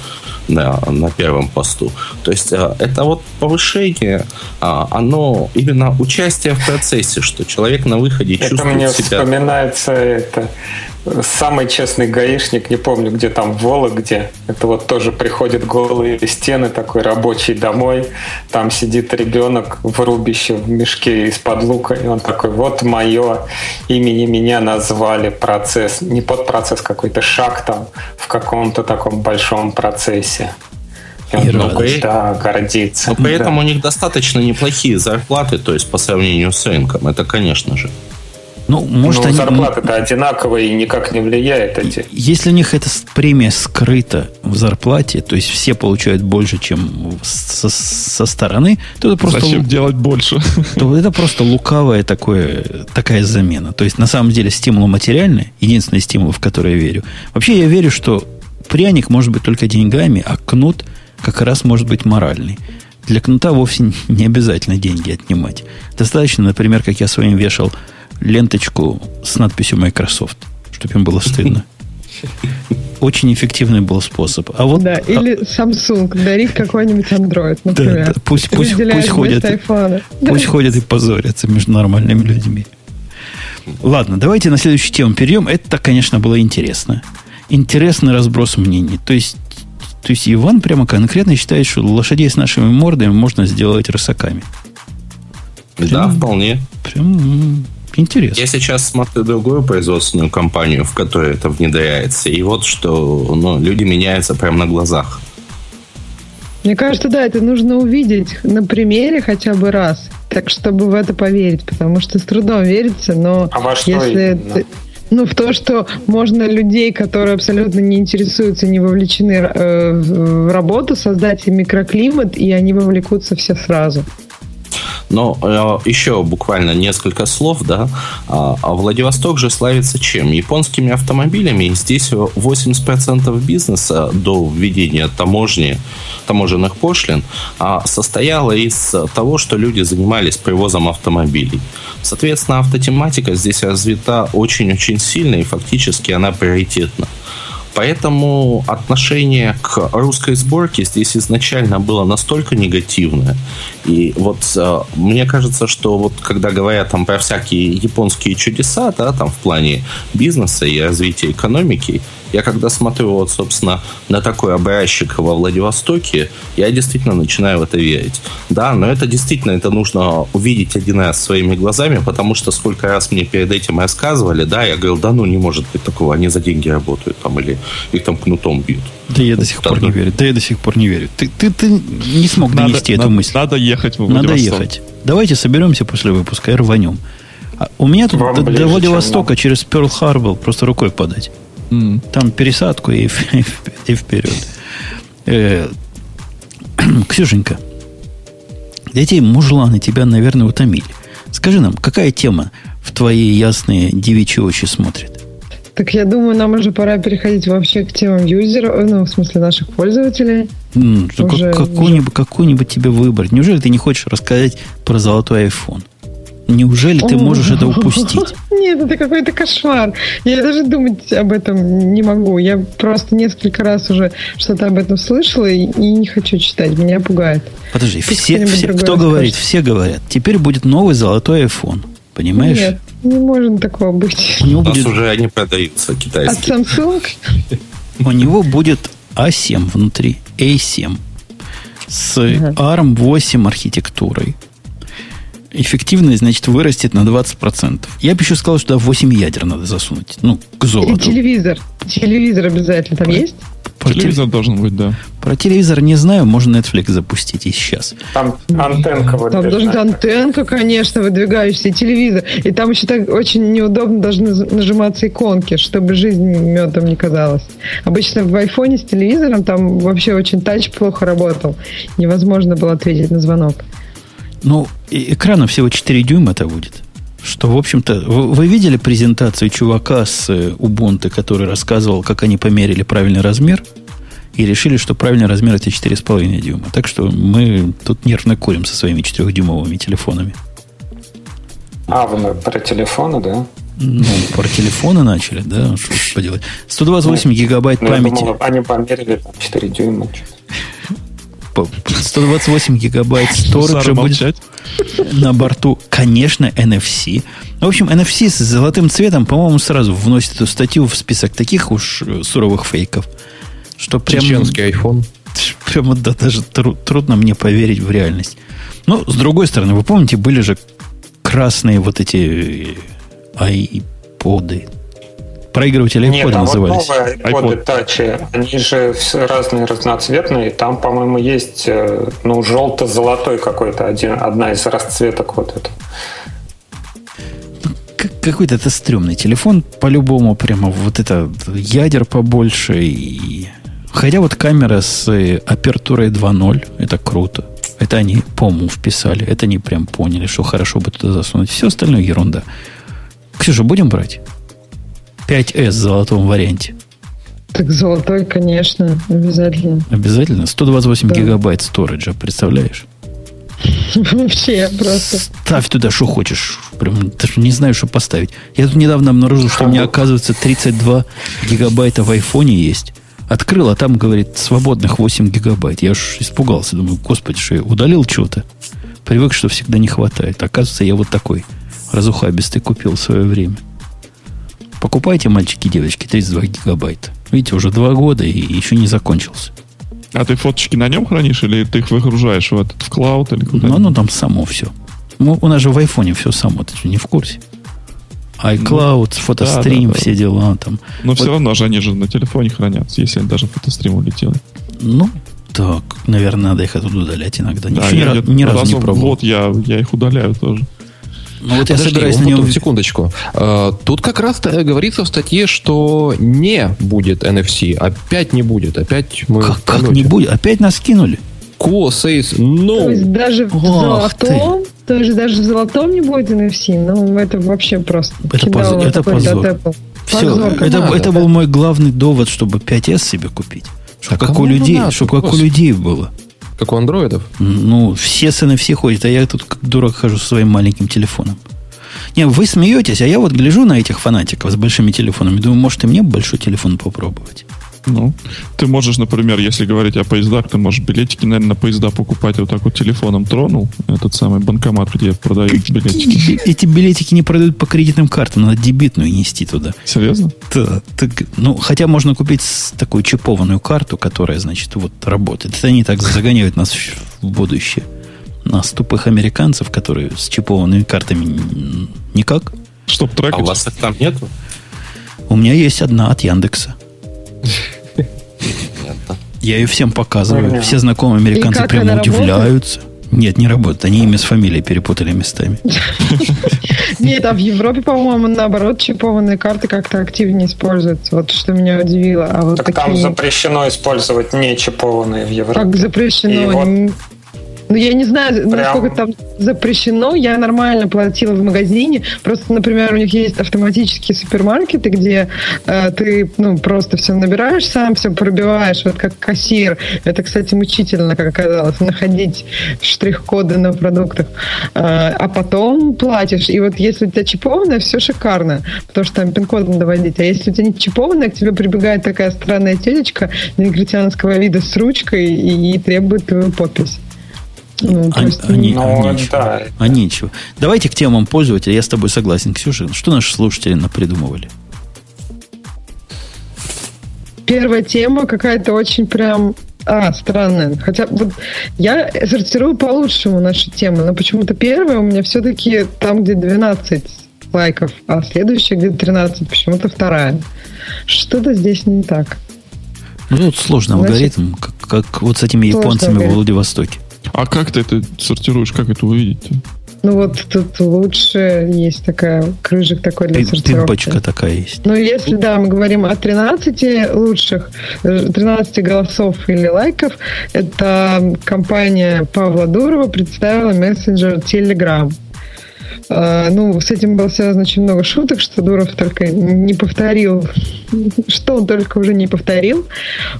на, на первом посту. То есть э, это вот повышение, а, оно именно участие в процессе, что человек на выходе это чувствует мне себя... вспоминается это самый честный гаишник, не помню, где там, в Вологде, это вот тоже приходит голые стены, такой рабочий домой, там сидит ребенок в рубище, в мешке из-под лука, и он такой, вот мое, имени меня назвали, процесс, не под процесс, какой-то шаг там в каком-то таком большом процессе. И он, ну, при... да, гордится. Но при да. этом у них достаточно неплохие зарплаты, то есть по сравнению с рынком, это конечно же. Ну, может, ну, они... зарплаты-то одинаковые и никак не влияет эти. Если у них эта премия скрыта в зарплате, то есть все получают больше, чем со, со стороны, то это просто... Зачем делать больше? То это просто лукавая такое, такая замена. То есть, на самом деле, стимул материальный, единственный стимул, в который я верю. Вообще, я верю, что пряник может быть только деньгами, а кнут как раз может быть моральный. Для кнута вовсе не обязательно деньги отнимать. Достаточно, например, как я своим вешал ленточку с надписью Microsoft, чтобы им было стыдно. Очень эффективный был способ. А вот, да, или Samsung дарить какой-нибудь Android, например. Да, да, пусть, пусть, пусть, ходят, пусть ходят и позорятся между нормальными людьми. Ладно, давайте на следующую тему перейдем. Это, конечно, было интересно. Интересный разброс мнений. То есть, то есть Иван прямо конкретно считает, что лошадей с нашими мордами можно сделать рысаками. Прям, да, вполне. Прям Интересно. Я сейчас смотрю другую производственную компанию, в которой это внедряется. И вот что ну, люди меняются прямо на глазах. Мне кажется, да, это нужно увидеть на примере хотя бы раз, так чтобы в это поверить, потому что с трудом верится, но а во что если это, ну, в то, что можно людей, которые абсолютно не интересуются, не вовлечены э, в работу, создать им микроклимат, и они вовлекутся все сразу. Но э, еще буквально несколько слов, да. А, а Владивосток же славится чем? Японскими автомобилями. Здесь 80% бизнеса до введения таможни, таможенных пошлин а, состояло из того, что люди занимались привозом автомобилей. Соответственно, автотематика здесь развита очень-очень сильно, и фактически она приоритетна. Поэтому отношение к русской сборке здесь изначально было настолько негативное. И вот э, мне кажется, что вот когда говорят там про всякие японские чудеса, да, там в плане бизнеса и развития экономики, я когда смотрю вот, собственно, на такой образчик во Владивостоке, я действительно начинаю в это верить. Да, но это действительно, это нужно увидеть один раз своими глазами, потому что сколько раз мне перед этим рассказывали, да, я говорил, да ну не может быть такого, они за деньги работают там или их там кнутом бьют. Да я до сих пор да. не верю, да я до сих пор не верю. Ты, ты, ты не смог надо, донести надо, эту мысль. Надо ехать в Надо ехать. Давайте соберемся после выпуска и рванем. А у меня тут Вам до, до Владивостока через Перл-Харбор просто рукой подать. Mm. Там пересадку и, и вперед. Э, Ксюшенька, эти мужланы тебя, наверное, утомили. Скажи нам, какая тема в твои ясные девичьи очи смотрит? Так я думаю, нам уже пора переходить вообще к темам юзеров, ну, в смысле наших пользователей. Mm, уже, какую-нибудь, уже... какую-нибудь тебе выбрать. Неужели ты не хочешь рассказать про золотой iPhone? Неужели ты можешь это упустить? Нет, это какой-то кошмар. Я даже думать об этом не могу. Я просто несколько раз уже что-то об этом слышала и, не хочу читать. Меня пугает. Подожди, все, все, кто расскажет. говорит? Все говорят. Теперь будет новый золотой iPhone. Понимаешь? Нет, не может такого быть. У, него У нас будет... уже они продаются китайские. От Samsung? У него будет A7 внутри. A7. С ARM 8 архитектурой эффективность, значит, вырастет на 20%. Я бы еще сказал, что 8 ядер надо засунуть. Ну, к золоту. И телевизор. Телевизор обязательно там есть? Про телевизор теле... должен быть, да. Про телевизор не знаю, можно Netflix запустить и сейчас. Там антенка вот Там должна быть антенка, конечно, выдвигающаяся, и телевизор. И там еще так очень неудобно должны нажиматься иконки, чтобы жизнь медом не казалась. Обычно в айфоне с телевизором там вообще очень тач плохо работал. Невозможно было ответить на звонок. Ну, экрана всего 4 дюйма это будет. Что, в общем-то, вы, вы видели презентацию чувака с э, Ubuntu, который рассказывал, как они померили правильный размер и решили, что правильный размер это 4,5 дюйма. Так что мы тут нервно курим со своими 4-дюймовыми телефонами. А, вы про телефоны, да? Ну, про телефоны начали, да, что поделать. 128 ну, гигабайт ну, памяти. Думал, они померили там 4 дюйма. 128 гигабайт сториджа будет на борту. Конечно, NFC. В общем, NFC с золотым цветом, по-моему, сразу вносит эту статью в список таких уж э, суровых фейков, что прям... Чеченский iPhone. Прямо да, даже тру, трудно мне поверить в реальность. Но, с другой стороны, вы помните, были же красные вот эти айподы, Проигрыватели iPod Нет, а назывались. Вот новые iPod Touch, они же разные, разноцветные. Там, по-моему, есть э, ну, желто-золотой какой-то один, одна из расцветок вот это. Какой-то это стрёмный телефон, по-любому, прямо вот это ядер побольше. И... Хотя вот камера с э, апертурой 2.0, это круто. Это они, по-моему, вписали. Это они прям поняли, что хорошо бы туда засунуть. Все остальное ерунда. Ксюша, будем брать? 5S в золотом варианте. Так золотой, конечно, обязательно. Обязательно? 128 да. гигабайт сториджа, представляешь? Вообще просто. Ставь туда, что хочешь. Прям даже не знаю, что поставить. Я тут недавно обнаружил, что у меня, оказывается, 32 гигабайта в айфоне есть. Открыл, а там, говорит, свободных 8 гигабайт. Я уж испугался. Думаю, господи, что я удалил что-то. Привык, что всегда не хватает. Оказывается, я вот такой разухабистый купил в свое время. Покупайте, мальчики и девочки, 32 гигабайта. Видите, уже два года и еще не закончился. А ты фоточки на нем хранишь или ты их выгружаешь в этот в клауд или куда? Ну, оно там само все. Ну, у нас же в айфоне все само, ты не в курсе. iCloud, ну, фотострим, да, да, да. все дела там. Но вот. все равно же они же на телефоне хранятся, если даже фотострим улетел. Ну, так, наверное, надо их оттуда удалять иногда. Да, Ничего я, ни, ни разу не пробовал. Вот я, я их удаляю тоже. Ну вот Подожди, я собираюсь на него... Секундочку. А, тут как раз говорится в статье, что не будет NFC. Опять не будет. Опять мы... Как, как не будет? Опять нас кинули? Quo says no. То есть даже в Ох золотом, то есть даже в золотом не будет NFC. Ну, это вообще просто... Это, поз... это позор. Все, позор, это, надо, это да? был мой главный довод, чтобы 5S себе купить. Чтобы как у людей, чтобы как у людей было. Как у андроидов? Ну, все с NFC ходят, а я тут как дурак хожу со своим маленьким телефоном. Не, вы смеетесь, а я вот гляжу на этих фанатиков с большими телефонами. Думаю, может, и мне большой телефон попробовать. Ну, ты можешь, например, если говорить о поездах, ты можешь билетики, наверное, на поезда покупать вот так вот телефоном тронул, этот самый банкомат, где продают билетики. Эти билетики не продают по кредитным картам, надо дебитную нести туда. Серьезно? Да. Так, ну, хотя можно купить такую чипованную карту, которая, значит, вот работает. Это они так загоняют нас в будущее. Нас, тупых американцев, которые с чипованными картами никак. Чтоб трекать. А у вас их там нету? У меня есть одна от Яндекса. Я ее всем показываю. Все знакомые американцы прямо удивляются. Нет, не работает. Они имя с фамилией перепутали местами. Нет, а в Европе, по-моему, наоборот, чипованные карты как-то активнее используются. Вот что меня удивило. А вот так такие... там запрещено использовать не чипованные в Европе. Как запрещено? Ну, я не знаю, Прям... насколько там запрещено. Я нормально платила в магазине. Просто, например, у них есть автоматические супермаркеты, где э, ты ну, просто все набираешь сам, все пробиваешь, вот как кассир. Это, кстати, мучительно, как оказалось, находить штрих-коды на продуктах. Э, а потом платишь. И вот если у тебя чипованное, все шикарно, потому что там пин-код надо вводить. А если у тебя не чипованное, к тебе прибегает такая странная телечка негритянского вида с ручкой и, и требует твою подпись. Ну, а, есть, а, ну, а, нечего. Да. а нечего. Давайте к темам пользователя. Я с тобой согласен, Ксюша. Что наши слушатели напридумывали? Первая тема какая-то очень прям а, странная. Хотя вот я сортирую по-лучшему наши темы, но почему-то первая у меня все-таки там, где 12 лайков, а следующая где 13, почему-то вторая. Что-то здесь не так. Ну, тут сложный Значит, алгоритм, как, как вот с этими японцами в Владивостоке. А как ты это сортируешь? Как это увидеть? Ну вот тут лучше есть такая, крыжик такой для сортировки. Пимпочка такая есть. Ну если, да, мы говорим о 13 лучших, 13 э, голосов или лайков, это компания Павла Дурова представила мессенджер Telegram. А, ну, с этим было связано очень много шуток, что Дуров только не повторил, что он только уже не повторил.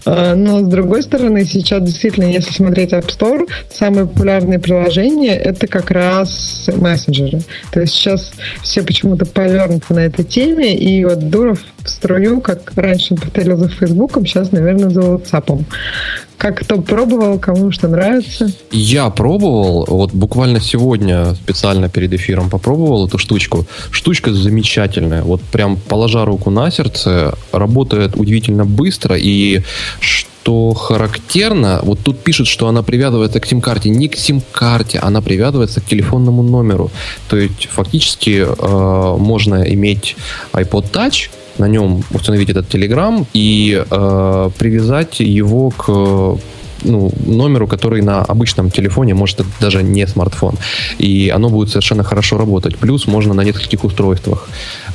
А, но, с другой стороны, сейчас действительно, если смотреть App Store, самые популярные приложения — это как раз мессенджеры. То есть сейчас все почему-то повернуты на этой теме, и вот Дуров в струю, как раньше повторил за Фейсбуком, сейчас, наверное, за WhatsApp. Как кто пробовал, кому что нравится? Я пробовал, вот буквально сегодня специально перед эфиром попробовал эту штучку. Штучка замечательная. Вот прям положа руку на сердце, работает удивительно быстро и что характерно, вот тут пишут, что она привязывается к сим-карте. Не к сим-карте, она привязывается к телефонному номеру. То есть фактически э, можно иметь iPod Touch, на нем установить этот Telegram и э, привязать его к ну, номеру, который на обычном телефоне, может, это даже не смартфон. И оно будет совершенно хорошо работать. Плюс можно на нескольких устройствах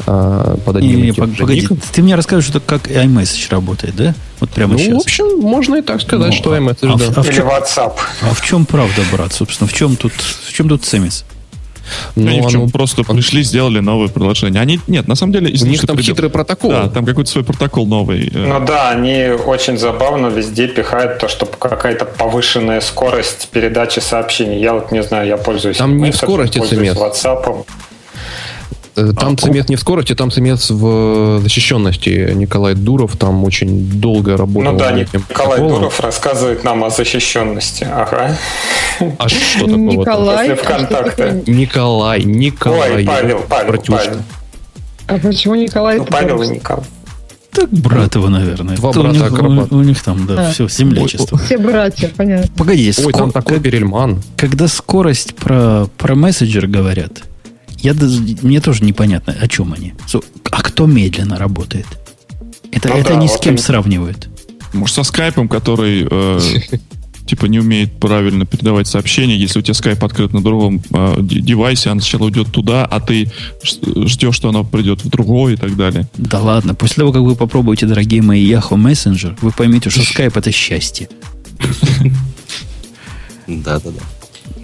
э, под одним не, не, погоди, ты мне расскажешь, что как iMessage работает, да? Вот прямо ну, сейчас. в общем, можно и так сказать, ну, что а, iMessage, а, да. А, а в чем, WhatsApp. А в чем правда, брат, собственно? В чем тут, в чем тут цемис? Ну, Они в чем просто он... пришли, сделали новое приложение. Они, нет, на самом деле... У них там придет... хитрый протокол. Да, там какой-то свой протокол новый. Э. Ну да, они очень забавно везде пихают то, что какая-то повышенная скорость передачи сообщений. Я вот не знаю, я пользуюсь... Там не скорость пользуюсь WhatsApp. Э, там а, цемент не в скорости, там цемент в защищенности. Николай Дуров там очень долго работал. Ну да, Николай протоколом. Дуров рассказывает нам о защищенности. Ага. А что такое? Николай. ВКонтакте. Николай, Николай. Ой, Павел, Павел, Павел. А почему Николай? Ну, Павел и Николай. Так брат его, наверное. Два брата у них, у, у них там, да, а. все, землячество. Все братья, понятно. Погоди, Ой, скор... там такой Перельман. Когда скорость про, про мессенджер говорят, я, мне тоже непонятно, о чем они. А кто медленно работает? Это, ну, это да, они вот с кем они... сравнивают? Может, со скайпом, который э, типа не умеет правильно передавать сообщения. Если у тебя скайп открыт на другом э, девайсе, оно сначала уйдет туда, а ты ждешь, что оно придет в другой и так далее. Да ладно, после того, как вы попробуете, дорогие мои, Yahoo Messenger, вы поймете, что скайп это счастье. Да-да-да.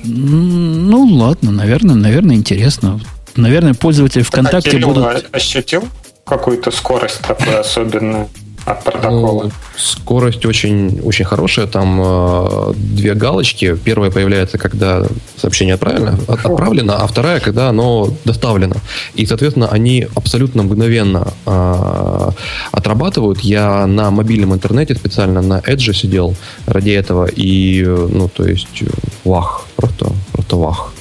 Ну, ладно, наверное, наверное, интересно. Наверное, пользователи ВКонтакте а будут... ощутил какую-то скорость такую особенную? От протокола? Ну, скорость очень, очень хорошая. Там э, две галочки. Первая появляется, когда сообщение отправлено, отправлено, а вторая, когда оно доставлено. И, соответственно, они абсолютно мгновенно э, отрабатывают. Я на мобильном интернете специально на Edge сидел ради этого. И, ну, то есть, вах. Просто, просто вах.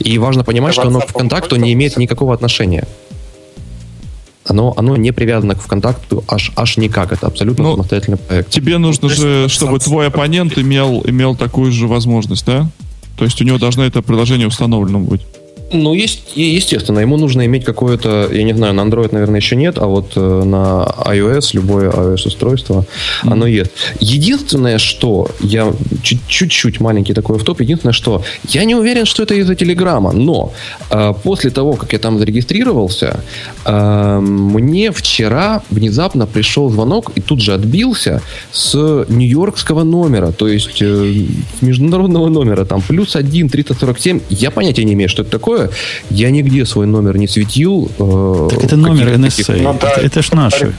И важно понимать, что оно к ВКонтакту не имеет никакого отношения оно, оно не привязано к ВКонтакту аж, аж никак. Это абсолютно ну, самостоятельный проект. Тебе нужно же, чтобы твой оппонент имел, имел такую же возможность, да? То есть у него должно это приложение установлено быть. Ну, есть, естественно, ему нужно иметь какое-то, я не знаю, на Android, наверное, еще нет, а вот э, на iOS, любое iOS-устройство, mm-hmm. оно есть. Единственное, что я чуть-чуть маленький такой в топ, единственное, что я не уверен, что это из-за Телеграма, но э, после того, как я там зарегистрировался, э, мне вчера внезапно пришел звонок и тут же отбился с нью-йоркского номера, то есть э, с международного номера, там плюс 1 347, я понятия не имею, что это такое, такое. Я нигде свой номер не светил. Э, так это номер NSA. Ну, да, это, это ж наши.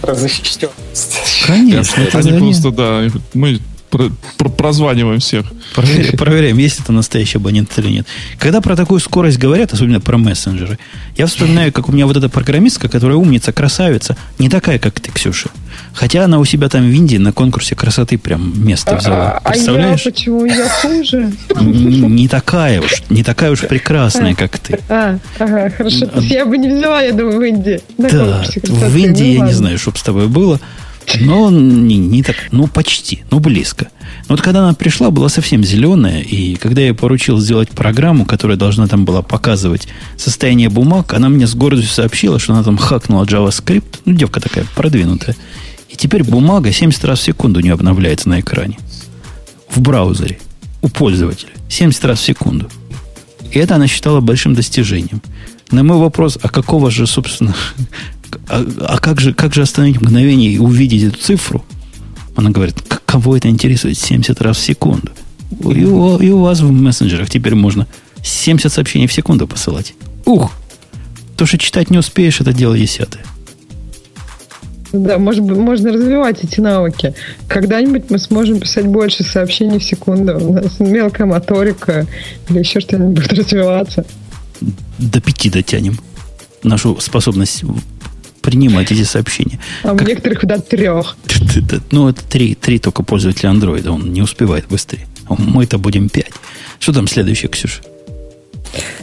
Конечно. Это Они просто, да, мы прозваниваем всех. Проверяем, проверяем, есть это настоящий абонент или нет. Когда про такую скорость говорят, особенно про мессенджеры, я вспоминаю, как у меня вот эта программистка, которая умница, красавица, не такая, как ты, Ксюша. Хотя она у себя там в Индии на конкурсе красоты прям место взяла. А, Представляешь? А я почему? Я хуже? Не, не такая уж, не такая уж прекрасная, как ты. А, ага, хорошо. Я бы не взяла, я думаю, в Индии. Да, в Индии ну, я не знаю, что с тобой было. Но не, не так, ну почти, ну близко. Но вот когда она пришла, была совсем зеленая, и когда я поручил сделать программу, которая должна там была показывать состояние бумаг, она мне с гордостью сообщила, что она там хакнула JavaScript, ну девка такая продвинутая, и теперь бумага 70 раз в секунду не обновляется на экране. В браузере. У пользователя. 70 раз в секунду. И это она считала большим достижением. На мой вопрос, а какого же, собственно, а, а как, же, как же остановить мгновение и увидеть эту цифру? Она говорит, кого это интересует 70 раз в секунду? И у, и у вас в мессенджерах теперь можно 70 сообщений в секунду посылать. Ух! То, что читать не успеешь, это дело десятое. Да, может, можно развивать эти навыки. Когда-нибудь мы сможем писать больше сообщений в секунду. У нас мелкая моторика или еще что-нибудь будет развиваться. До пяти дотянем нашу способность принимать эти сообщения. А как... у некоторых до трех. Ну, это три, три только пользователя андроида. Он не успевает быстрее. Мы-то будем пять. Что там следующее, Ксюша?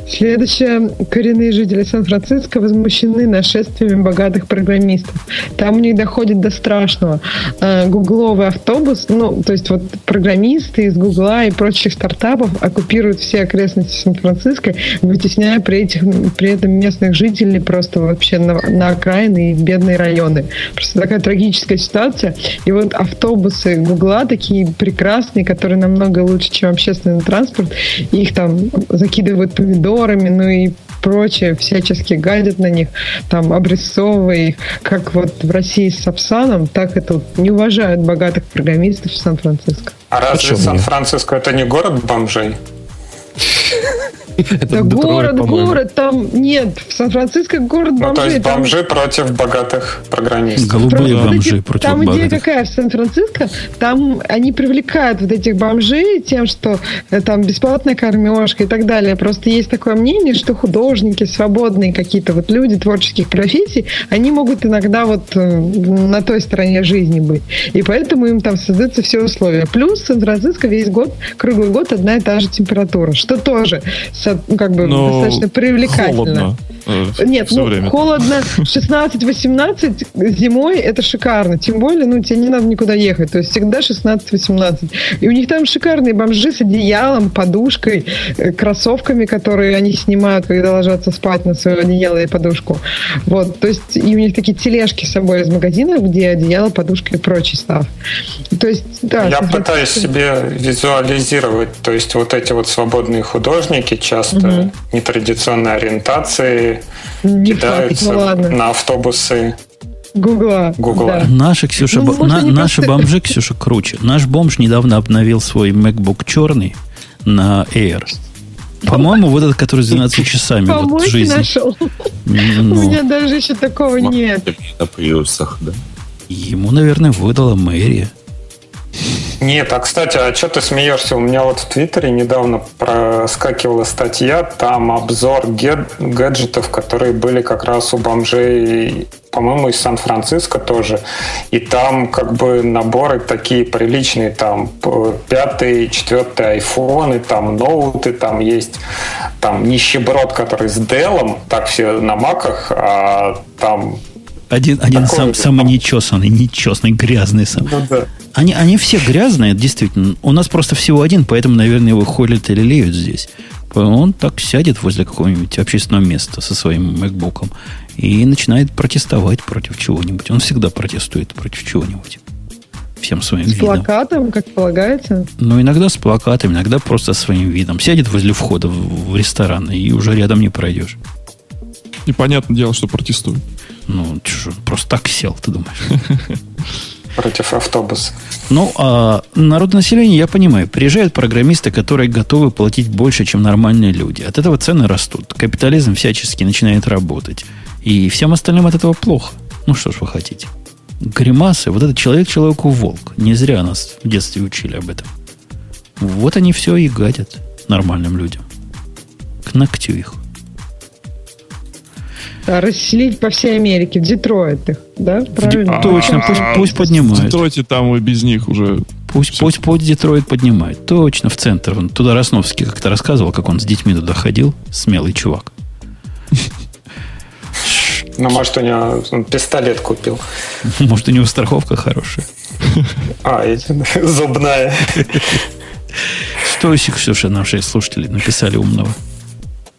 Следующее. Коренные жители Сан-Франциско возмущены нашествиями богатых программистов. Там у них доходит до страшного. А, гугловый автобус, ну, то есть вот программисты из Гугла и прочих стартапов оккупируют все окрестности Сан-Франциско, вытесняя при, этих, при этом местных жителей просто вообще на, на окраины и бедные районы. Просто такая трагическая ситуация. И вот автобусы Гугла такие прекрасные, которые намного лучше, чем общественный транспорт, их там закидывают помидорами, ну и прочее, всячески гадят на них, там, обрисовывая их, как вот в России с Сапсаном, так и тут не уважают богатых программистов в Сан-Франциско. А разве Сан-Франциско это не город бомжей? Это да город, город, там нет, в Сан-Франциско город бомжей. Ну, то есть бомжи там... против богатых программистов. Голубые бомжи против Там богатых. идея какая в Сан-Франциско, там они привлекают вот этих бомжей тем, что э, там бесплатная кормежка и так далее. Просто есть такое мнение, что художники, свободные какие-то вот люди творческих профессий, они могут иногда вот э, на той стороне жизни быть. И поэтому им там создаются все условия. Плюс в Сан-Франциско весь год, круглый год одна и та же температура, что тоже ну, как бы Но достаточно привлекательно. Холодно. Э, Нет, ну, время. холодно. 16-18 зимой это шикарно. Тем более, ну, тебе не надо никуда ехать. То есть всегда 16-18. И у них там шикарные бомжи с одеялом, подушкой, э, кроссовками, которые они снимают, когда ложатся спать на свое одеяло и подушку. Вот. То есть и у них такие тележки с собой из магазина, где одеяло, подушка и прочий став. То есть, да. Я пытаюсь себе визуализировать, то есть вот эти вот свободные художники, часто угу. нетрадиционной ориентации, Не кидаются факт, ну, на автобусы Гугла. Гугла. Да. Наши, Ксюша, ну, на, наши просто... бомжи, Ксюша, круче. Наш бомж недавно обновил свой MacBook черный на Air. По-моему, вот этот, который с 12 часами вот жизни. нашел. Ну, У меня даже еще такого нет. На приусах, да? Ему, наверное, выдала мэрия. Нет, а кстати, а что ты смеешься? У меня вот в Твиттере недавно проскакивала статья, там обзор гаджетов, которые были как раз у бомжей, по-моему, из Сан-Франциско тоже. И там как бы наборы такие приличные, там пятый, четвертый айфоны, там ноуты, там есть там нищеброд, который с Dell, так все на маках, а там один, один сам, самый нечесанный, нечесанный, грязный сам. Ну, да. они, они все грязные, действительно. У нас просто всего один, поэтому, наверное, его холят или леют здесь. Он так сядет возле какого-нибудь общественного места со своим макбуком и начинает протестовать против чего-нибудь. Он всегда протестует против чего-нибудь. Всем своим с видом. С плакатом, как полагается? Ну, иногда с плакатом, иногда просто своим видом. Сядет возле входа в, в ресторан, и уже рядом не пройдешь. И понятное дело, что протестует. Ну, что, просто так сел, ты думаешь? Против автобуса. Ну, а народонаселение, я понимаю, приезжают программисты, которые готовы платить больше, чем нормальные люди. От этого цены растут. Капитализм всячески начинает работать. И всем остальным от этого плохо. Ну, что ж вы хотите. Гримасы, вот этот человек человеку волк. Не зря нас в детстве учили об этом. Вот они все и гадят нормальным людям. К ногтю их расселить по всей Америке, в Детройт их, да? Правильно? Точно, пусть, пусть поднимают. В Детройте там и без них уже... Пусть, пусть, пусть Детройт поднимает. Точно, в центр. Он, туда Росновский как-то рассказывал, как он с детьми туда ходил. Смелый чувак. Ну, может, у него он пистолет купил. Может, у него страховка хорошая. А, зубная. Что еще, Ксюша, наши слушатели написали умного?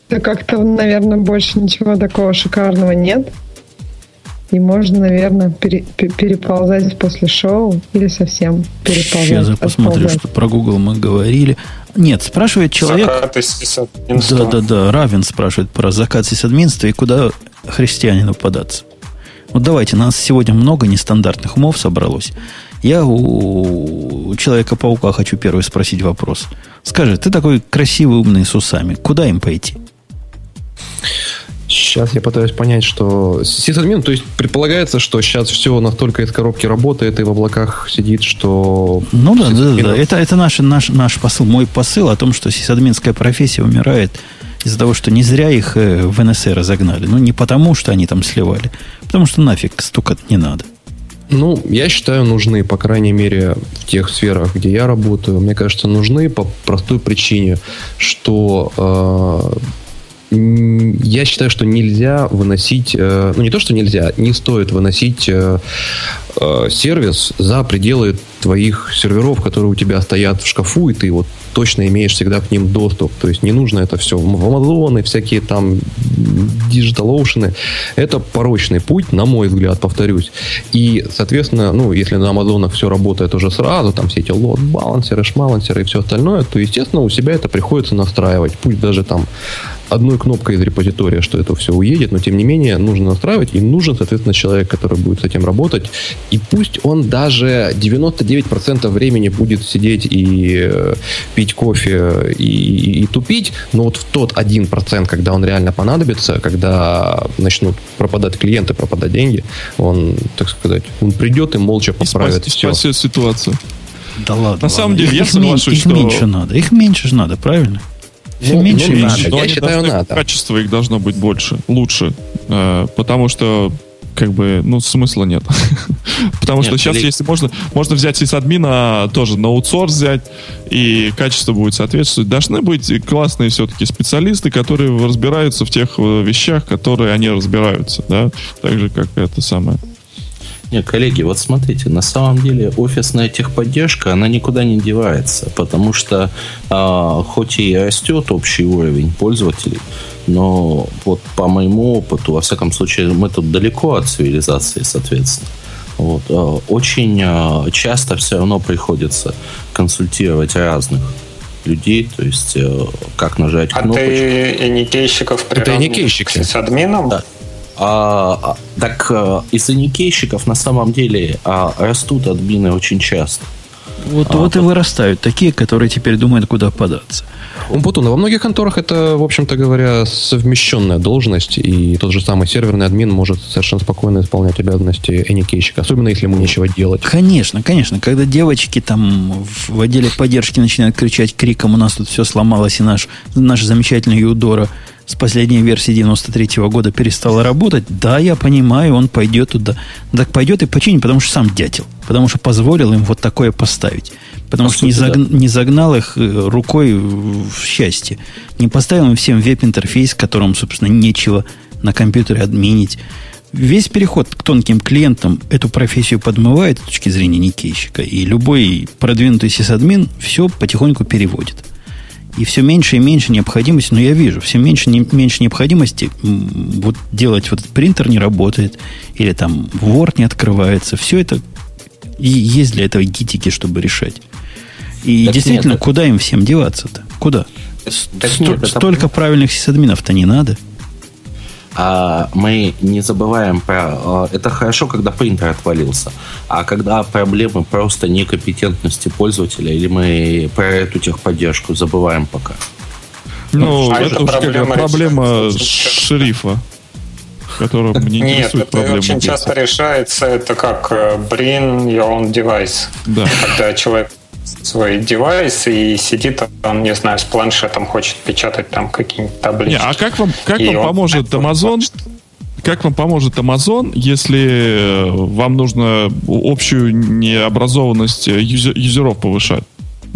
Да как-то, наверное, больше ничего такого шикарного нет. И можно, наверное, пере, переползать после шоу или совсем переползать. Сейчас я посмотрю, что про Google мы говорили. Нет, спрашивает человек... Да, да, да. Равен спрашивает про закат сисадминства и куда христианину податься. Вот давайте, нас сегодня много нестандартных умов собралось. Я у, у Человека-паука хочу первый спросить вопрос. Скажи, ты такой красивый, умный с усами. Куда им пойти? Сейчас я пытаюсь понять, что сисадмин, то есть предполагается, что сейчас все настолько из коробки работает и в облаках сидит, что... Ну да, да, да, да. Это, это наш, наш, наш посыл, мой посыл о том, что сисадминская профессия умирает из-за того, что не зря их э, в НСР разогнали. Ну, не потому, что они там сливали, потому что нафиг стукать не надо. Ну, я считаю, нужны, по крайней мере, в тех сферах, где я работаю. Мне кажется, нужны по простой причине, что э, я считаю, что нельзя выносить, э, ну не то, что нельзя, не стоит выносить э, э, сервис за пределы твоих серверов, которые у тебя стоят в шкафу, и ты вот точно имеешь всегда к ним доступ. То есть не нужно это все в Амазоны, всякие там Digital Ocean. Это порочный путь, на мой взгляд, повторюсь. И, соответственно, ну, если на Амазонах все работает уже сразу, там все эти лот-балансеры, шмалансеры и все остальное, то, естественно, у себя это приходится настраивать. Пусть даже там одной кнопкой из репозитория, что это все уедет, но тем не менее нужно настраивать, и нужен, соответственно, человек, который будет с этим работать. И пусть он даже 99% времени будет сидеть и э, пить кофе и, и, и тупить, но вот в тот 1%, когда он реально понадобится, когда начнут пропадать клиенты, пропадать деньги, он, так сказать, он придет и молча поправит и все. спасет ситуацию. Да ладно. На ладно. самом деле, я их соглашусь, их что... меньше надо. Их меньше же надо, правильно? Все ну, меньше ну, меньше. Но я считаю, надо. Качество их должно быть больше, лучше. Э, потому что как бы, ну, смысла нет. Потому нет, что сейчас, или... если можно, можно взять из админа тоже на аутсорс взять, и качество будет соответствовать. Должны быть классные все-таки специалисты, которые разбираются в тех э, вещах, которые они разбираются, да, так же, как это самое. Нет, коллеги, вот смотрите, на самом деле офисная техподдержка, она никуда не девается, потому что а, хоть и растет общий уровень пользователей, но вот по моему опыту, во всяком случае, мы тут далеко от цивилизации, соответственно. Вот, а, очень а, часто все равно приходится консультировать разных людей, то есть э, как нажать кнопочку. А ты никейщиков Это никейщики. с админом? Да. А, так а, из аникейщиков на самом деле а, растут админы очень часто. Вот, а, вот и вырастают такие, которые теперь думают, куда податься. Умпутуна, во многих конторах это, в общем-то говоря, совмещенная должность, и тот же самый серверный админ может совершенно спокойно исполнять обязанности эникейщика, особенно если ему нечего делать. Конечно, конечно. Когда девочки там в отделе поддержки начинают кричать криком, у нас тут все сломалось, и наш, наш замечательный Юдора с последней версии 93 -го года перестала работать, да, я понимаю, он пойдет туда. Так пойдет и починит, потому что сам дятел. Потому что позволил им вот такое поставить. Потому а что не, заг... да. не загнал их э, рукой в счастье. Не поставил им всем веб-интерфейс, которым, собственно, нечего на компьютере админить. Весь переход к тонким клиентам эту профессию подмывает с точки зрения никейщика. И любой продвинутый сисадмин все потихоньку переводит и все меньше и меньше необходимости, но я вижу, все меньше и меньше необходимости вот делать вот этот принтер не работает, или там Word не открывается. Все это и есть для этого гитики, чтобы решать. И так действительно, нет, куда им всем деваться-то? Куда? Так Сто, нет, столько это... правильных сисадминов-то не надо а мы не забываем про... А, это хорошо, когда принтер отвалился. А когда проблемы просто некомпетентности пользователя, или мы про эту техподдержку забываем пока? Ну, а это, это проблема, проблема шерифа которого не Нет, это очень часто решается, это как э, bring your own device. Да. Когда человек свой девайс и сидит он, не знаю, с планшетом, хочет печатать там какие-нибудь таблички. Не, а как вам, как вам поможет Amazon? Как вам поможет Amazon, если э, вам нужно общую необразованность юзер, юзеров повышать?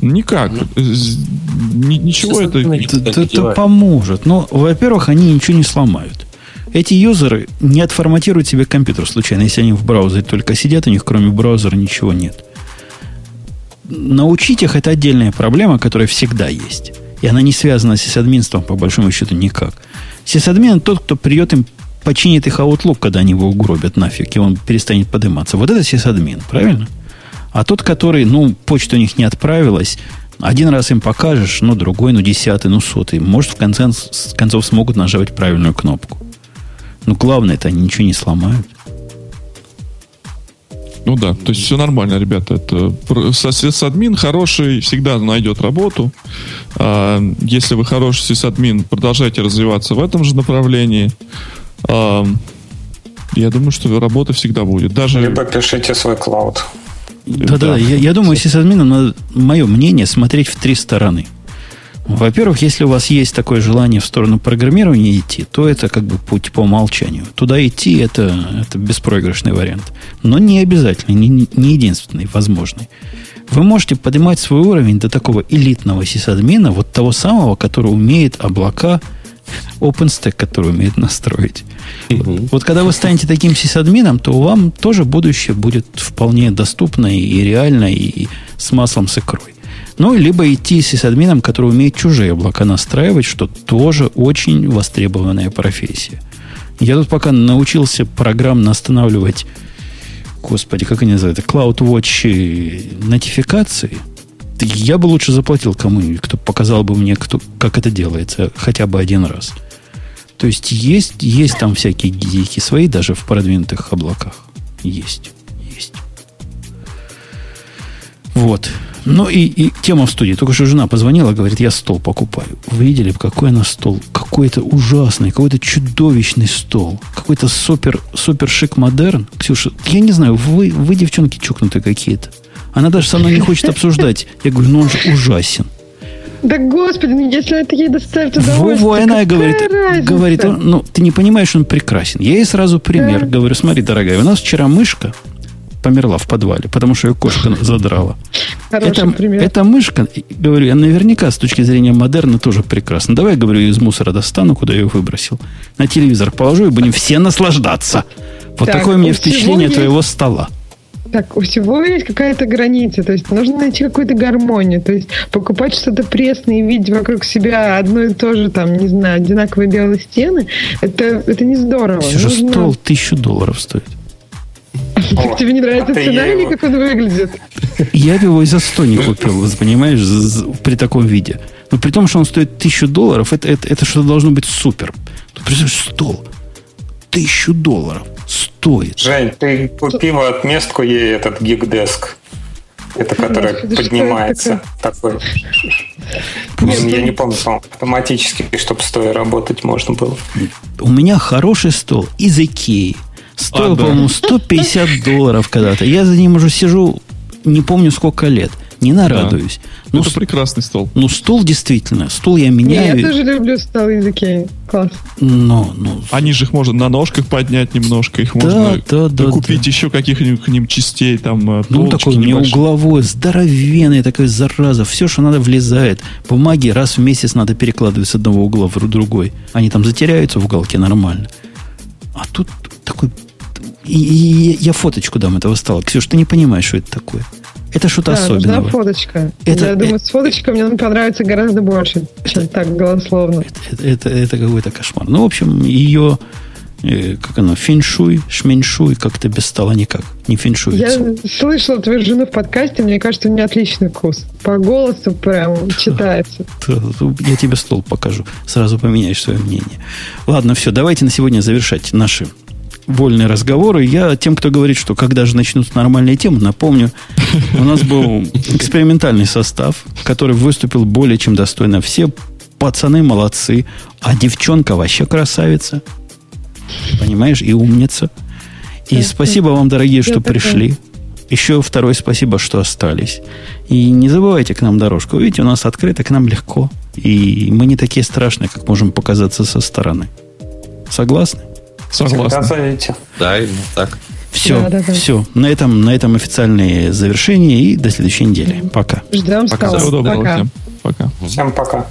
Никак. Ну, ничего это... Это, это поможет. Но, ну, во-первых, они ничего не сломают. Эти юзеры не отформатируют себе компьютер случайно, если они в браузере только сидят, у них кроме браузера ничего нет научить их это отдельная проблема, которая всегда есть. И она не связана с сисадминством, по большому счету, никак. Сисадмин тот, кто придет им починит их Outlook, когда они его угробят нафиг, и он перестанет подниматься. Вот это сисадмин, правильно? А тот, который, ну, почта у них не отправилась, один раз им покажешь, ну, другой, ну, десятый, ну, сотый. Может, в конце концов смогут нажать правильную кнопку. Ну, главное, это они ничего не сломают. Ну да, то есть все нормально, ребята. Это сисадмин хороший всегда найдет работу. А, если вы хороший сисадмин, продолжайте развиваться в этом же направлении. А, я думаю, что работа всегда будет. Даже... Либо пишите свой клауд. Да-да, я, я думаю, сисадмином надо, мое мнение, смотреть в три стороны. Во-первых, если у вас есть такое желание в сторону программирования идти, то это как бы путь по умолчанию. Туда идти это, это беспроигрышный вариант. Но не обязательно, не, не единственный, возможный. Вы можете поднимать свой уровень до такого элитного сисадмина, вот того самого, который умеет облака, OpenStack, который умеет настроить. Mm-hmm. Вот когда вы станете таким сисадмином, то вам тоже будущее будет вполне доступно и реально, и с маслом с икрой. Ну, либо идти с админом, который умеет чужие облака настраивать, что тоже очень востребованная профессия. Я тут пока научился программно останавливать, господи, как они называют, CloudWatch нотификации. Я бы лучше заплатил кому-нибудь, кто показал бы мне, кто, как это делается хотя бы один раз. То есть есть, есть там всякие гизики свои, даже в продвинутых облаках. Есть. Вот. Ну и, и тема в студии. Только что жена позвонила, говорит, я стол покупаю. Вы видели, какой она стол? Какой-то ужасный, какой-то чудовищный стол. Какой-то супер, супер шик модерн. Ксюша, я не знаю, вы, вы девчонки чокнутые какие-то. Она даже со мной не хочет обсуждать. Я говорю, ну он же ужасен. Да господи, ну если это ей доставит удовольствие. Во, она говорит, говорит, ну ты не понимаешь, он прекрасен. Я ей сразу пример. Да. Говорю, смотри, дорогая, у нас вчера мышка померла в подвале, потому что ее кошка задрала. Это, эта мышка, говорю, я наверняка с точки зрения модерна тоже прекрасна. Давай, говорю, из мусора достану, куда я ее выбросил. На телевизор положу и будем все наслаждаться. Вот так, такое мне впечатление есть... твоего стола. Так, у всего есть какая-то граница, то есть нужно найти какую-то гармонию, то есть покупать что-то пресное и видеть вокруг себя одно и то же, там, не знаю, одинаковые белые стены, это, это не здорово. Все же нужно... стол тысячу долларов стоит. Как тебе не нравится сценарий, как он выглядит? Я бы его и за 100 не купил, понимаешь, при таком виде. Но при том, что он стоит тысячу долларов, это, это, это что-то должно быть супер. Ты представляешь, стол. Тысячу долларов стоит. Жень, ты купила отместку ей этот гигдеск. Это который Господи, поднимается такой. Нет, я не помню, по автоматически, чтобы стоя работать можно было. У меня хороший стол из Икеи. Стоил, по-моему, 150 долларов когда-то. Я за ним уже сижу, не помню сколько лет. Не нарадуюсь. Да. Ну, это прекрасный стол. Ну, стол действительно. Стол я меняю. Не, я тоже люблю стол языки. Класс. Но, ну, Они же их можно на ножках поднять немножко. Их да, можно да, да, купить да. еще каких-нибудь к ним частей. Там, э, ну, такой мне угловой, здоровенный, такой зараза. Все, что надо, влезает. Бумаги раз в месяц надо перекладывать с одного угла в другой. Они там затеряются в уголке нормально. А тут такой и, и я фоточку дам этого стола. Ксюш, ты не понимаешь, что это такое. Это что-то да, особенное. Да, фоточка. Это, я думаю, с фоточкой мне понравится гораздо больше, чем это, так голословно. Это, это, это какой-то кошмар. Ну, в общем, ее э, как оно, феншуй, шменьшуй, как-то без стола никак. Не феншуй. Я слышала твою жену в подкасте, мне кажется, у нее отличный вкус. По голосу прям читается. Я тебе стол покажу. Сразу поменяешь свое мнение. Ладно, все, давайте на сегодня завершать наши вольные разговоры. Я тем, кто говорит, что когда же начнутся нормальные темы, напомню, у нас был экспериментальный состав, который выступил более чем достойно. Все пацаны молодцы, а девчонка вообще красавица. Понимаешь, и умница. И спасибо вам, дорогие, что пришли. Еще второе спасибо, что остались. И не забывайте к нам дорожку. Видите, у нас открыто, к нам легко. И мы не такие страшные, как можем показаться со стороны. Согласны? Согласен. Да, именно так. Все, да, да, да. все. На этом, на этом официальное завершение и до следующей недели. Пока. Ждем пока. Всего доброго пока. всем. Пока. Всем пока.